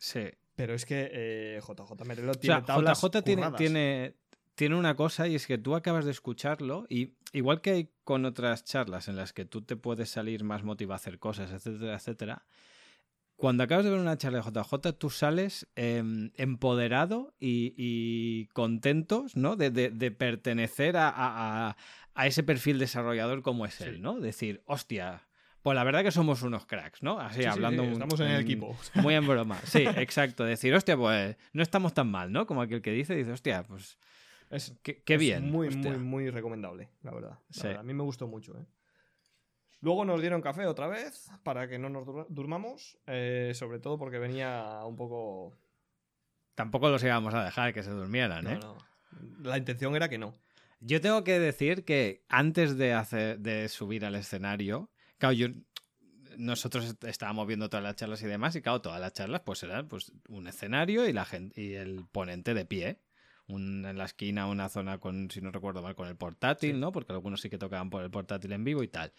Sí. Pero es que eh, JJ Merelo O tiene sea, tablas JJ tiene, tiene una cosa y es que tú acabas de escucharlo y igual que hay con otras charlas en las que tú te puedes salir más motivado a hacer cosas, etcétera, etcétera, cuando acabas de ver una charla de JJ tú sales em, empoderado y, y contentos ¿no? de, de- de pertenecer a, a- a- a ese perfil desarrollador como es Sí. él, ¿no? Decir, hostia, pues la verdad que somos unos cracks, ¿no? Así Sí, sí, hablando sí, un- estamos en el equipo. (laughs) muy en broma. Sí, exacto. Decir, hostia, pues no estamos tan mal, ¿no? Como aquel que dice, dice, hostia, pues Es, qué, qué es bien. Muy, hostia. muy, muy recomendable, la verdad. La Sí. verdad, A mí me gustó mucho, ¿eh? Luego nos dieron café otra vez para que no nos dur- durmamos, eh, sobre todo porque venía un poco... Tampoco los íbamos a dejar que se durmieran, ¿eh? No, no. La intención era que no. Yo tengo que decir que antes de, hacer, de subir al escenario, claro, yo, nosotros est- estábamos viendo todas las charlas y demás, y claro, todas las charlas pues eran pues, un escenario y, la gente, y el ponente de pie. Un- en la esquina una zona con, si no recuerdo mal, con el portátil, Sí. ¿no? Porque algunos sí que tocaban por el portátil en vivo y tal.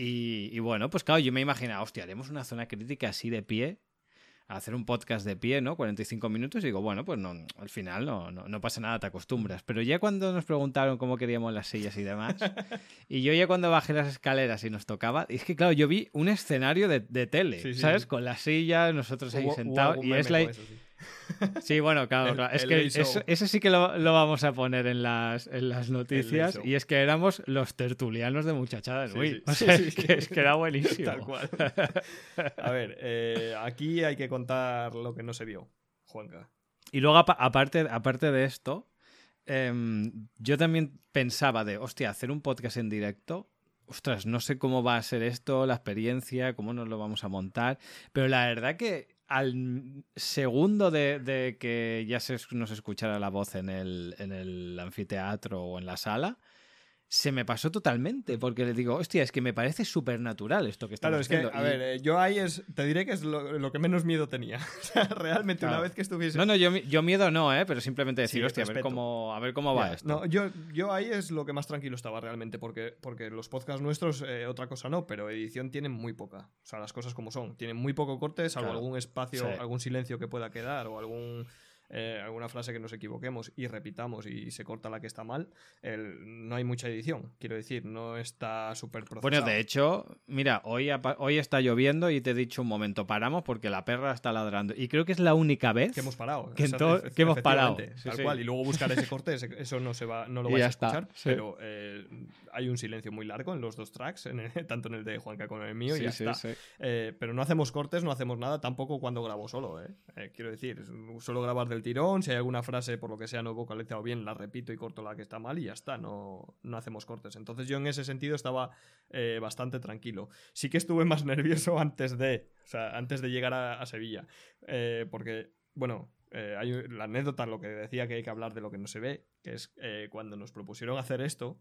Y, y bueno, pues claro, yo me imaginaba, hostia, haremos una zona crítica así de pie, a hacer un podcast de pie, ¿no? 45 minutos y digo, bueno, pues no, al final no, no, no pasa nada, te acostumbras. Pero ya cuando nos preguntaron cómo queríamos las sillas y demás, (laughs) y yo ya cuando bajé las escaleras y nos tocaba, es que claro, yo vi un escenario de, de tele, Sí, ¿sabes? sí. Con las sillas, nosotros ahí Hubo- sentados, y es la... con eso, sí. Sí, bueno, claro, El- claro. Es el que eso, eso sí que lo, lo vamos a poner en las, en las noticias. Y es que éramos los tertulianos de Muchachada de Sí, sí, O sí, sea, sí, es, que, es que era buenísimo. Tal cual. A ver, eh, aquí hay que contar lo que no se vio, Juanca. Y luego, apa- aparte, aparte de esto, em, yo también pensaba de, hostia, hacer un podcast en directo. Ostras, no sé cómo va a ser esto, la experiencia, cómo nos lo vamos a montar. Pero la verdad que al segundo de, de que ya se nos escuchara la voz en el, en el anfiteatro o en la sala, se me pasó totalmente. Porque le digo, hostia, es que me parece súper natural esto que estamos Claro, es que, haciendo. a Y- ver, eh, yo ahí es, te diré que es lo, lo que menos miedo tenía. (laughs) O sea, realmente una vez que estuviese... No, no, yo, yo miedo no, ¿eh? Pero simplemente decir, Sí, hostia, a ver respeto. cómo, a ver cómo va esto. No, yo, yo ahí es lo que más tranquilo estaba realmente, porque, porque los podcasts nuestros, eh, otra cosa no, pero edición tienen muy poca. O sea, las cosas como son. Tienen muy poco corte, salvo Claro. algún espacio, Sí. algún silencio que pueda quedar o algún, eh, alguna frase que nos equivoquemos y repitamos y se corta la que está mal. el- no hay mucha edición, quiero decir, no está súper procesado. Bueno, de hecho, mira, hoy, hoy está lloviendo y te he dicho un momento, paramos porque la perra está ladrando. Y creo que es la única vez que hemos parado. Que hemos parado. Sí, tal sí. cual. Y luego buscar ese corte, eso no se va, no lo (laughs) vais a está, escuchar. sí. Pero eh, hay un silencio muy largo en los dos tracks, en el- (laughs) tanto en el de Juanca como en el mío, y Sí, ya sí, está. sí. Eh, pero no hacemos cortes, no hacemos nada, tampoco cuando grabo solo, ¿eh? Eh, quiero decir, suelo grabar del tirón, si hay alguna frase por lo que sea no vocalizado bien, la repito y corto la que está mal y ya está, no, no hacemos cortes. Entonces yo en ese sentido estaba eh, bastante tranquilo. Sí que estuve más (laughs) nervioso antes de, o sea, antes de llegar a, a Sevilla, porque, bueno... eh, hay la anécdota, lo que decía que hay que hablar de lo que no se ve, que es eh, cuando nos propusieron hacer esto,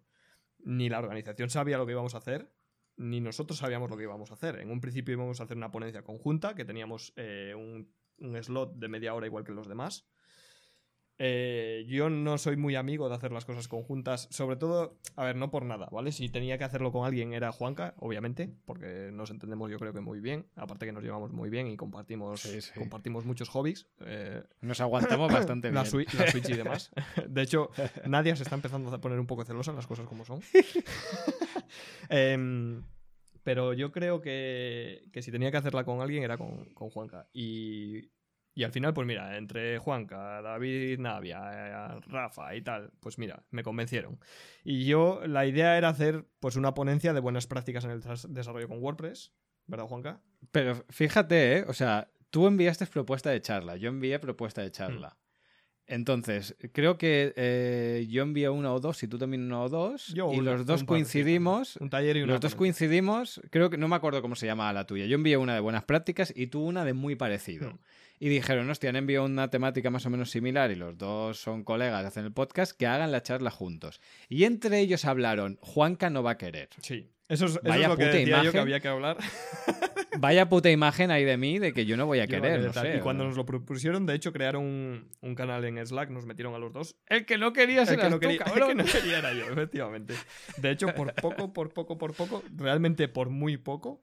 ni la organización sabía lo que íbamos a hacer, ni nosotros sabíamos lo que íbamos a hacer. En un principio íbamos a hacer una ponencia conjunta, que teníamos eh, un, un slot de media hora igual que los demás. Eh, yo no soy muy amigo de hacer las cosas conjuntas, sobre todo, a ver, no por nada, ¿vale? Si tenía que hacerlo con alguien era Juanca, obviamente, porque nos entendemos yo creo que muy bien, aparte que nos llevamos muy bien y compartimos, Sí, sí. compartimos muchos hobbies. eh, Nos aguantamos bastante (coughs) la, bien. Switch, la Switch y (laughs) demás. De hecho, Nadia se está empezando a poner un poco celosa en las cosas como son. (laughs) Em, pero yo creo que, que si tenía que hacerla con alguien era con, con Juanca. Y, y al final, pues mira, entre Juanca, David Navia, eh, Rafa y tal, pues mira, me convencieron. Y yo, la idea era hacer pues una ponencia de buenas prácticas en el desarrollo con WordPress. ¿Verdad, Juanca? Pero fíjate, ¿eh? O sea, tú enviaste propuesta de charla, yo envié propuesta de charla. Entonces, creo que eh, yo envié una o dos y tú también una o dos. Yo y una, los dos un par, sí. coincidimos. Un taller y una Los dos coincidimos, creo que no me acuerdo cómo se llama la tuya. Yo envié una de buenas prácticas y tú una de muy parecido. Hmm. Y dijeron, hostia, han enviado una temática más o menos similar y los dos son colegas, hacen el podcast, que hagan la charla juntos. Y entre ellos hablaron, Juanca no va a querer. Sí. Eso es, eso es Vaya lo que puta decía yo que imagen. había que hablar. (laughs) Vaya puta imagen ahí de mí de que yo no voy a querer, no sé. y cuando nos lo propusieron, de hecho, crearon un, un canal en Slack, nos metieron a los dos. El que no quería El ser que, no quería, (laughs) el que no quería era yo, efectivamente. De hecho, por poco, por poco, por poco, realmente por muy poco,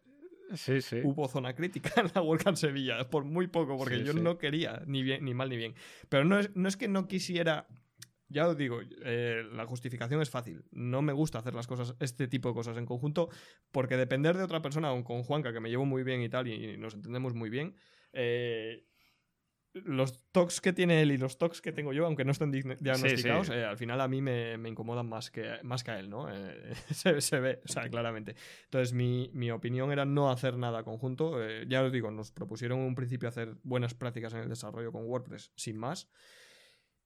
Sí, sí. hubo zona crítica en la World Sevilla, por muy poco, porque Sí, yo sí. no quería, ni, bien, ni mal ni bien. Pero no es, no es que no quisiera. Ya os digo, eh, la justificación es fácil. No me gusta hacer las cosas, este tipo de cosas en conjunto, porque depender de otra persona, aun con Juanca, que me llevo muy bien y tal, y nos entendemos muy bien, eh, los tocs que tiene él y los tocs que tengo yo, aunque no estén diagnosticados, eh, al final a mí me, me incomodan más que, más que a él, ¿no? Eh, (laughs) se, se ve, o sea, claramente. Entonces, mi, mi opinión era no hacer nada conjunto. Eh, ya os digo, nos propusieron en un principio hacer buenas prácticas en el desarrollo con WordPress, sin más.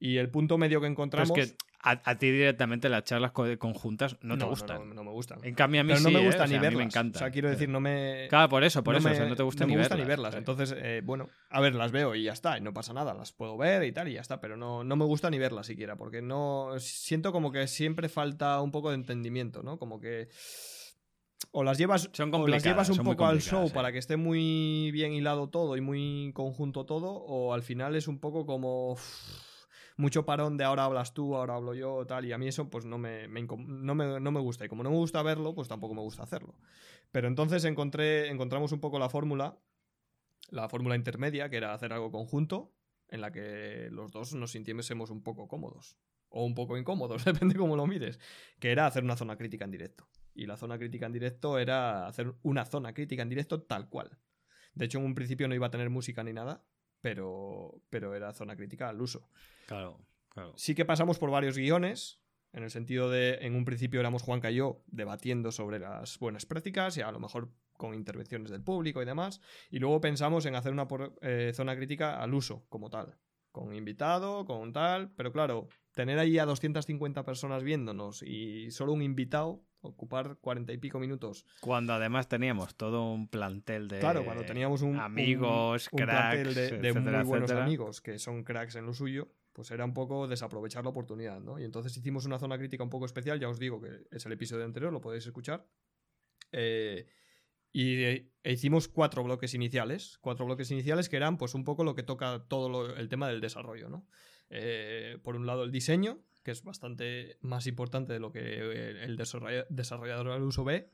Y el punto medio que Pero encontramos. es que a, a ti directamente las charlas co- conjuntas no, te gustan. No, no me gustan. En cambio, a mí Pero no sí, me ¿eh? gusta O ni sea, a mí verlas. me encanta. O sea, quiero decir, no me. Claro, por eso, por no eso. me, o sea, no te gusta no ni me gusta verlas. ni verlas. Entonces, eh, bueno, a ver, las veo y ya está, y no pasa nada. Las puedo ver y tal, y ya está. Pero no, no me gusta ni verlas siquiera, porque no. Siento como que siempre falta un poco de entendimiento, ¿no? Como que. O las llevas, Son o las llevas un poco al show eh. para que esté muy bien hilado todo y muy conjunto todo, o al final es un poco como uff, mucho parón de ahora hablas tú, ahora hablo yo, tal, y a mí eso pues no me, no, me, no me gusta, y como no me gusta verlo, pues tampoco me gusta hacerlo. Pero entonces encontré, encontramos un poco la fórmula, la fórmula intermedia, que era hacer algo conjunto, en la que los dos nos sintiésemos un poco cómodos. O un poco incómodos, (laughs) depende cómo lo mires. Que era hacer una zona crítica en directo. Y la zona crítica en directo era hacer una zona crítica en directo tal cual. De hecho, en un principio no iba a tener música ni nada, pero, pero era zona crítica al uso. Claro, claro. Sí que pasamos por varios guiones, en el sentido de, en un principio éramos Juanca y yo debatiendo sobre las buenas prácticas y a lo mejor con intervenciones del público y demás, y luego pensamos en hacer una por- eh, zona crítica al uso como tal, con invitado, con tal, pero claro, tener ahí a 250 personas viéndonos y solo un invitado, ocupar 40 y pico minutos Cuando además teníamos todo un plantel de Claro, cuando teníamos un, amigos, un plantel cracks, de, de etcétera, muy buenos etcétera. amigos que son cracks en lo suyo, pues era un poco desaprovechar la oportunidad, ¿no? Y entonces hicimos una zona crítica un poco especial, ya os digo que es el episodio anterior, lo podéis escuchar. Eh, y e hicimos cuatro bloques iniciales, cuatro bloques iniciales que eran pues un poco lo que toca todo el tema del desarrollo, ¿no? Eh, por un lado el diseño, que es bastante más importante de lo que eh, el desarrolla- desarrollador al uso ve.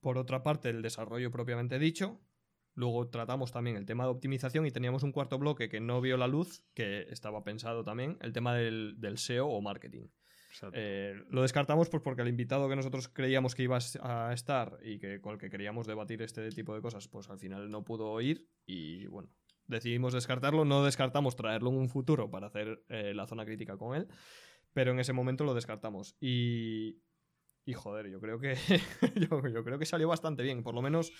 Por otra parte, el desarrollo propiamente dicho. Luego tratamos también el tema de optimización y teníamos un cuarto bloque que no vio la luz, que estaba pensado también, el tema del, del SEO o marketing. Eh, lo descartamos pues porque el invitado que nosotros creíamos que iba a estar y que con el que queríamos debatir este tipo de cosas, pues al final no pudo ir y bueno, decidimos descartarlo. No descartamos traerlo en un futuro para hacer eh, la zona crítica con él, pero en ese momento lo descartamos. Y, y joder, yo creo que (laughs) yo, yo creo que salió bastante bien, por lo menos.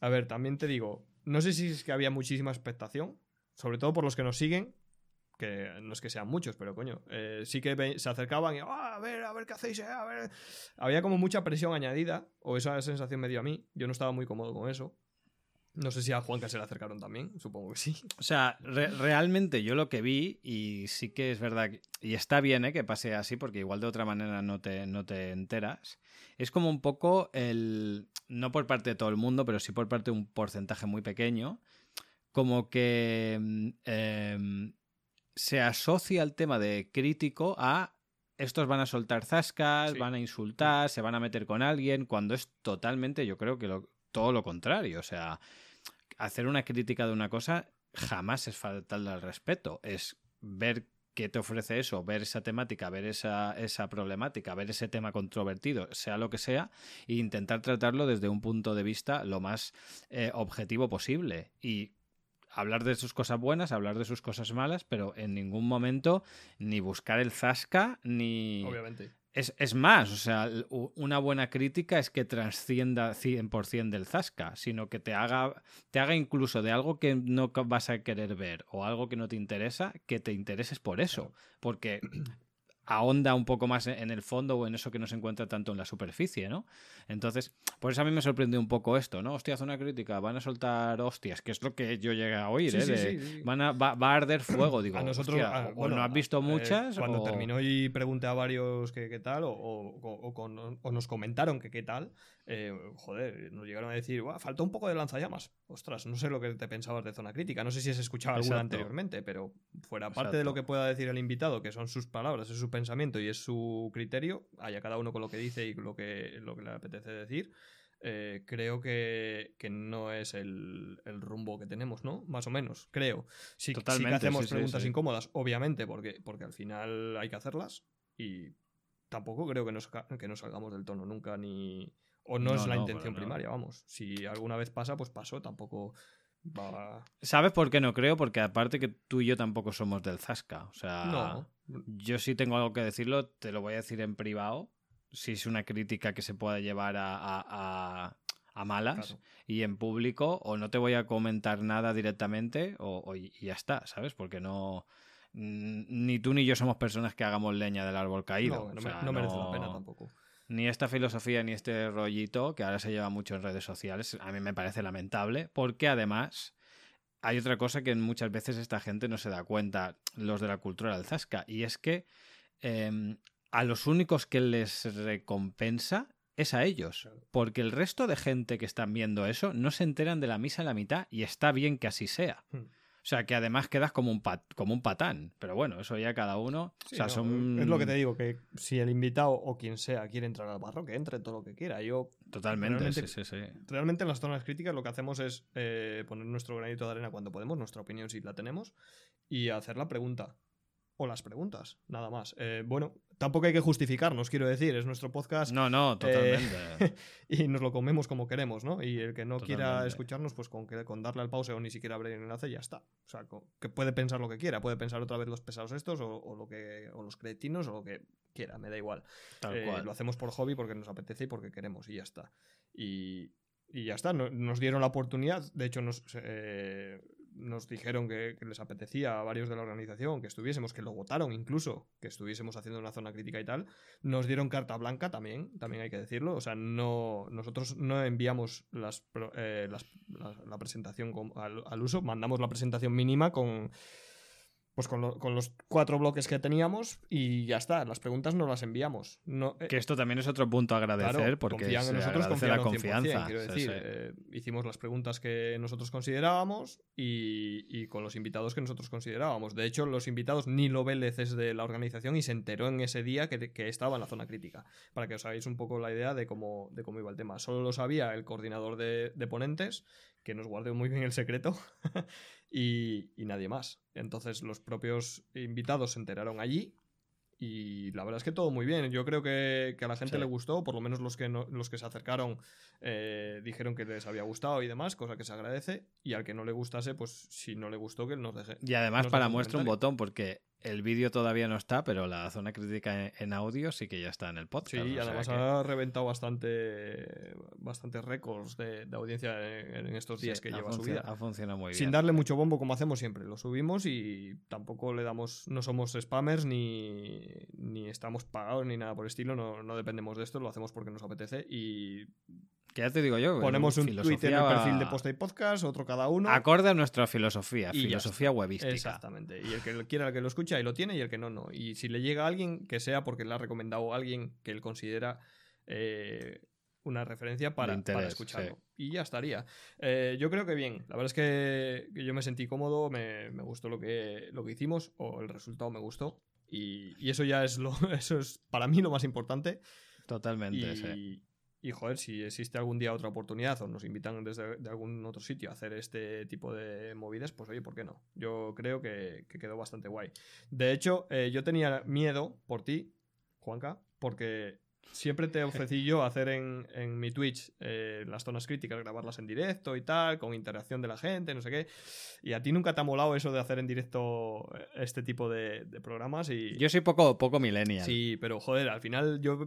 A ver, también te digo, no sé si es que había muchísima expectación, sobre todo por los que nos siguen, que no es que sean muchos, pero coño, eh, sí que se acercaban y, "Ah, a ver, a ver qué hacéis, eh, a ver. Había como mucha presión añadida, o esa sensación me dio a mí. Yo no estaba muy cómodo con eso. No sé si a Juanca se le acercaron también, supongo que sí. (laughs) O sea, re- realmente yo lo que vi, y sí que es verdad, y está bien ¿eh? que pase así, porque igual de otra manera no te, no te enteras, es como un poco el, no por parte de todo el mundo, pero sí por parte de un porcentaje muy pequeño, como que em, se asocia el tema de crítico a estos van a soltar zascas, Sí. van a insultar, se van a meter con alguien, cuando es totalmente, yo creo que lo- todo lo contrario. O sea, hacer una crítica de una cosa jamás es faltarle al respeto. Es ver qué te ofrece eso, ver esa temática, ver esa, esa problemática, ver ese tema controvertido, sea lo que sea, e intentar tratarlo desde un punto de vista lo más eh, objetivo posible. Y hablar de sus cosas buenas, hablar de sus cosas malas, pero en ningún momento ni buscar el zasca, ni... Obviamente. Es, es más, o sea, una buena crítica es que transcienda 100% del zasca, sino que te haga, te haga incluso de algo que no vas a querer ver o algo que no te interesa, que te intereses por eso, porque (clears throat) ahonda un poco más en el fondo o en eso que no se encuentra tanto en la superficie, ¿no? Entonces, por eso a mí me sorprendió un poco esto, ¿no? Hostia, haz una crítica, van a soltar hostias, que es lo que yo llegué a oír, Sí, ¿eh? sí, De, sí, sí. Van a, va, va a arder (clears throat) fuego, digo. a nosotros, hostia, a- o- bueno, no has visto eh, muchas. cuando o- terminó y pregunté a varios que qué tal, o, o- con- nos comentaron que qué tal, eh, joder, nos llegaron a decir, "Buah, faltó un poco de lanzallamas. Ostras, no sé lo que te pensabas de zona crítica, no sé si has escuchado alguna Exacto. anteriormente, pero fuera parte de lo que pueda decir el invitado, que son sus palabras, es su pensamiento y es su criterio, haya cada uno con lo que dice y lo que, lo que le apetece decir. eh, creo que, que, no es el, el, rumbo que tenemos, ¿no? Más o menos, creo. Sí, sí que hacemos preguntas incómodas, obviamente, porque, porque al final hay que hacerlas y tampoco creo que nos, que nos salgamos del tono nunca ni... O no, es la intención primaria, vamos. Si alguna vez pasa, pues pasó, tampoco... Va... ¿Sabes por qué no creo? Porque aparte que tú y yo tampoco somos del Zasca. O sea, no. Yo sí tengo algo que decirlo, te lo voy a decir en privado si es una crítica que se pueda llevar a, a, malas y en público, o no te voy a comentar nada directamente, o, y ya está, ¿sabes? Porque no. Ni tú ni yo somos personas que hagamos leña del árbol caído. No, merece la pena tampoco. Ni esta filosofía ni este rollito, que ahora se lleva mucho en redes sociales, a mí me parece lamentable, porque además hay otra cosa que muchas veces esta gente no se da cuenta, los de la cultura del Zasca, y es que em, a los únicos que les recompensa es a ellos. Porque el resto de gente que están viendo eso no se enteran de la misa en la mitad y está bien que así sea. O sea, que además quedas como un, como un patán. Pero bueno, eso ya cada uno. o sea, son... Es lo que te digo, que si el invitado o quien sea quiere entrar al barro, que entre todo lo que quiera. Yo. Totalmente, realmente, sí, sí, realmente en las zonas críticas lo que hacemos es eh, poner nuestro granito de arena cuando podemos, nuestra opinión si la tenemos, y hacer la pregunta o las preguntas, nada más. Eh, bueno, tampoco hay que justificarnos, quiero decir, es nuestro podcast. No, no, eh, totalmente. (laughs) y nos lo comemos como queremos, ¿no? Y el que no quiera escucharnos, pues con, con darle al pause o ni siquiera abrir el enlace, ya está. O sea, que puede pensar lo que quiera, puede pensar otra vez los pesados estos o, lo que, o los cretinos o lo que quiera, me da igual. Eh, lo hacemos por hobby porque nos apetece y porque queremos y ya está. Y, y ya está, nos dieron la oportunidad, de hecho nos, nos dijeron que, les apetecía a varios de la organización que estuviésemos, que lo votaron incluso, que estuviésemos haciendo una zona crítica y tal, nos dieron carta blanca también, también hay que decirlo, o sea, no, nosotros no enviamos las, eh, la, presentación al, uso, mandamos la presentación mínima con pues con, los cuatro bloques que teníamos y ya está. Las preguntas no las enviamos. No, eh, que esto también es otro punto a agradecer porque confían en nosotros, confían la confianza. Quiero decir, eh, hicimos las preguntas que nosotros considerábamos y, con los invitados que nosotros considerábamos. De hecho, los invitados, Nilo Vélez es de la organización y se enteró en ese día que, estaba en la zona crítica. Para que os hagáis un poco la idea de cómo, de cómo iba el tema. Solo lo sabía el coordinador de, de ponentes, que nos guardó muy bien el secreto. (laughs) y, nadie más. Entonces los propios invitados se enteraron allí y la verdad es que todo muy bien. Yo creo que, a la gente le gustó, por lo menos los que, los que se acercaron eh, dijeron que les había gustado y demás, cosa que se agradece. Y al que no le gustase, pues si no le gustó, que nos deje. Y además para muestra un botón, porque el vídeo todavía no está, pero la zona crítica en audio sí que ya está en el podcast. Sí, y además ha reventado bastante bastantes récords de, audiencia en, estos días que lleva subida. Ha funcionado muy bien. Sin darle mucho bombo como hacemos siempre. Lo subimos y tampoco le damos, no somos spammers ni, ni estamos pagados ni nada por el estilo. No, no dependemos de esto, lo hacemos porque nos apetece y que ya te digo yo. Ponemos un tweet en el perfil de Post y Podcast, otro cada uno. Acorde a nuestra filosofía, filosofía webística. Exactamente. Y el que quiera que lo escuche, ahí lo tiene, y el que no, no. Y si le llega a alguien, que sea porque le ha recomendado a alguien que él considera eh, una referencia para, escucharlo. Y ya estaría. Eh, yo creo que bien. La verdad es que, yo me sentí cómodo, me, gustó lo que, lo que hicimos, o el resultado me gustó. Y, eso ya es lo, (laughs) eso es para mí lo más importante. Totalmente, sí. Y joder, si existe algún día otra oportunidad o nos invitan desde de algún otro sitio a hacer este tipo de movidas, pues oye, ¿por qué no? Yo creo que, quedó bastante guay. De hecho, eh, yo tenía miedo por ti, Juanca, porque siempre te ofrecí yo hacer en, en mi Twitch eh, las zonas críticas, grabarlas en directo y tal, con interacción de la gente, no sé qué. Y a ti nunca te ha molado eso de hacer en directo este tipo de, de programas. Y... Yo soy poco, poco millennial. Sí, pero joder, al final yo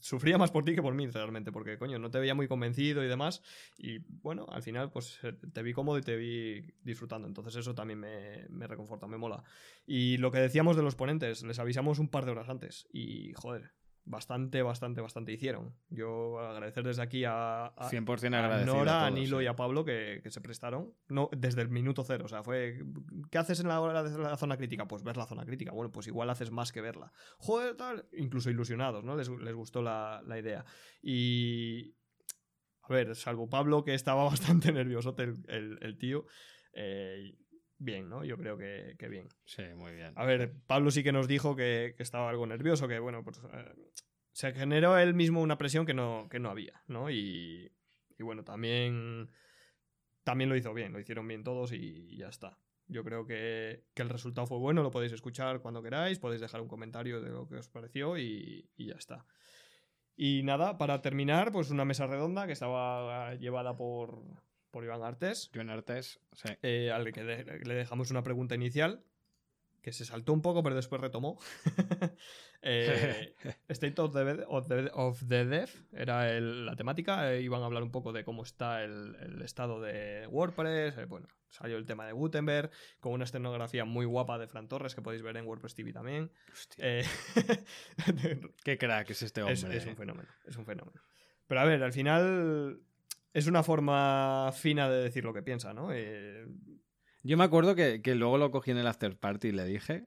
sufría más por ti que por mí realmente, porque coño, no te veía muy convencido y demás. Y bueno, al final pues eh, te vi cómodo y te vi disfrutando. Entonces eso también me, me reconforta, me mola. Y lo que decíamos de los ponentes, les avisamos un par de horas antes. Y joder, bastante, bastante, bastante hicieron. Yo agradecer desde aquí a, a, 100% a Nora, a, Nilo y a Pablo que, se prestaron no, desde el minuto cero. O sea, fue, ¿qué haces en la hora de la zona crítica? Pues ver la zona crítica. Bueno, pues igual haces más que verla. Joder, tal. Incluso ilusionados, ¿no? Les, gustó la, idea. Y... A ver, salvo Pablo, que estaba (laughs) bastante nervioso el, el, tío. Eh, bien, ¿no? Yo creo que, bien. Sí, muy bien. A ver, Pablo sí que nos dijo que, estaba algo nervioso, que bueno, pues eh, se generó él mismo una presión que no, que no había, ¿no? Y, y bueno, también, también lo hizo bien, lo hicieron bien todos y ya está. Yo creo que, que, el resultado fue bueno, lo podéis escuchar cuando queráis, podéis dejar un comentario de lo que os pareció y, y ya está. Y nada, para terminar, pues una mesa redonda que estaba llevada por, por Iván Artés. Iván Artés, sí. Eh, al que de, le dejamos una pregunta inicial que se saltó un poco, pero después retomó. (laughs) eh, State of the, of the, of the Dev era el, la temática. Eh, iban a hablar un poco de cómo está el, el estado de WordPress. Eh, bueno, salió el tema de Gutenberg, con una escenografía muy guapa de Fran Torres que podéis ver en WordPress TV también. (laughs) Qué crack es este hombre. Es, es, un fenómeno, es un fenómeno. Pero a ver, al final es una forma fina de decir lo que piensa, ¿no? Eh, yo me acuerdo que, que, luego lo cogí en el after party y le dije.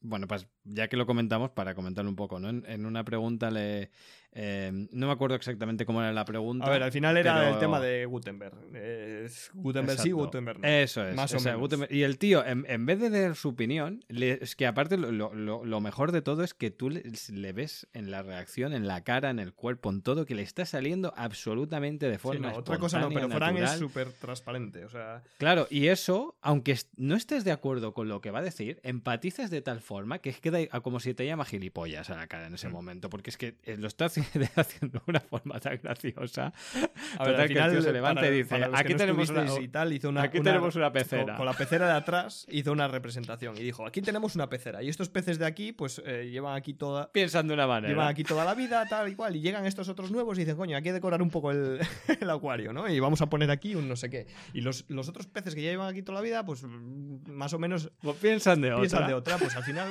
Bueno, pues ya que lo comentamos, para comentarlo un poco, ¿no? En, en una pregunta le. Eh, no me acuerdo exactamente cómo era la pregunta. A ver, al final era pero... el tema de Gutenberg. Eh, Gutenberg Exacto. sí, Gutenberg no. Eso es. Más o, o sea, menos. Gutenberg... Y el tío, en, en, vez de dar su opinión, le, es que aparte lo, lo, lo, mejor de todo es que tú le, le, ves en la reacción, en la cara, en el cuerpo, en todo, que le está saliendo absolutamente de forma. Sí, no, otra cosa no, pero Fran es súper transparente. O sea... Claro, y eso, aunque no estés de acuerdo con lo que va a decir, empatizas de tal forma que queda como si te llama gilipollas a la cara en ese mm. momento, porque es que lo está (laughs) haciendo de una forma tan graciosa. A ver, al final, que el tío se levanta para, y dice, aquí, no tenemos, una, y tal, hizo una, aquí una, tenemos una (laughs) pecera. Con, con, la pecera de atrás hizo una representación y dijo, aquí tenemos una pecera. Y estos peces de aquí, pues eh, llevan aquí toda... Piensan de una manera. Llevan aquí toda la vida, tal y cual. Y llegan estos otros nuevos y dicen, coño, hay que decorar un poco el, (laughs) el acuario, ¿no? Y vamos a poner aquí un no sé qué. Y los, los otros peces que ya llevan aquí toda la vida, pues más o menos... Pues piensan de piensan otra. de otra. Pues al final,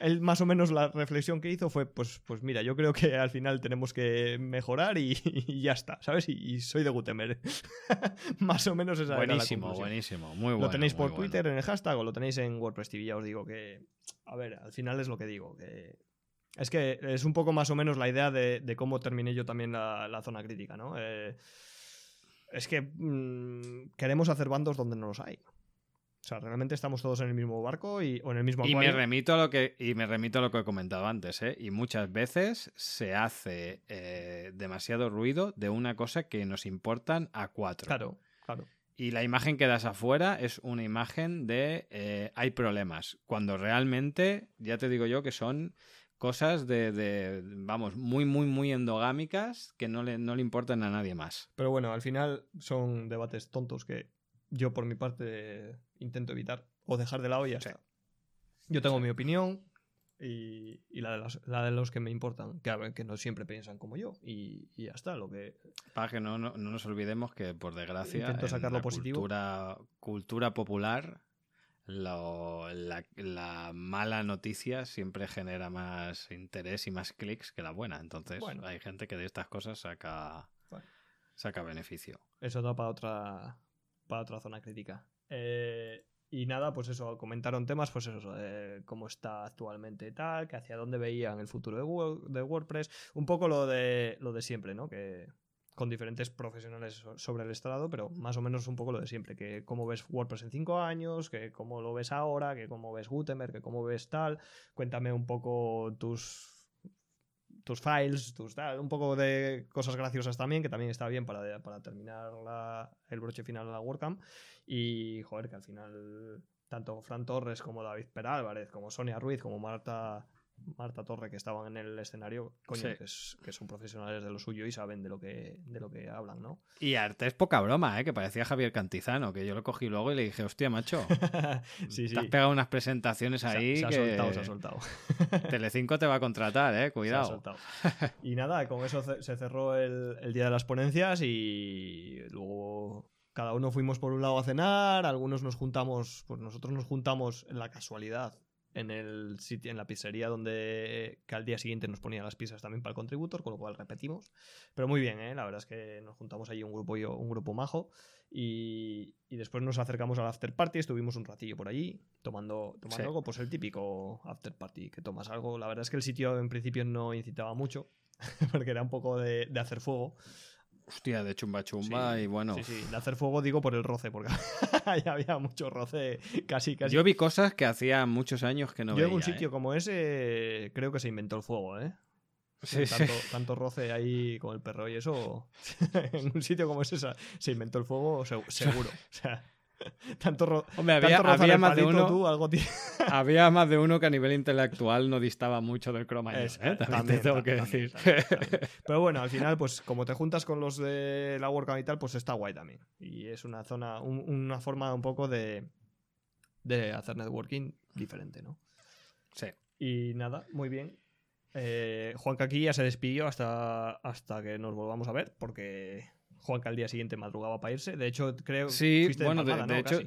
él más o menos la reflexión que hizo fue, pues, pues mira, yo creo que al final tenemos que mejorar y, (laughs) y ya está, ¿sabes? Y, y, soy de Gutenberg. (laughs) Más o menos esa buenísimo, era la buenísimo, muy bueno. Lo tenéis por Twitter bueno. en el hashtag o lo tenéis en WordPress TV, ya os digo que, a ver, al final es lo que digo, que es que es un poco más o menos la idea de, de cómo terminé yo también la, la zona crítica, ¿no? Eh, es que mmm, queremos hacer bandos donde no los hay. O sea, realmente estamos todos en el mismo barco y, o en el mismo y acuario. me remito a lo que y me remito a lo que he comentado antes, ¿eh? Y muchas veces se hace eh, demasiado ruido de una cosa que nos importan a cuatro. Claro, claro. Y la imagen que das afuera es una imagen de eh, hay problemas. Cuando realmente, ya te digo yo, que son cosas de, de, vamos, muy, muy, muy endogámicas que no le, no le importan a nadie más. Pero bueno, al final son debates tontos que yo por mi parte intento evitar o dejar de lado y ya sí. está. Yo tengo sí. mi opinión y, y la, de los, la, de los, que me importan, que, a ver, que no siempre piensan como yo y, y ya está. Lo que... Para que no, no, no, nos olvidemos que, por desgracia, intento sacar lo positivo. Cultura, cultura popular, lo, la, la, mala noticia siempre genera más interés y más clics que la buena. Entonces, bueno. hay gente que de estas cosas saca, bueno. saca beneficio. Eso da para otra, para otra zona crítica. Eh, y nada, pues eso, comentaron temas, pues eso, cómo está actualmente tal, que hacia dónde veían el futuro de, de WordPress, un poco lo de, lo de siempre, ¿no? Que con diferentes profesionales sobre el estrado, pero más o menos un poco lo de siempre, que cómo ves WordPress en cinco años, que cómo lo ves ahora, que cómo ves Gutenberg, que cómo ves tal, cuéntame un poco tus tus files, tus tal, un poco de cosas graciosas también, que también está bien para, para terminar la, el broche final de la WordCamp. Y, joder, que al final tanto Fran Torres como David Perálvarez, como Sonia Ruiz, como Marta Marta Torre que estaban en el escenario, coño, sí. que, es, que, son profesionales de lo suyo y saben de lo que, de lo que hablan, ¿no? Y arte es poca broma, ¿eh? que parecía Javier Cantizano, que yo lo cogí luego y le dije, hostia, macho, sí, (laughs) sí. te has pegado unas presentaciones ahí. Se, se que... ha soltado, se ha soltado. (laughs) Telecinco te va a contratar, eh, cuidado. Se ha soltado. Y nada, con eso se cerró el, el día de las ponencias y luego cada uno fuimos por un lado a cenar, algunos nos juntamos, pues nosotros nos juntamos en la casualidad en el sitio, en la pizzería donde que al día siguiente nos ponían las pizzas también para el contributor, con lo cual repetimos. Pero muy bien, ¿eh? la verdad es que nos juntamos allí un grupo, un grupo majo y, y después nos acercamos al after party, estuvimos un ratillo por allí tomando, tomando sí. algo, pues el típico after party que tomas algo. La verdad es que el sitio en principio no incitaba mucho, (laughs) porque era un poco de, de hacer fuego. Hostia, de chumba chumba sí, y bueno. Sí, sí, de hacer fuego digo por el roce, porque (laughs) ahí había mucho roce, casi, casi. Yo vi cosas que hacía muchos años que no Yo veía. en un sitio ¿eh? como ese creo que se inventó el fuego, ¿eh? tanto, (laughs) tanto, roce ahí con el perro y eso, (laughs) en un sitio como ese se inventó el fuego seguro. O sea, (laughs) tanto, Hombre, había, había más de uno. algo (laughs) había más de uno que a nivel intelectual no distaba mucho del croma. ¿eh? También, tengo que decir. Pero bueno, al final, pues como te juntas con los de la WordCamp y tal, pues está guay también. Y es una zona, una forma un poco de, de hacer networking diferente, ¿no? Sí. Y nada, muy bien. Eh, Juanca aquí ya se despidió hasta, hasta que nos volvamos a ver, porque Juanca al día siguiente madrugaba para irse. De hecho, creo sí, bueno, de, hecho,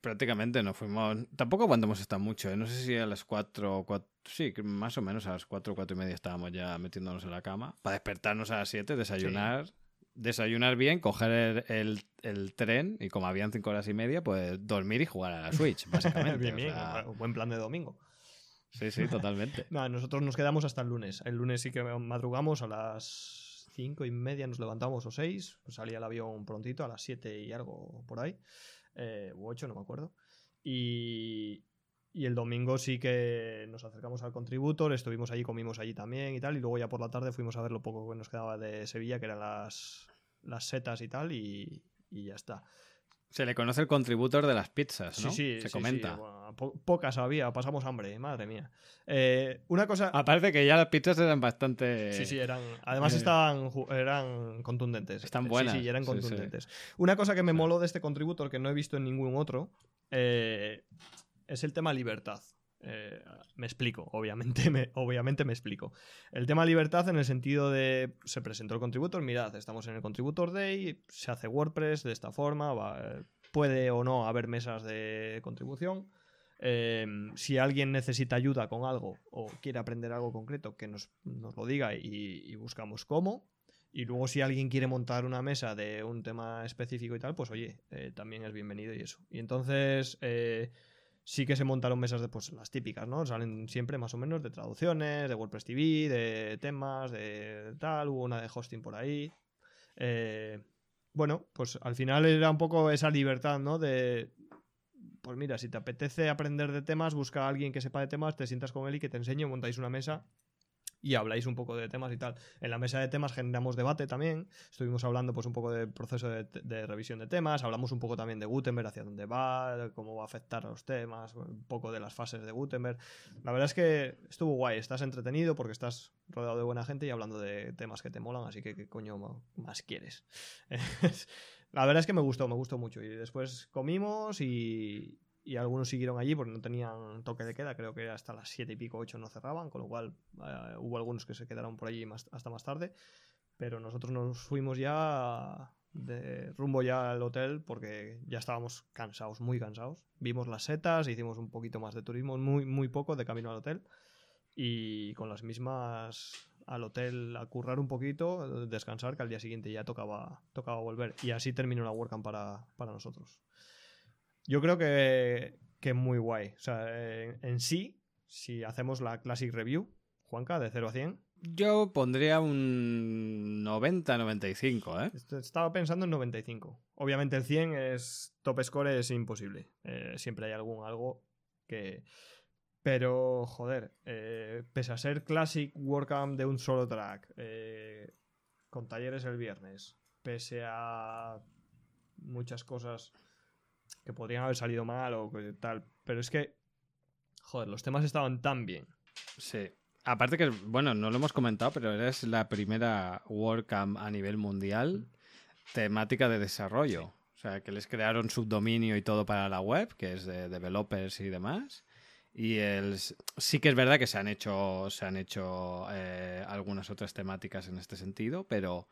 prácticamente no fuimos. Tampoco aguantamos hasta mucho, ¿eh? no sé si a las 4, 4 sí, más o menos a las 4, 4 y media estábamos ya metiéndonos en la cama para despertarnos a las 7, desayunar. Desayunar bien, coger el, el, tren y como habían 5 horas y media, pues dormir y jugar a la Switch, (laughs) básicamente. bien, bien, buen plan de domingo. Sí, sí, totalmente. (laughs) no, nosotros nos quedamos hasta el lunes. El lunes sí que madrugamos a las cinco y media nos levantamos o seis, salía el avión prontito a las siete y algo por ahí, eh, u ocho, no me acuerdo. Y, y el domingo sí que nos acercamos al Contributor, estuvimos allí, comimos allí también y tal, y luego ya por la tarde fuimos a ver lo poco que nos quedaba de Sevilla, que eran las, las setas y tal, y, y ya está. Se le conoce el contributor de las pizzas, ¿no? Sí, sí. Se comenta. pocas había, pasamos hambre, madre mía. Eh, una cosa. Aparte que ya las pizzas eran bastante. Sí, sí, eran. Además eh, estaban eran contundentes. Están buenas. Sí, sí, eran contundentes. Una cosa que me moló de este contributor que no he visto en ningún otro eh, es el tema libertad. Eh, me explico, obviamente (laughs) me, obviamente me explico. El tema libertad en el sentido de se presentó el contributor, mirad, estamos en el contributor day, se hace WordPress de esta forma, puede o no haber mesas de contribución. Em, si alguien necesita ayuda con algo o quiere aprender algo concreto, que nos, lo diga y, buscamos cómo. Y luego si alguien quiere montar una mesa de un tema específico y tal, pues oye, eh, también es bienvenido y eso. Y entonces... Eh, sí que se montaron mesas de pues, las típicas, ¿no? Salen siempre más o menos de traducciones, de WordPress TV, de temas, de tal, hubo una de hosting por ahí. Eh, bueno, pues al final era un poco esa libertad, ¿no? De, pues mira, si te apetece aprender de temas, busca a alguien que sepa de temas, te sientas con él y que te enseñe, montáis una mesa y habláis un poco de temas y tal. En la mesa de temas generamos debate también. Estuvimos hablando pues un poco del proceso de, revisión de temas, hablamos un poco también de Gutenberg, hacia dónde va, cómo va a afectar a los temas, un poco de las fases de Gutenberg. La verdad es que estuvo guay, estás entretenido porque estás rodeado de buena gente y hablando de temas que te molan, así que qué coño más quieres. (laughs) la verdad es que me gustó, me gustó mucho. Y después comimos y, y algunos siguieron allí porque no tenían toque de queda, creo que hasta las 7 y pico, 8 no cerraban, con lo cual eh, hubo algunos que se quedaron por allí más, hasta más tarde, pero nosotros nos fuimos ya de rumbo ya al hotel porque ya estábamos cansados, muy cansados. Vimos las setas, hicimos un poquito más de turismo, muy, muy poco de camino al hotel y con las mismas al hotel a currar un poquito, descansar, que al día siguiente ya tocaba, tocaba volver. Y así terminó la WordCamp para, para nosotros. Yo creo que, que muy guay. O sea, en, sí, si hacemos la Classic Review, Juanca, de 0 a 100. Yo pondría un 90-95, ¿eh? Estaba pensando en 95. Obviamente el 100 es top score, es imposible. Eh, siempre hay algún algo que... Pero, joder, eh, pese a ser Classic WordCamp de un solo track, eh, con talleres el viernes, pese a muchas cosas que podrían haber salido mal o tal. Pero es que, joder, los temas estaban tan bien. Sí. Aparte que, bueno, no lo hemos comentado, pero eres la primera WordCamp a nivel mundial temática de desarrollo. O sea, que les crearon subdominio y todo para la web, que es de developers y demás. Y el, sí que es verdad que se han hecho, se han hecho eh, algunas otras temáticas en este sentido, pero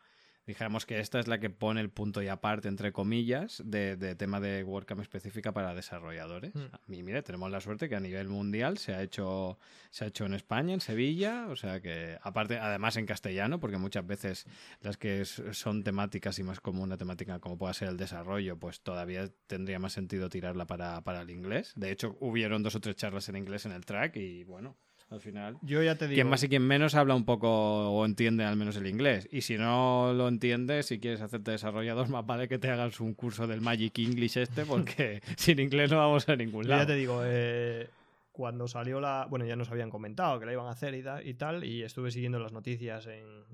Dijéramos que esta es la que pone el punto y aparte, entre comillas, de, tema de WordCamp específica para desarrolladores. Hmm. Y mire, tenemos la suerte que a nivel mundial se ha hecho, se ha hecho en España, en Sevilla, o sea que, aparte, además en castellano, porque muchas veces las que son temáticas y más como una temática como pueda ser el desarrollo, pues todavía tendría más sentido tirarla para, para el inglés. De hecho, hubieron dos o tres charlas en inglés en el track y bueno al final. Yo ya te digo. Quien más y quien menos habla un poco o entiende al menos el inglés. Y si no lo entiendes, si quieres hacerte desarrollador, (laughs) más vale que te hagas un curso del Magic English este, porque (laughs) sin inglés no vamos a ningún lado. Yo ya te digo, eh, cuando salió la. Bueno, ya nos habían comentado que la iban a hacer y, tal, y estuve siguiendo las noticias en,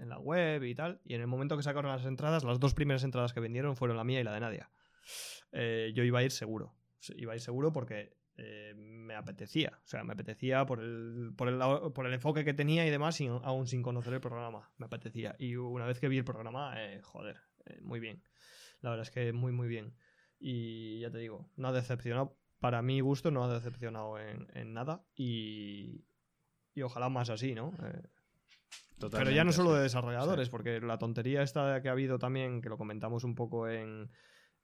en, la web y tal. Y en el momento que sacaron las entradas, las dos primeras entradas que vendieron fueron la mía y la de Nadia. Eh, yo iba a ir seguro. Iba a ir seguro porque eh, me apetecía. O sea, me apetecía por el, por el, por el enfoque que tenía y demás, aún sin conocer el programa. Me apetecía. Y una vez que vi el programa, eh, joder, muy bien. La verdad es que muy, muy bien. Y ya te digo, no ha decepcionado. Para mi gusto, no ha decepcionado en, nada. Y, y, ojalá más así, ¿no? Pero ya no solo de desarrolladores, porque la tontería esta que ha habido también, que lo comentamos un poco en,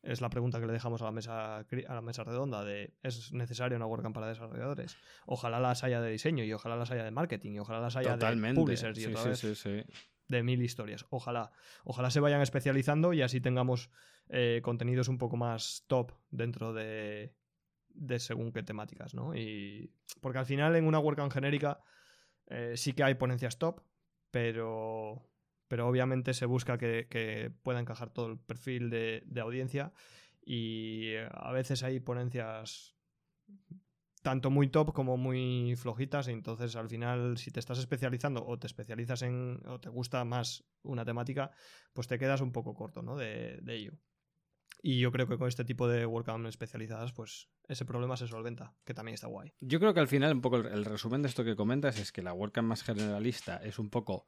es la pregunta que le dejamos a la mesa, a la mesa redonda de ¿es necesaria una WordCamp para desarrolladores? Ojalá las haya de diseño y ojalá las haya de marketing y ojalá las haya de publishers y otra vez de mil historias. Ojalá. Ojalá se vayan especializando y así tengamos eh, contenidos un poco más top dentro de, de según qué temáticas, ¿no? Y porque al final en una WordCamp genérica eh, sí que hay ponencias top, pero pero obviamente se busca que, pueda encajar todo el perfil de, audiencia y eh, a veces hay ponencias tanto muy top como muy flojitas y entonces al final si te estás especializando o te especializas en o te gusta más una temática pues te quedas un poco corto ¿no? de, ello y yo creo que con este tipo de WordCamp especializadas, pues ese problema se solventa, que también está guay. Yo creo que al final, un poco el, resumen de esto que comentas es que la WordCamp más generalista es un poco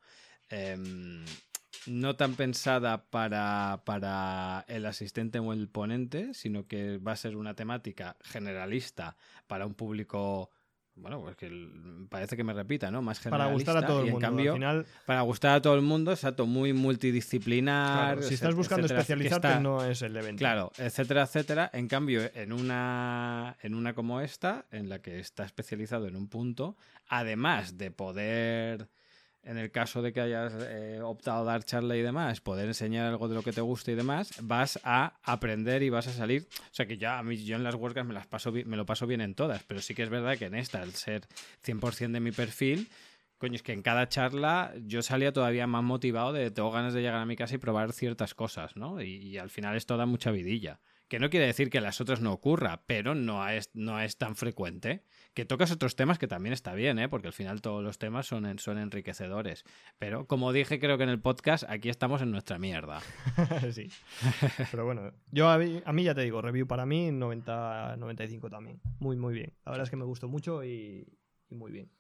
Em, no tan pensada para, para, el asistente o el ponente, sino que va a ser una temática generalista para un público. Bueno, pues que parece que me repita, ¿no? Más generalista. Para gustar a todo el mundo. cambio, final... para gustar a todo el mundo, exacto, muy multidisciplinar. si estás buscando especializarte, no es el evento. Claro, etcétera, etcétera. En cambio, en una, en una como esta, en la que está especializado en un punto, además de poder en el caso de que hayas eh, optado a dar charla y demás, poder enseñar algo de lo que te gusta y demás, vas a aprender y vas a salir. O sea que ya a mí, yo en las WordCamps me, las paso, me lo paso bien en todas, pero sí que es verdad que en esta, al ser 100% de mi perfil, coño, es que en cada charla yo salía todavía más motivado de tengo ganas de llegar a mi casa y probar ciertas cosas, ¿no? Y, y al final esto da mucha vidilla. Que no quiere decir que las otras no ocurra, pero no es, no es tan frecuente que tocas otros temas que también está bien, ¿eh? porque al final todos los temas son, son enriquecedores. Pero como dije, creo que en el podcast, aquí estamos en nuestra mierda. (laughs) sí. Pero bueno, yo a mí, ya te digo, review para mí 90, 95 también. Muy, muy bien. La verdad es que me gustó mucho y muy bien.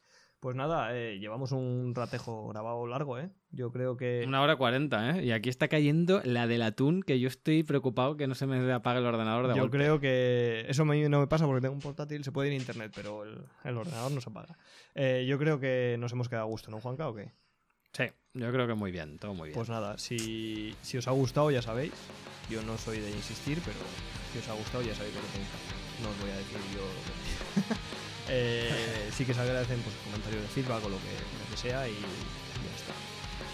Pues nada, eh, llevamos un ratejo grabado largo, ¿eh? Yo creo que... Una hora cuarenta, ¿eh? Y aquí está cayendo la del atún, que yo estoy preocupado que no se me apague el ordenador de Yo creo que eso me, no me pasa porque tengo un portátil, se puede ir a internet, pero el, ordenador no se apaga. Eh, yo creo que nos hemos quedado a gusto, ¿no, Juanca, o qué? Sí, yo creo que muy bien, todo muy bien. Pues nada, si, si os ha gustado, ya sabéis. Yo no soy de insistir, pero si os ha gustado, ya sabéis lo que tenéis. No os voy a decir yo... (laughs) Eh, sí que se agradecen pues, comentarios de feedback o lo que, lo que sea y, ya está.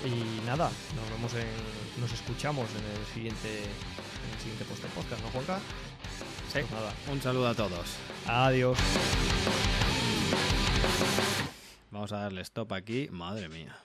Y nada, nos vemos en, nos escuchamos en el siguiente, en el siguiente post podcast, ¿no, Juanca? Sí. Pues nada. Un saludo a todos. Adiós. Vamos a darle stop aquí. Madre mía.